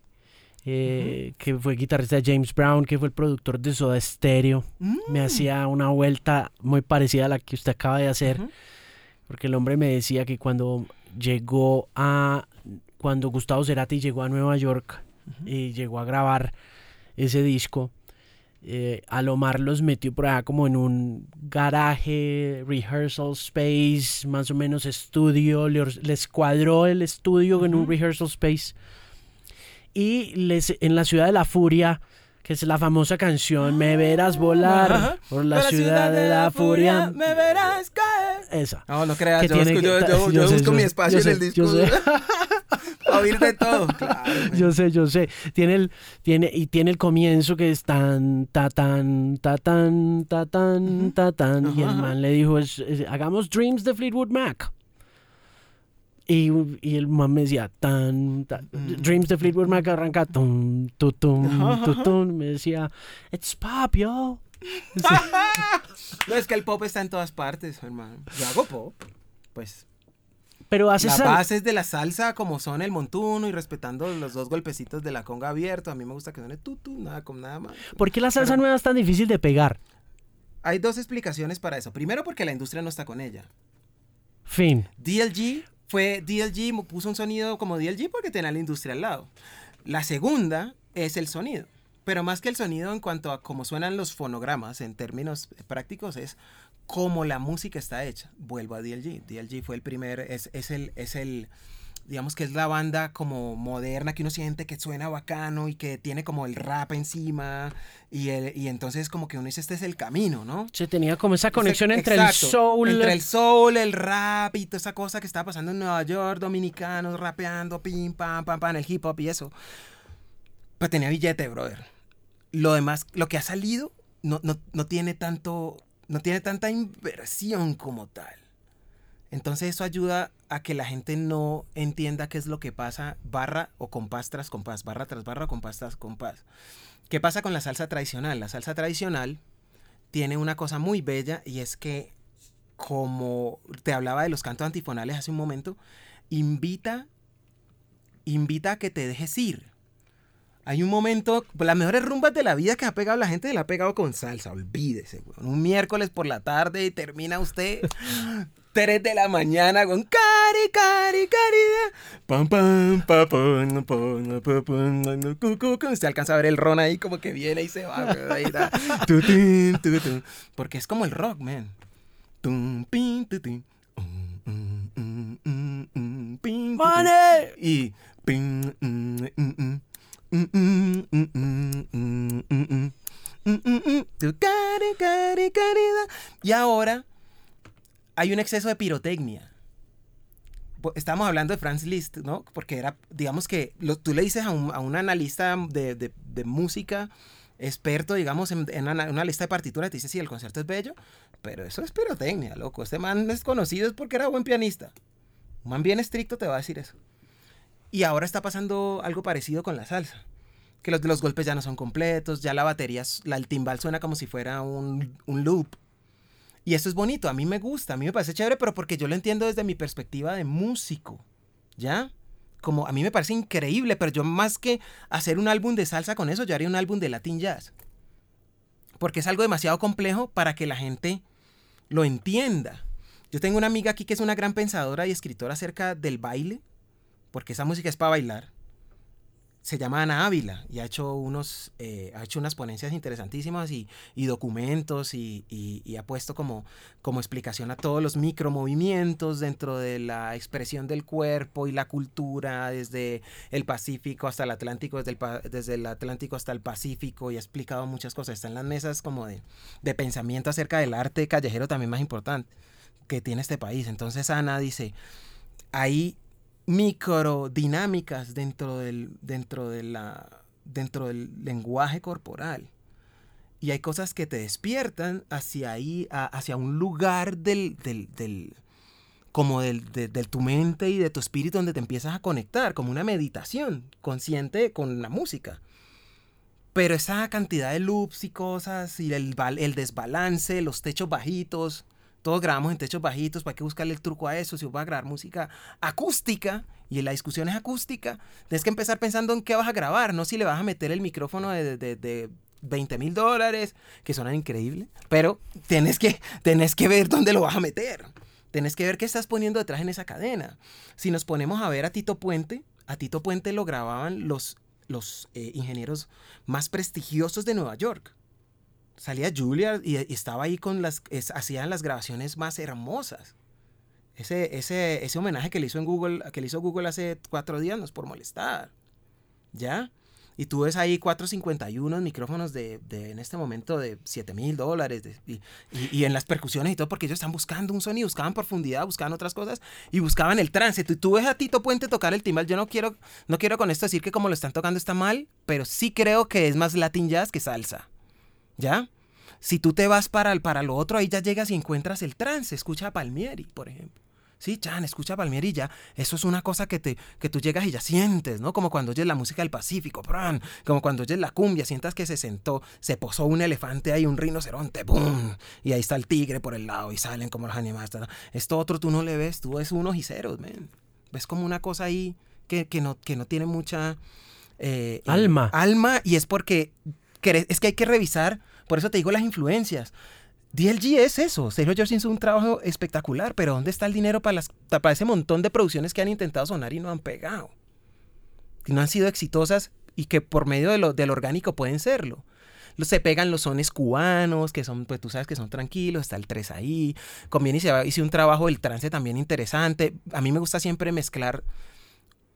Eh, que fue guitarrista de James Brown, que fue el productor de Soda Stereo. Me mm. hacía una vuelta muy parecida a la que usted acaba de hacer, porque el hombre me decía que cuando llegó a, cuando Gustavo Cerati llegó a Nueva York y llegó a grabar ese disco, eh, Alomar los metió por allá como en un garaje, rehearsal space, más o menos estudio, les cuadró el estudio en un rehearsal space. Y les, en la ciudad de la furia que es la famosa canción Me verás volar por la, ciudad, de la furia. Me verás caer. Esa. No, no creas, yo, yo, busco mi espacio en el disco. a oír de todo. Claro, yo sé, yo sé. Tiene el, tiene, y tiene el comienzo que es tan, ta, tan, ta, tan, ta, tan, ta, tan. Y el man le dijo, hagamos Dreams de Fleetwood Mac. Y, y el man me decía, tan, tan- Dreams de Fleetwood Mac arranca, tum, tu, tum, tu, tum. Me decía, it's pop, yo. No, es que el pop está en todas partes, hermano. Yo hago pop. Pues Pero hace las bases de la salsa como son el montuno y respetando los dos golpecitos de la conga abierto. A mí me gusta que suene tutu, nada con nada más. ¿Por qué la salsa Pero- nueva es tan difícil de pegar? Hay dos explicaciones para eso. Primero porque la industria no está con ella. Fin. DLG fue DLG puso un sonido como DLG porque tenía la industria al lado. La segunda es el sonido. Pero más que el sonido en cuanto a cómo suenan los fonogramas en términos prácticos es cómo la música está hecha. Vuelvo a DLG. DLG fue el primer, es, es el, es el, digamos que es la banda como moderna que uno siente que suena bacano y que tiene como el rap encima y, el- y entonces como que uno dice este es el camino, ¿no? Se tenía como esa conexión Ese- entre el exacto, soul. Entre el soul, el rap y toda esa cosa que estaba pasando en Nueva York, dominicanos rapeando, pim, pam, pam, pam, el hip hop y eso. Pues tenía billete, brother. Lo demás, lo que ha salido, no, no, no tiene tanto, no tiene tanta inversión como tal. Entonces eso ayuda a que la gente no entienda qué es lo que pasa barra o compás tras compás, barra tras barra o compás tras compás. ¿Qué pasa con la salsa tradicional? La salsa tradicional tiene una cosa muy bella y es que, como te hablaba de los cantos antifonales hace un momento, invita, invita a que te dejes ir. Hay un momento, las mejores rumbas de la vida que ha pegado la gente, la ha pegado con salsa, olvídese. Un miércoles por la tarde y termina usted 3 de la mañana con cari, cari, caridad. Pam, pam, pa, pam, pam, pa, pam, cu, cu, cu. Usted alcanza a ver el ron ahí como que viene y se va. ahí está. Porque es como el rock, man. Tum, pin. Um, um, um, um, um. Y pin, mm, mm, mm. Mm, mm, mm, mm, mm, mm, mm. Mm, mm, mm. Y ahora hay un exceso de pirotecnia. Estamos hablando de Franz Liszt, ¿no? Porque era, digamos que lo- tú le dices a un, a un analista de, de- música, experto, digamos, en, en una, lista de partituras, te dice, sí, el concierto es bello, pero eso es pirotecnia, loco. Este man es conocido es porque era buen pianista. Un man bien estricto te va a decir eso. Y ahora está pasando algo parecido con la salsa. Que los, los golpes ya no son completos, ya la batería, la, el timbal suena como si fuera un, un loop. Y eso es bonito, a mí me gusta, a mí me parece chévere, pero porque yo lo entiendo desde mi perspectiva de músico, ¿ya? Como a mí me parece increíble, pero yo más que hacer un álbum de salsa con eso, yo haría un álbum de Latin Jazz. Porque es algo demasiado complejo para que la gente lo entienda. Yo tengo una amiga aquí que es una gran pensadora y escritora acerca del baile, porque esa música es para bailar. Se llama Ana Ávila y ha hecho, unos, eh, ha hecho unas ponencias interesantísimas y, y documentos y, y- y ha puesto como, como explicación a todos los micromovimientos dentro de la expresión del cuerpo y la cultura desde el Pacífico hasta el Atlántico, desde el, desde el Atlántico hasta el Pacífico y ha explicado muchas cosas. Está en las mesas como de, de pensamiento acerca del arte callejero también más importante que tiene este país. Entonces Ana dice, hay microdinámicas dentro del, dentro, de dentro del lenguaje corporal. Y hay cosas que te despiertan hacia ahí, hacia un lugar del, del, del- como del, de, tu mente y de tu espíritu donde te empiezas a conectar, como una meditación consciente con la música. Pero esa cantidad de loops y cosas y el, el desbalance, los techos bajitos, todos grabamos en techos bajitos, para que buscarle el truco a eso, si vas a grabar música acústica y la discusión es acústica, tienes que empezar pensando en qué vas a grabar, no si le vas a meter el micrófono de, de, de 20 mil dólares, que suenan increíble, pero tienes que, tenés que ver dónde lo vas a meter. Tenés que ver qué estás poniendo detrás en esa cadena. Si nos ponemos a ver a Tito Puente, a Tito Puente lo grababan los, los eh, ingenieros más prestigiosos de Nueva York. Salía Julia y, estaba ahí con las, hacían las grabaciones más hermosas. Ese, ese, ese homenaje que le hizo Google, que le hizo Google hace cuatro días no es por molestar. ¿Ya? Y tú ves ahí 451 micrófonos de, de, en este momento de 7 mil dólares. Y, y- y en las percusiones y todo, porque ellos están buscando un sonido, buscaban profundidad, buscaban otras cosas y buscaban el trance. Tú, tú ves a Tito Puente tocar el timbal. Yo no quiero, no quiero con esto decir que como lo están tocando está mal, pero sí creo que es más Latin jazz que salsa. ¿Ya? Si tú te vas para, el- para lo otro, ahí ya llegas y encuentras el trance. Escucha a Palmieri, por ejemplo. Sí, Chan, escucha Palmierilla. Eso es una cosa que, te, que tú llegas y ya sientes, ¿no? Como cuando oyes la música del Pacífico, ¡pran! como cuando oyes la cumbia, sientas que se sentó, se posó un elefante ahí, un rinoceronte, ¡pum! Y ahí está el tigre por el lado y salen como los animales. Esto otro tú no le ves, tú ves unos y ceros, men. Ves como una cosa ahí que, que, no, que no tiene mucha... eh, eh, Alma. alma y es porque es que hay que revisar, por eso te digo las influencias. DLG es eso. Sergio George hizo un trabajo espectacular, pero ¿dónde está el dinero para, las, para ese montón de producciones que han intentado sonar y no han pegado? Que no han sido exitosas y que por medio de lo, del orgánico pueden serlo. Lo- Se pegan los sones cubanos, que son, pues tú sabes que son tranquilos, está el 3 ahí. Conviene y hice un trabajo del trance también interesante. A mí me gusta siempre mezclar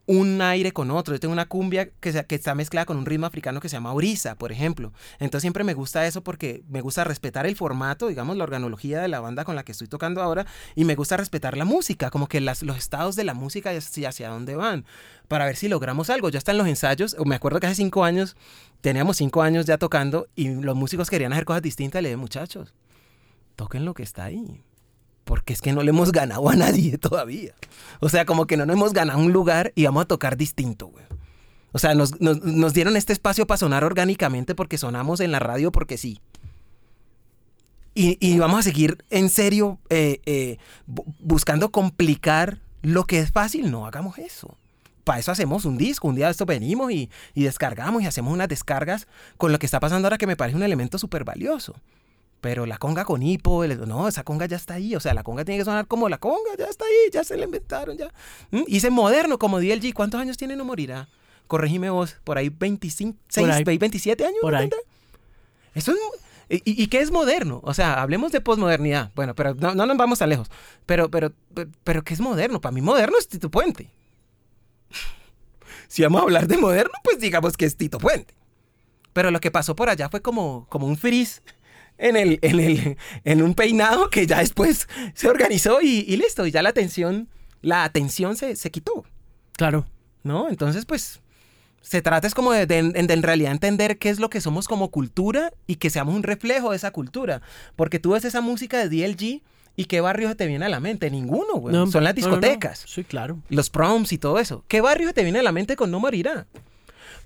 un aire con otro. Yo tengo una cumbia que, está mezclada con un ritmo africano que se llama orisa, por ejemplo. Entonces siempre me gusta eso porque me gusta respetar el formato, digamos, la organología de la banda con la que estoy tocando ahora y me gusta respetar la música, como que los estados de la música y hacia, hacia dónde van, para ver si logramos algo. Ya están los ensayos, me acuerdo que hace cinco años, teníamos cinco años ya tocando y los músicos querían hacer cosas distintas. Le dije, muchachos, toquen lo que está ahí. Porque es que no le hemos ganado a nadie todavía. O sea, como que no nos hemos ganado un lugar y vamos a tocar distinto, güey. O sea, nos, nos- nos dieron este espacio para sonar orgánicamente porque sonamos en la radio porque sí. Y, y vamos a seguir en serio eh, eh, bu- buscando complicar lo que es fácil. No hagamos eso. Para eso hacemos un disco. Un día de esto venimos y, y descargamos y hacemos unas descargas con lo que está pasando ahora que me parece un elemento súper valioso. Pero la conga con hipo, el- no, esa conga ya está ahí. O sea, la conga tiene que sonar como la conga, ya está ahí, ya se la inventaron, ya. ¿Mm? Hice moderno como DLG. ¿Cuántos años tiene No Morirá? Corregime vos, por ahí 25, Por ahí. 6, 27 años. Por ¿no ahí. Eso es... ¿Y, y qué es moderno? O sea, hablemos de posmodernidad. Bueno, pero no, no nos vamos tan lejos. Pero, pero, pero, pero ¿qué es moderno? Para mí moderno es Tito Puente. Si vamos a hablar de moderno, pues digamos que es Tito Puente. Pero lo que pasó por allá fue como, como un frizz en, el, en, el, en un peinado que ya después se organizó y, y listo. Y ya la atención, la atención se, se quitó. Claro. ¿no? Entonces, pues, se trata es como de, de- de en realidad entender qué es lo que somos como cultura y que seamos un reflejo de esa cultura. Porque tú ves esa música de DLG y qué barrio se te viene a la mente. Ninguno, güey. No, Son las no, no, no. discotecas, Sí, claro. los proms y todo eso. ¿Qué barrio se te viene a la mente con No Morirá?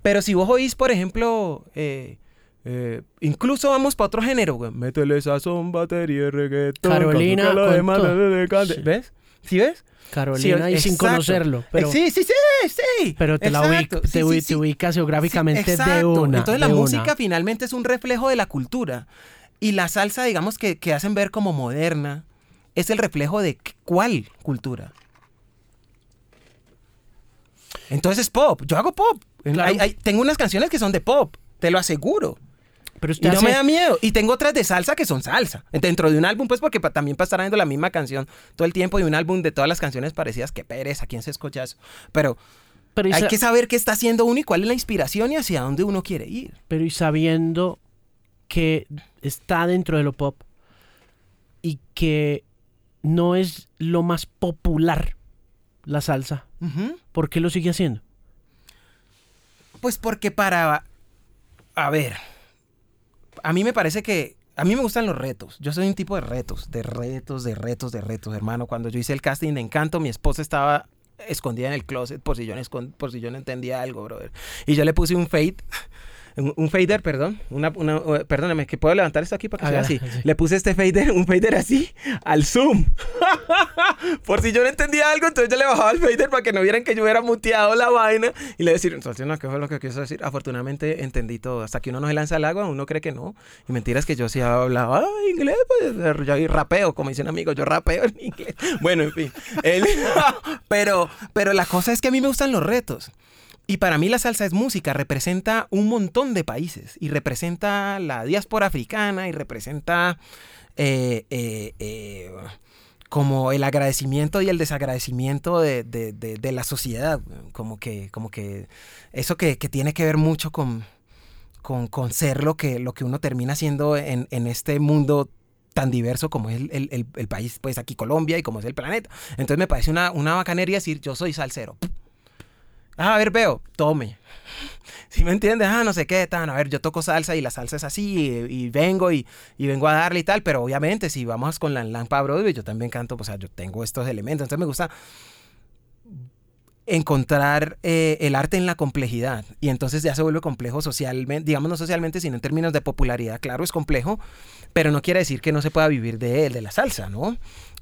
Pero si vos oís, por ejemplo, eh, eh, incluso vamos para otro género, güey. Métele sazón, batería, reggaetón. Carolina con demás, Sí. ¿Ves? ¿Sí ves? Carolina, Sí, y sin exacto. conocerlo. Pero, Eh, sí, sí, sí, sí. pero te, la Exacto. ubic- te, Sí, te ubicas geográficamente de una. Entonces la una. música finalmente es un reflejo de la cultura. Y la salsa, digamos, que, que hacen ver como moderna, es el reflejo de cuál cultura. Entonces es pop. Yo hago pop. Claro. Hay- hay- tengo unas canciones que son de pop, te lo aseguro. Pero Y no me da miedo. Y tengo otras de salsa que son salsa. Dentro de un álbum, pues porque pa- también para estar viendo la misma canción todo el tiempo y un álbum de todas las canciones parecidas, que pereza, ¿quién se escucha eso? Pero hay que saber qué está haciendo uno y cuál es la inspiración y hacia dónde uno quiere ir. pero y sabiendo que está dentro de lo pop y que no es lo más popular la salsa. ¿por qué lo sigue haciendo? Pues porque para... A ver, a mí me parece que... A mí me gustan los retos. Yo soy un tipo de retos, de retos, de retos, de retos, hermano. Cuando yo hice el casting de Encanto, mi esposa estaba escondida en el closet por si yo no, por si yo no entendía algo, brother. Y yo le puse un fade, un, un fader, perdón. Una, una, eh, perdóname, que puedo levantar esto aquí para que sea así. sí. Le puse este fader, un fader así, al zoom. por si yo no entendía algo, entonces yo le bajaba el fader para que no vieran que yo hubiera muteado la vaina. Y le decir, entonces, no, ¿qué fue lo que quiso decir? Afortunadamente entendí todo. Hasta que uno no se lanza al agua, uno cree que no. Y mentiras que yo sí hablaba "Ah, inglés, pues yo rapeo, como dice un amigo, yo rapeo en inglés. Bueno, en fin. Él- pero, pero la cosa es que a mí me gustan los retos. Y para mí la salsa es música, representa un montón de países y representa la diáspora africana y representa eh, eh, eh, como el agradecimiento y el desagradecimiento de, de- de- de la sociedad, como que, como que eso que, que tiene que ver mucho con, con, con ser lo que, lo que uno termina siendo en, en este mundo tan diverso como es el, el- el- país, pues aquí Colombia y como es el planeta. Entonces me parece una, una bacanería decir yo soy salsero. Ah, a ver, veo, tome. ¿Sí me entiendes? Ah, no sé qué, tan. A ver, yo toco salsa y la salsa es así y, vengo y, y vengo a darle y tal, pero obviamente si vamos con la Lampa Broadway, yo también canto, o sea, yo tengo estos elementos. Entonces me gusta encontrar eh, el arte en la complejidad y entonces ya se vuelve complejo socialmente, digamos no socialmente, sino en términos de popularidad, claro, es complejo, pero no quiere decir que no se pueda vivir de él, de la salsa, ¿no?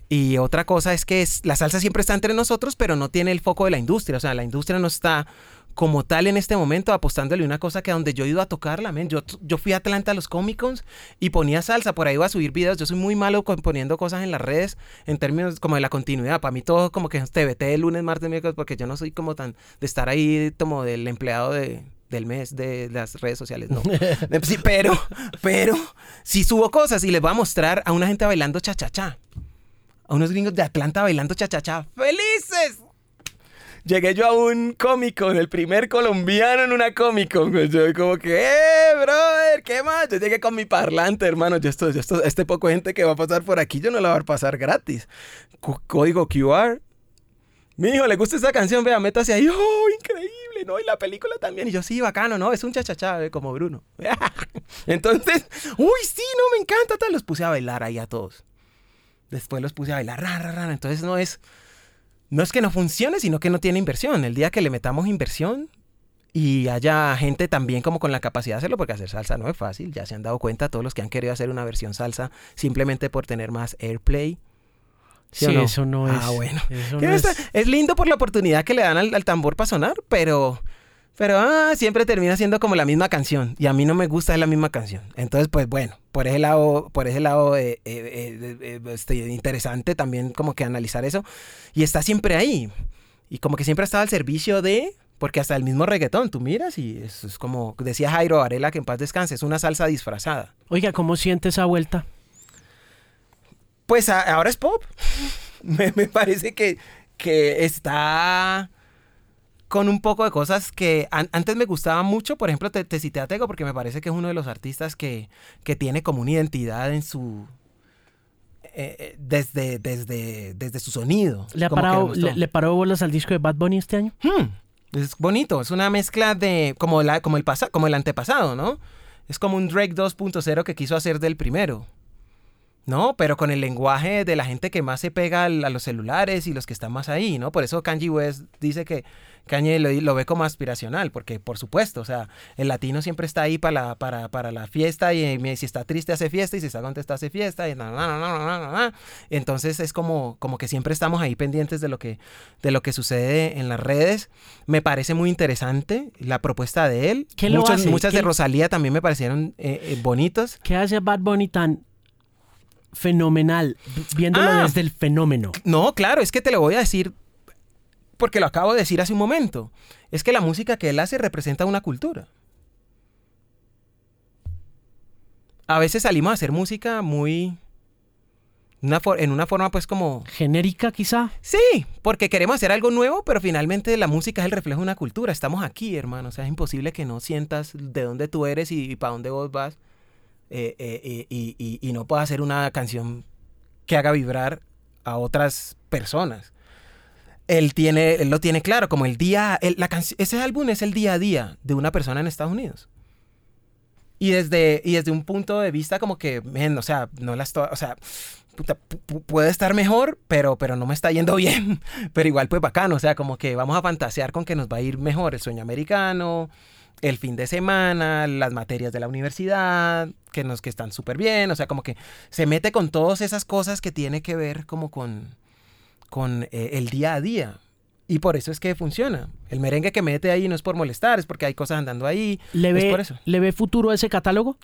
Y otra cosa es que es, la salsa siempre está entre nosotros, pero no tiene el foco de la industria, o sea, la industria no está como tal en este momento apostándole una cosa que donde yo he ido a tocarla, men. Yo, yo fui a Atlanta a los Comic Cons y ponía salsa, por ahí iba a subir videos. Yo soy muy malo con poniendo cosas en las redes en términos como de la continuidad. Para mí todo como que es TBT el lunes, martes, miércoles, porque yo no soy como tan de estar ahí como del empleado de, del mes de las redes sociales, no. sí, pero, pero, si subo cosas y les voy a mostrar a una gente bailando cha-cha-cha. A unos gringos de Atlanta bailando cha-cha-cha. ¡Felices! Llegué yo a un cómico, el primer colombiano en una cómico. Yo como que, ¡eh, brother! ¿Qué más? Yo llegué con mi parlante, hermano. Yo esto, yo esto, este poco gente que va a pasar por aquí, yo no la voy a pasar gratis. Código QR. Mi hijo, ¿le gusta esa canción? Vea, métase ahí. ¡Oh, increíble! ¿No? Y la película también. Y yo, sí, bacano, ¿no? Es un chachachá, ¿eh? como Bruno. Entonces, uy, sí, no, me encanta. Tal. Los puse a bailar ahí a todos. Después los puse a bailar, ra, ra, ra. Entonces no es no es que no funcione, sino que no tiene inversión. El día que le metamos inversión y haya gente también como con la capacidad de hacerlo, porque hacer salsa no es fácil, ya se han dado cuenta todos los que han querido hacer una versión salsa simplemente por tener más airplay. ¿Sí, sí no? eso no es. Ah, bueno. No es... es... lindo por la oportunidad que le dan al, al tambor para sonar, pero pero ah, siempre termina siendo como la misma canción. Y a mí no me gusta la misma canción. Entonces, pues bueno, por ese lado, por ese lado eh, eh, eh, este, interesante también como que analizar eso. Y está siempre ahí. Y como que siempre ha estado al servicio de... Porque hasta el mismo reggaetón, tú miras y eso es como decía Jairo Varela, que en paz descanse, es una salsa disfrazada. Oiga, ¿cómo siente esa vuelta? Pues a, ahora es pop. me, me, parece que, que está con un poco de cosas que an antes me gustaba mucho. Por ejemplo, te, te, cité a Tego porque me parece que es uno de los artistas que, que tiene como una identidad en su... Eh, desde, desde, desde su sonido. ¿Le, ha parado, le, le, paró bolas al disco de Bad Bunny este año? Hmm, es bonito, es una mezcla de como, la, como, el pasa, como el antepasado, ¿no? Es como un Drake 2.0 que quiso hacer del primero. ¿No? Pero con el lenguaje de la gente que más se pega a los celulares y los que están más ahí, ¿no? Por eso Kanye West dice que Kanye lo, lo ve como aspiracional, porque por supuesto, o sea, el latino siempre está ahí para la, para, para la fiesta y, si está triste hace fiesta y si está contento hace fiesta y entonces es como, como que siempre estamos ahí pendientes de lo que, de lo que sucede en las redes. Me parece muy interesante la propuesta de él. ¿Qué lo muchas, hace? muchas ¿Qué? de Rosalía también me parecieron eh, eh, bonitos. ¿Qué hace Bad Bunny tan fenomenal, viéndolo Ah. desde el fenómeno? No, claro, es que te lo voy a decir porque lo acabo de decir hace un momento. Es que la música que él hace representa una cultura. A veces salimos a hacer música muy... Una en una forma pues como... ¿Genérica quizá? Sí, porque queremos hacer algo nuevo, pero finalmente la música es el reflejo de una cultura. Estamos aquí, hermano. O sea, es imposible que no sientas de dónde tú eres y, y para dónde vos vas. Eh, eh, y, no puedas hacer una canción que haga vibrar a otras personas. Él tiene él lo tiene claro como el día el, la ese álbum es el día a día de una persona en Estados Unidos. Y desde y desde un punto de vista como que man, o sea no la estoy o sea puta, puede estar mejor pero pero no me está yendo bien. Pero igual pues bacano o sea como que vamos a fantasear con que nos va a ir mejor el sueño americano el fin de semana, las materias de la universidad, que nos que están súper bien, o sea, como que se mete con todas esas cosas que tiene que ver como con, con eh, el día a día. Y por eso es que funciona. El merengue que mete ahí no es por molestar, es porque hay cosas andando ahí. ¿Le ve, es por eso. ¿Le ve futuro a ese catálogo?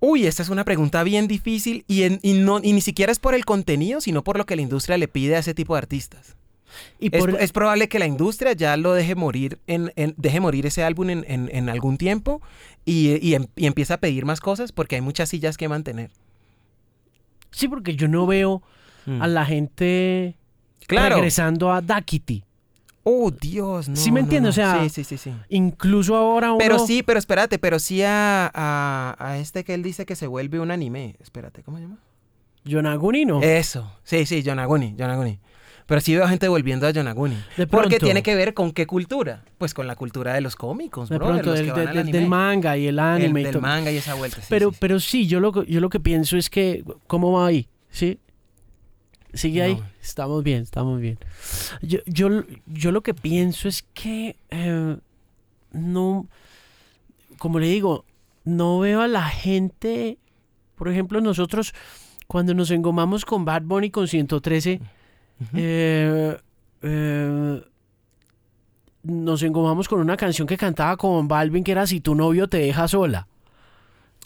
Uy, esta es una pregunta bien difícil y, en, y, no, y ni siquiera es por el contenido, sino por lo que la industria le pide a ese tipo de artistas. Y por... es, es, probable que la industria ya lo deje morir, en, en deje morir ese álbum en, en algún tiempo y, y, y empieza a pedir más cosas porque hay muchas sillas que mantener. Sí, porque yo no veo mm. a la gente claro. regresando a Dakity. Oh, Dios, no. ¿Sí me entiendes? No, no. O sea, sí, sí, sí, sí. incluso ahora uno... Pero sí, pero espérate, pero sí a, a, a, este que él dice que se vuelve un anime. Espérate, ¿cómo se llama? Yonaguni, ¿no? Eso, sí, sí, Yonaguni, Yonaguni. Pero sí veo gente volviendo a Yonaguni. De Porque pronto. tiene que ver con qué cultura. Pues con la cultura de los cómicos, De brother, pronto, los del, que van del- al del- anime. del manga y el El- anime y del manga y esa vuelta. sí, pero, sí, pero sí, yo lo, que- yo lo que pienso es que, ¿cómo va ahí? ¿Sí? ¿Sigue ahí? No. Estamos bien, estamos bien. Yo, yo, yo lo que pienso es que eh, no, como le digo, no veo a la gente, por ejemplo, nosotros cuando nos engomamos con Bad Bunny con 113, eh, eh, nos engomamos con una canción que cantaba con Balvin que era Si tu novio te deja sola.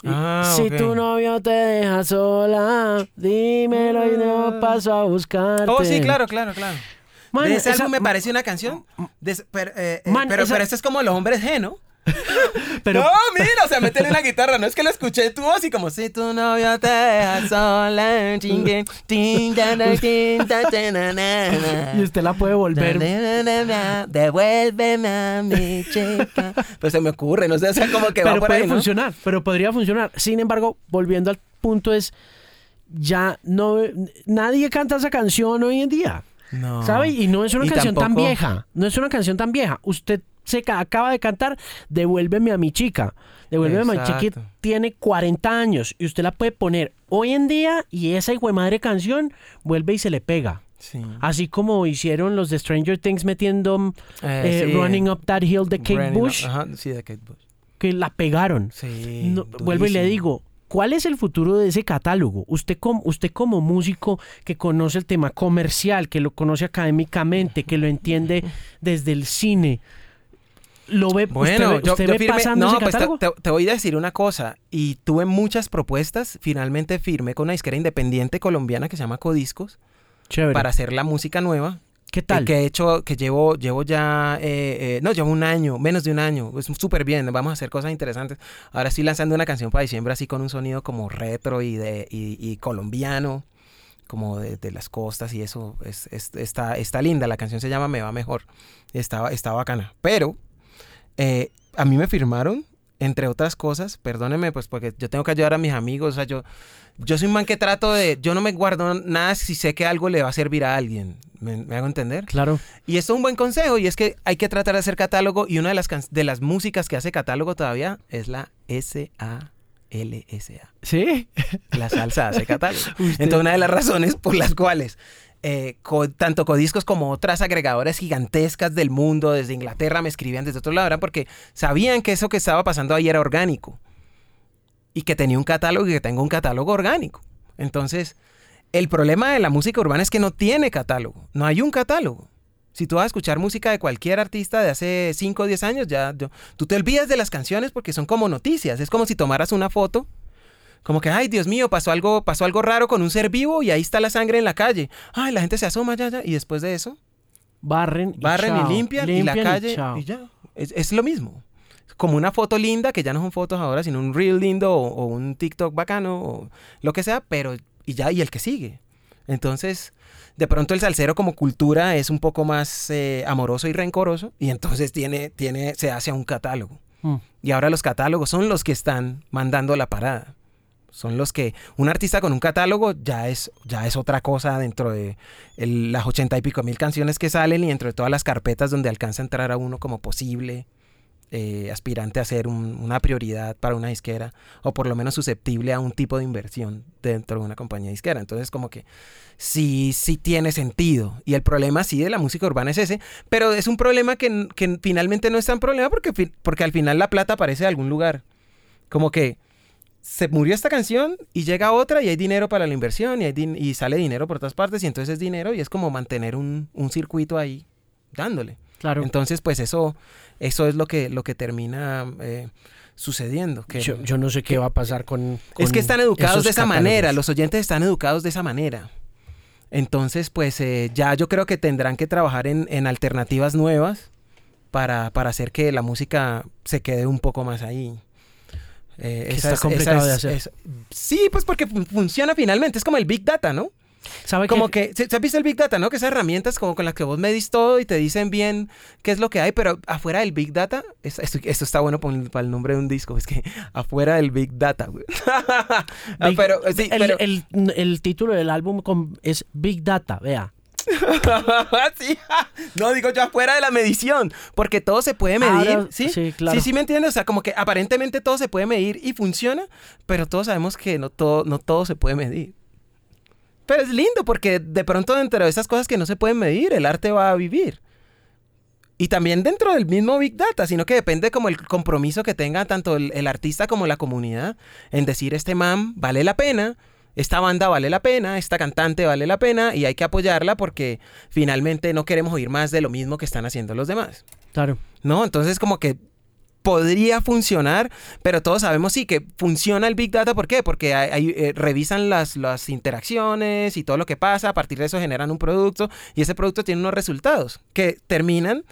Ah, si tu novio te deja sola, dímelo y no paso a buscarte. Oh, sí, claro, claro, claro. Man, de ese esa- álbum me parece una canción. de pero, eh, eh, Man, pero, esa- pero esto es como los hombres G, ¿no? Pero, no, mira, o sea, métele una guitarra. No es que lo escuché tu voz y como si tu novio te deja sola. chingue, y usted la puede volver. Devuélveme a mi chica. Pues se me ocurre, no sé, o sea, como que va pero por puede ahí, ¿no? funcionar, pero podría funcionar. Sin embargo, volviendo al punto es, ya no, nadie canta esa canción hoy en día. No. ¿Sabe? Y no es una Y canción tan vieja. No es una canción tan vieja. Usted se ca- acaba de cantar Devuélveme a mi chica. Devuélveme a mi chica tiene 40 años y usted la puede poner hoy en día y esa hijo de madre canción vuelve y se le pega. Sí. Así como hicieron los de Stranger Things metiendo Eh, eh, sí, Running Up That Hill de Kate Running Up- Bush, Ajá, sí, de Kate Bush. que la pegaron. Sí. No, vuelvo y le digo, ¿cuál es el futuro de ese catálogo? Usted como, usted como músico que conoce el tema comercial, que lo conoce académicamente, que lo entiende desde el cine, lo ve, Bueno, usted, yo, usted yo ve no, ese pues te, te- voy a decir una cosa. Y tuve muchas propuestas. Finalmente firmé con una disquera independiente colombiana que se llama Codiscos Chévere. para hacer la música nueva. ¿Qué Eh, tal? Que he hecho, que llevo, llevo ya, eh, eh, no, llevo un año, menos de un año. Es súper bien, vamos a hacer cosas interesantes. Ahora estoy lanzando una canción para diciembre así con un sonido como retro y, de, y, y colombiano, como de, de las costas y eso. Es, es- está, está linda, la canción se llama Me va mejor. Está, está bacana. Pero eh, a mí me firmaron, entre otras cosas, perdónenme, pues porque yo tengo que ayudar a mis amigos, o sea, yo, yo soy un man que trato de, yo no me guardo nada si sé que algo le va a servir a alguien, ¿me, me hago entender? Claro. Y esto es un buen consejo y es que hay que tratar de hacer catálogo y una de las, de las músicas que hace catálogo todavía es la S-A-L-S-A. ¿Sí? La salsa hace catálogo. Entonces, una de las razones por las cuales eh, tanto Codiscos como otras agregadoras gigantescas del mundo, desde Inglaterra, me escribían desde otro lado, era porque sabían que eso que estaba pasando ahí era orgánico. Y que tenía un catálogo y que tengo un catálogo orgánico. Entonces, el problema de la música urbana es que no tiene catálogo. No hay un catálogo. Si tú vas a escuchar música de cualquier artista de hace 5 o 10 años, ya tú te olvidas de las canciones porque son como noticias. Es como si tomaras una foto como que, ay, Dios mío, pasó algo, pasó algo raro con un ser vivo y ahí está la sangre en la calle. Ay, la gente se asoma ya, ya. Y después de eso, Barren y barren chao. y limpian, y la calle y, ya. Es, es lo mismo. Como una foto linda, que ya no son fotos ahora, sino un reel lindo o, o un TikTok bacano o lo que sea, pero y ya, y el que sigue. Entonces, de pronto el salsero como cultura es un poco más eh, amoroso y rencoroso y entonces tiene, tiene, se hace un catálogo. Mm. Y ahora los catálogos son los que están mandando la parada. Son los que un artista con un catálogo ya es, ya es otra cosa dentro de las ochenta y pico mil canciones que salen y dentro de todas las carpetas donde alcanza a entrar a uno como posible eh, aspirante a ser un- una prioridad para una disquera o por lo menos susceptible a un tipo de inversión dentro de una compañía disquera. Entonces como que sí, sí tiene sentido. Y el problema sí de la música urbana es ese, pero es un problema que, que finalmente no es tan problema porque, porque al final la plata aparece de algún lugar. Como que se murió esta canción y llega otra y hay dinero para la inversión y, hay din- y sale dinero por todas partes y entonces es dinero y es como mantener un, un circuito ahí dándole. Claro. Entonces, pues eso, eso es lo que, lo que termina eh, sucediendo. Que, yo, yo no sé qué va a pasar con. es que están educados de esa catálogos. manera, los oyentes están educados de esa manera. Entonces, pues eh, ya yo creo que tendrán que trabajar en, en alternativas nuevas para, para hacer que la música se quede un poco más ahí. Eh, Que esa está complicado de hacer. es- sí, pues porque fun- funciona finalmente, es como el Big Data, ¿no? ¿Sabe Como qué? que, ¿se, se ha visto el Big Data, no? Que esas herramientas como con las que vos medís todo y te dicen bien qué es lo que hay, pero afuera del Big Data, es- esto, esto está bueno para, el- nombre de un disco, es que afuera del Big Data, güey. Ah, Big- pero, sí, el, pero- el- el título del álbum con- es Big Data, vea. sí. No, digo yo afuera de la medición, porque todo se puede medir, Ahora, ¿sí? sí, claro. Sí, sí, me entiendes, o sea, como que aparentemente todo se puede medir y funciona, pero todos sabemos que no todo, no todo se puede medir. Pero es lindo porque de pronto dentro de esas cosas que no se pueden medir, el arte va a vivir. Y también dentro del mismo Big Data, sino que depende como el compromiso que tenga tanto el, el artista como la comunidad en decir este man vale la pena, esta banda vale la pena, esta cantante vale la pena y hay que apoyarla porque finalmente no queremos oír más de lo mismo que están haciendo los demás. Claro. ¿No? Entonces como que podría funcionar, pero todos sabemos sí que funciona el Big Data. ¿Por qué? Porque hay- hay, eh, revisan las, las interacciones y todo lo que pasa, a partir de eso generan un producto y ese producto tiene unos resultados que terminan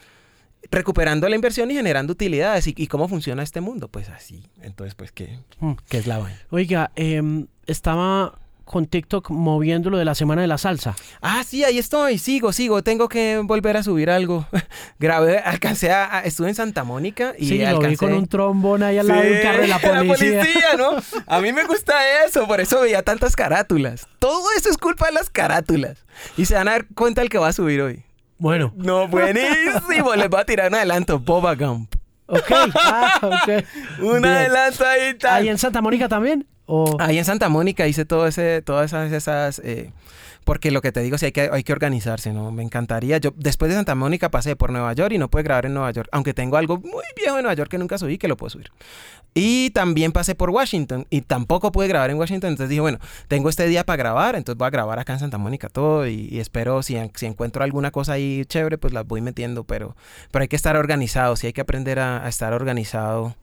recuperando la inversión y generando utilidades. ¿Y, y cómo funciona este mundo? Pues así. Entonces, pues, ¿qué, Mm. qué es la vaina? Oiga, em, estaba con TikTok moviendo lo de la semana de la salsa. Ah, sí, ahí estoy, sigo, sigo, tengo que volver a subir algo. Grabé, alcancé a, a- estuve en Santa Mónica y sí, lo vi con un trombón ahí al lado de un carro de la policía. ¿no? A mí me gusta eso, por eso veía tantas carátulas. Todo eso es culpa de las carátulas. Y se van a dar cuenta el que va a subir hoy. Bueno, No, buenísimo. Les voy a tirar un adelanto. Boba Gump. ok. Ah, ok. Un Bien. adelanto ahí tal. ¿Ahí en Santa Mónica también? ¿O... Ahí en Santa Mónica hice todo ese, todas esas, esas eh, porque lo que te digo, sí hay que, hay que organizarse, ¿no? Me encantaría. Yo después de Santa Mónica pasé por Nueva York y no pude grabar en Nueva York, aunque tengo algo muy viejo de Nueva York que nunca subí, que lo puedo subir. Y también pasé por Washington y tampoco pude grabar en Washington, entonces dije, bueno, tengo este día para grabar, entonces voy a grabar acá en Santa Mónica todo y, espero si, en- si encuentro alguna cosa ahí chévere, pues las voy metiendo, pero, pero hay que estar organizado, sí hay que aprender a estar organizado.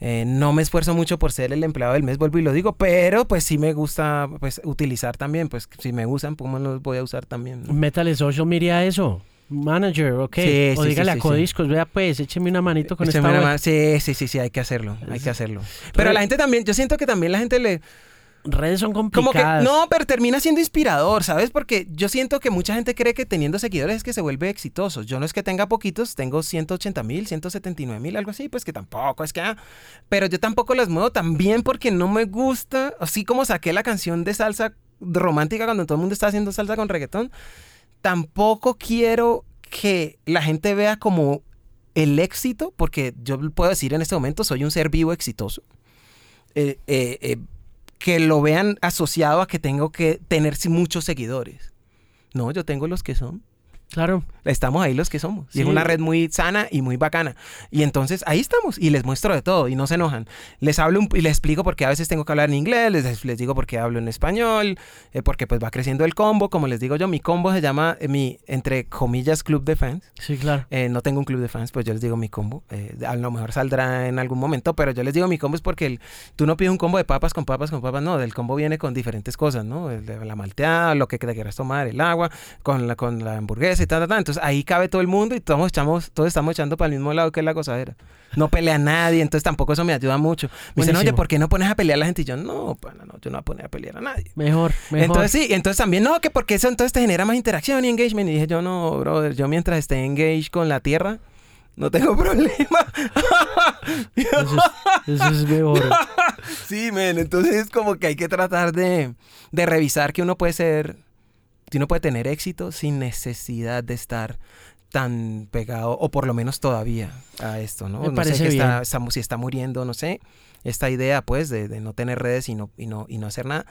Eh, no me esfuerzo mucho por ser el empleado del mes, vuelvo y lo digo, pero pues sí me gusta pues utilizar también, pues si me usan, pues los voy a usar también. ¿no? Métale social media a eso. Manager, ok. Sí, o sí, dígale sí, a Codiscos, vea pues, écheme una manito con Écheme esta una Sí, sí, sí, sí, hay que hacerlo, hay que hacerlo. Pero la gente también, yo siento que también la gente le, Redes son como complicadas. que, no, pero termina siendo inspirador, ¿sabes? Porque yo siento que mucha gente cree que teniendo seguidores es que se vuelve exitoso. Yo no es que tenga poquitos, tengo 180 mil, 179 mil, algo así, pues que tampoco es que... ah, pero yo tampoco las muevo también porque no me gusta, así como saqué la canción de salsa romántica cuando todo el mundo está haciendo salsa con reggaetón, tampoco quiero que la gente vea como el éxito, porque yo puedo decir en este momento soy un ser vivo exitoso. Eh, eh, eh, que lo vean asociado a que tengo que tener muchos seguidores. No, yo tengo los que son. Claro. Estamos ahí los que somos. Y Sí. es una red muy sana y muy bacana. Y entonces ahí estamos y les muestro de todo y no se enojan. Les hablo un- y les explico porque a veces tengo que hablar en inglés, les, les digo porque hablo en español, eh, porque pues va creciendo el combo. Como les digo yo, mi combo se llama eh, mi, entre comillas, club de fans. Sí, claro. Eh, no tengo un club de fans, pues yo les digo mi combo. Eh, a lo mejor saldrá en algún momento, pero yo les digo mi combo es porque el- tú no pides un combo de papas con papas con papas, no, el combo viene con diferentes cosas, ¿no? La malteada, lo que te quieras tomar, el agua, con la, con la hamburguesa Entonces ahí cabe todo el mundo y todos, echamos, todos estamos echando para el mismo lado que es la gozadera. No pelea a nadie, entonces tampoco eso me ayuda mucho. Me dicen, oye. ¿por qué no pones a pelear a la gente? Y yo, no, pana, no, yo no voy a poner a pelear a nadie. Mejor, mejor. Entonces sí, entonces también no, que porque eso entonces te genera más interacción y engagement. Y dije yo, no, brother, yo mientras esté engaged con la tierra, no tengo problema. Eso es, eso es mejor. sí, men, entonces es como que hay que tratar de, de revisar que uno puede ser, uno puede tener éxito sin necesidad de estar tan pegado, o por lo menos todavía, a esto, ¿no? Me no sé está, bien. está mu- si está muriendo, no sé, esta idea, pues, de, de no tener redes y no, y no, y no hacer nada.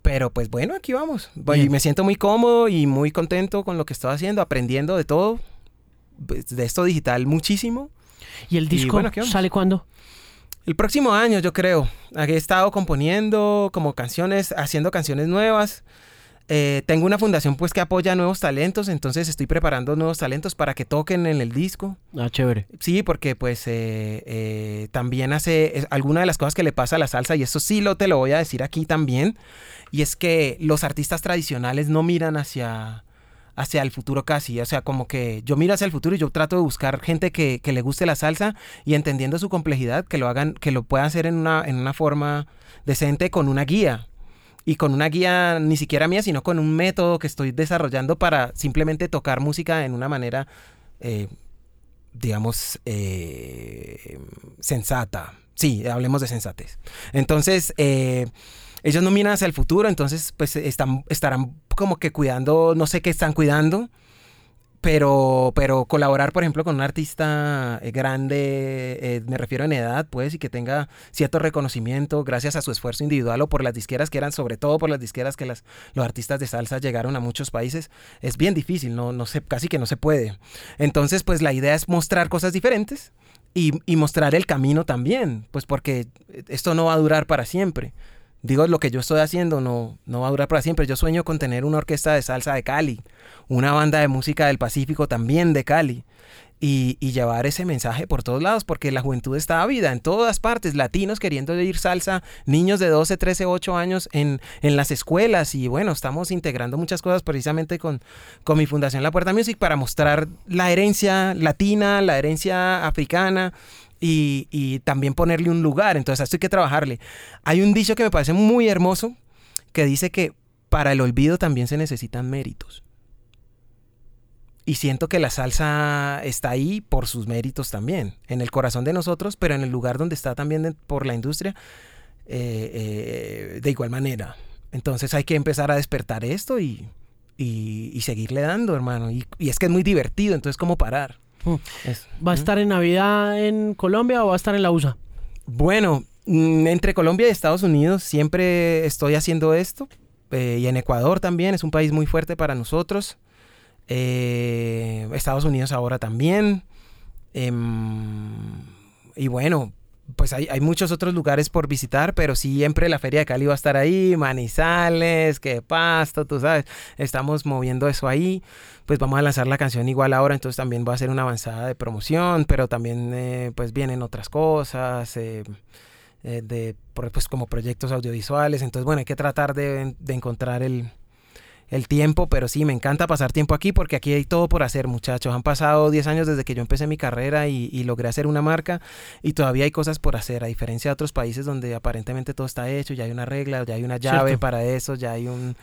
Pero pues bueno, aquí vamos. Bien. me siento muy cómodo y muy contento con lo que estoy haciendo, aprendiendo de todo, pues, de esto digital muchísimo. ¿Y el disco bueno, vamos. sale cuándo? El próximo año, yo creo. Aquí he estado componiendo como canciones, haciendo canciones nuevas. Eh, tengo una fundación pues que apoya nuevos talentos, entonces estoy preparando nuevos talentos para que toquen en el disco. Ah, chévere. Sí, porque pues eh, eh, también hace alguna de las cosas que le pasa a la salsa, y eso sí lo te lo voy a decir aquí también, y es que los artistas tradicionales no miran hacia, hacia el futuro casi, o sea, como que yo miro hacia el futuro y yo trato de buscar gente que, que le guste la salsa y entendiendo su complejidad, que lo hagan, que lo puedan hacer en una, en una forma decente con una guía. Y con una guía ni siquiera mía, sino con un método que estoy desarrollando para simplemente tocar música en una manera eh, digamos, eh, sensata. Sí, hablemos de sensatez. Entonces, eh, ellos no miran hacia el futuro, entonces pues están, estarán como que cuidando, no sé qué están cuidando, pero, pero colaborar, por ejemplo, con un artista eh, grande, eh, me refiero en edad, pues, y que tenga cierto reconocimiento gracias a su esfuerzo individual o por las disqueras que eran, sobre todo por las disqueras que las, los artistas de salsa llegaron a muchos países, es bien difícil, no, no sé, casi que no se puede. Entonces, pues la idea es mostrar cosas diferentes y, y mostrar el camino también, pues porque esto no va a durar para siempre digo, lo que yo estoy haciendo no, no va a durar para siempre. Yo sueño con tener una orquesta de salsa de Cali, una banda de música del Pacífico también de Cali. Y, llevar ese mensaje por todos lados, porque la juventud está ávida en todas partes, latinos queriendo oír salsa, niños de 12, 13, 8 años en, en las escuelas y bueno, estamos integrando muchas cosas precisamente con, con mi fundación La Puerta Music para mostrar la herencia latina, la herencia africana, y, también ponerle un lugar. Entonces, esto hay que trabajarle. Hay un dicho que me parece muy hermoso que dice que para el olvido también se necesitan méritos. Y siento que la salsa está ahí por sus méritos también, en el corazón de nosotros, pero en el lugar donde está también por la industria, eh, eh, de igual manera. Entonces hay que empezar a despertar esto y, seguirle dando, hermano. Y, y, es que es muy divertido, entonces ¿cómo parar? Mm. ¿Va a estar en Navidad en Colombia o va a estar en la USA? Bueno, mm, entre Colombia y Estados Unidos siempre estoy haciendo esto. Eh, y en Ecuador también, es un país muy fuerte para nosotros. Eh, Estados Unidos ahora también. Em, y bueno, pues hay, muchos otros lugares por visitar, pero siempre la Feria de Cali va a estar ahí, Manizales, que Pasto, tú sabes, estamos moviendo eso ahí, pues vamos a lanzar la canción igual ahora, entonces también va a ser una avanzada de promoción, pero también eh, pues vienen otras cosas, eh, eh, de, pues como proyectos audiovisuales, entonces bueno, hay que tratar de encontrar el, el tiempo, pero sí, me encanta pasar tiempo aquí porque aquí hay todo por hacer, muchachos. Han pasado 10 años desde que yo empecé mi carrera y, logré hacer una marca y todavía hay cosas por hacer, a diferencia de otros países donde aparentemente todo está hecho, ya hay una regla, ya hay una llave para eso, ya hay un...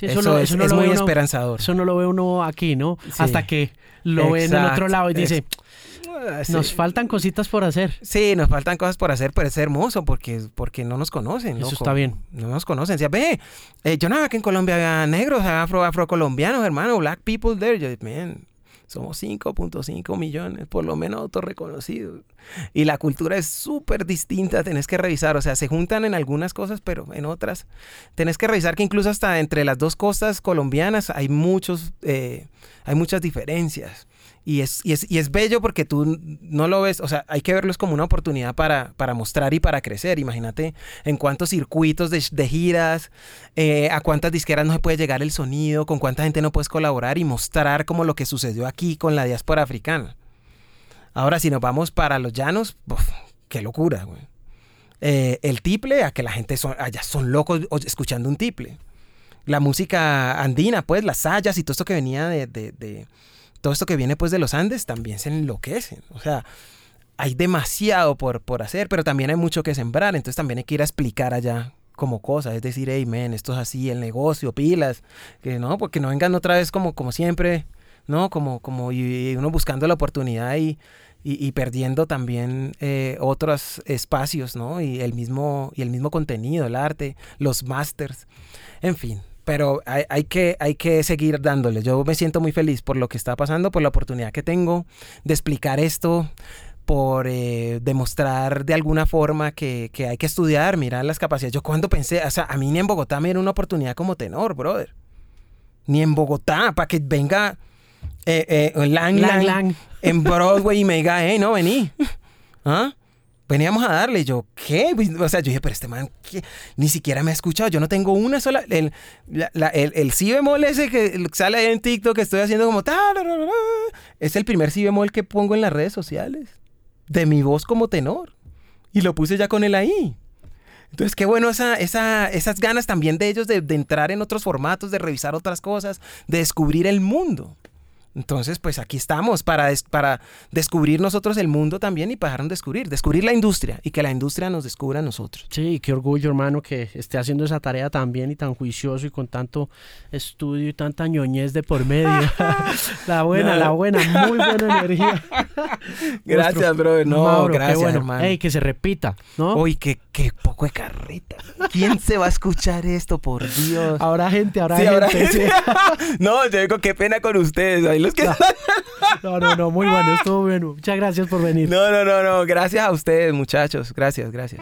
eso, es, muy esperanzador. Eso no lo ve uno aquí, ¿no? Hasta que lo ve en el otro lado y dice... Ah, nos faltan cositas por hacer. Sí, nos faltan cosas por hacer, pero es hermoso porque, porque no nos conocen. Eso está bien. No nos conocen. Decía, ve, eh, yo no sabía que en Colombia había negros, afro, afrocolombianos, hermano, black people there. Yo, man, somos 5.5 millones, por lo menos autorreconocidos. Y la cultura es súper distinta, tenés que revisar. O sea, se juntan en algunas cosas, pero en otras tenés que revisar que incluso hasta entre las dos costas colombianas hay, muchos, eh, hay muchas diferencias. Y es, y es, y, es, bello porque tú no lo ves, o sea, hay que verlo como una oportunidad para, para mostrar y para crecer. Imagínate en cuántos circuitos de, de giras, eh, a cuántas disqueras no se puede llegar el sonido, con cuánta gente no puedes colaborar y mostrar como lo que sucedió aquí con la diáspora africana. Ahora, si nos vamos para los llanos, qué locura, güey. Eh, el tiple, a que la gente son, allá son locos escuchando un tiple. La música andina, pues, las sayas y todo esto que venía de todo esto que viene pues de los Andes también se enloquecen. O sea, hay demasiado por, por hacer, pero también hay mucho que sembrar. Entonces también hay que ir a explicar allá como cosas. Es decir, hey, men, esto es así, el negocio, pilas. Que no, porque no vengan otra vez como, como siempre, ¿no? Como, como y, uno buscando la oportunidad y, y, perdiendo también eh, otros espacios, ¿no? Y el mismo, y el mismo contenido, el arte, los masters. En fin, pero hay, que, hay que seguir dándole. Yo me siento muy feliz por lo que está pasando, por la oportunidad que tengo de explicar esto, por eh, demostrar de alguna forma que, hay que estudiar, mirar las capacidades. Yo cuando pensé, o sea, a mí ni en Bogotá me dieron una oportunidad como tenor, brother. Ni en Bogotá, para que venga eh, eh, Lang, Lang, en Broadway y me diga, hey, no, vení. ¿Ah? Veníamos a darle. yo, ¿qué? Pues, o sea, yo dije, pero este man ni siquiera me ha escuchado. Yo no tengo una sola. El, el, el si bemol ese que sale ahí en TikTok que estoy haciendo como. Es el primer si bemol que pongo en las redes sociales. De mi voz como tenor. Y lo puse ya con él ahí. Entonces, qué bueno esa, esa, esas ganas también de ellos de, de entrar en otros formatos, de revisar otras cosas, de descubrir el mundo. Entonces, pues aquí estamos para, des- para descubrir nosotros el mundo también y para descubrir, descubrir la industria y que la industria nos descubra a nosotros. Sí, qué orgullo, hermano, que esté haciendo esa tarea tan bien y tan juicioso y con tanto estudio y tanta ñoñez de por medio. la buena, la buena, muy buena energía. Gracias, Nuestro brother. No, Mauro, gracias, bueno. hermano. Ey, que se repita, ¿no? Uy, qué, qué poco de carreta. ¿Quién se va a escuchar esto, por Dios? Habrá gente, habrá Sí, gente. ahora- sí. no, yo digo, qué pena con ustedes. Ahí los que... No, no, no, muy bueno, estuvo bueno. Muchas gracias por venir. No, no, no, no. Gracias a ustedes, muchachos. Gracias, gracias.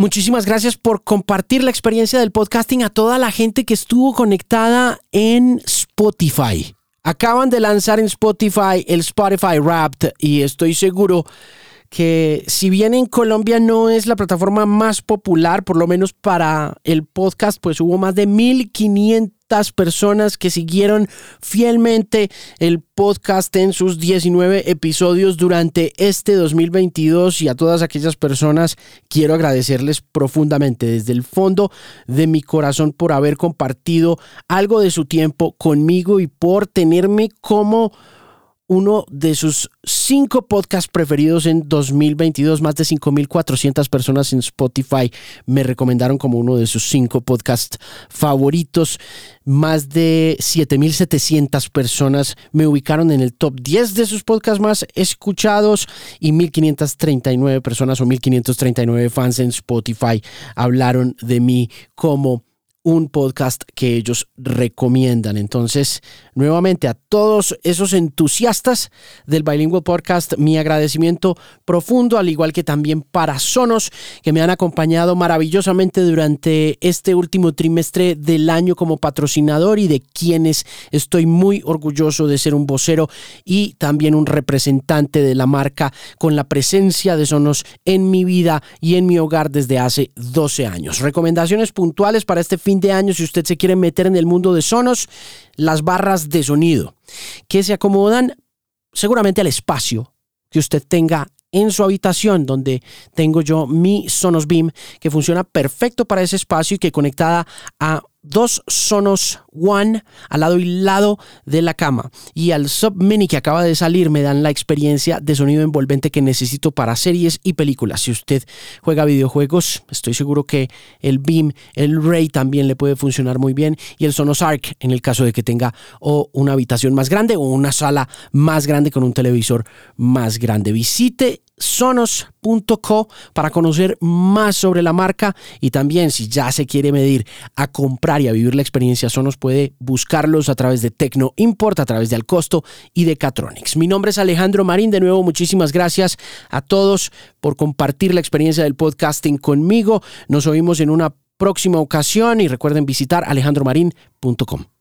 Muchísimas gracias por compartir la experiencia del podcasting a toda la gente que estuvo conectada en Spotify. Acaban de lanzar en Spotify el Spotify Wrapped y estoy seguro que si bien en Colombia no es la plataforma más popular, por lo menos para el podcast, pues hubo más de 1500 personas que siguieron fielmente el podcast en sus 19 episodios durante este 2022 y a todas aquellas personas quiero agradecerles profundamente desde el fondo de mi corazón por haber compartido algo de su tiempo conmigo y por tenerme como uno de sus cinco podcasts preferidos en 2022. Más de 5.400 personas en Spotify me recomendaron como uno de sus cinco podcasts favoritos. Más de 7.700 personas me ubicaron en el top 10 de sus podcasts más escuchados y 1.539 personas o 1.539 fans en Spotify hablaron de mí como un podcast que ellos recomiendan. Entonces, nuevamente a todos esos entusiastas del Bilingual Podcast, mi agradecimiento profundo, al igual que también para Sonos, que me han acompañado maravillosamente durante este último trimestre del año como patrocinador y de quienes estoy muy orgulloso de ser un vocero y también un representante de la marca con la presencia de Sonos en mi vida y en mi hogar desde hace 12 años. Recomendaciones puntuales para este fin de año si usted se quiere meter en el mundo de Sonos, las barras de sonido que se acomodan seguramente al espacio que usted tenga en su habitación donde tengo yo mi Sonos Beam que funciona perfecto para ese espacio y que conectada a dos Sonos One al lado y lado de la cama y al Sub Mini que acaba de salir me dan la experiencia de sonido envolvente que necesito para series y películas. Si usted juega videojuegos, estoy seguro que el Beam, el Ray también le puede funcionar muy bien y el Sonos Arc en el caso de que tenga o una habitación más grande o una sala más grande con un televisor más grande. Visite sonos.co para conocer más sobre la marca y también si ya se quiere medir a comprar y a vivir la experiencia Sonos puede buscarlos a través de Tecno Import, a través de Alcosto y de Catronics. Mi nombre es Alejandro Marín, de nuevo muchísimas gracias a todos por compartir la experiencia del podcasting conmigo. Nos oímos en una próxima ocasión y recuerden visitar alejandromarin.com.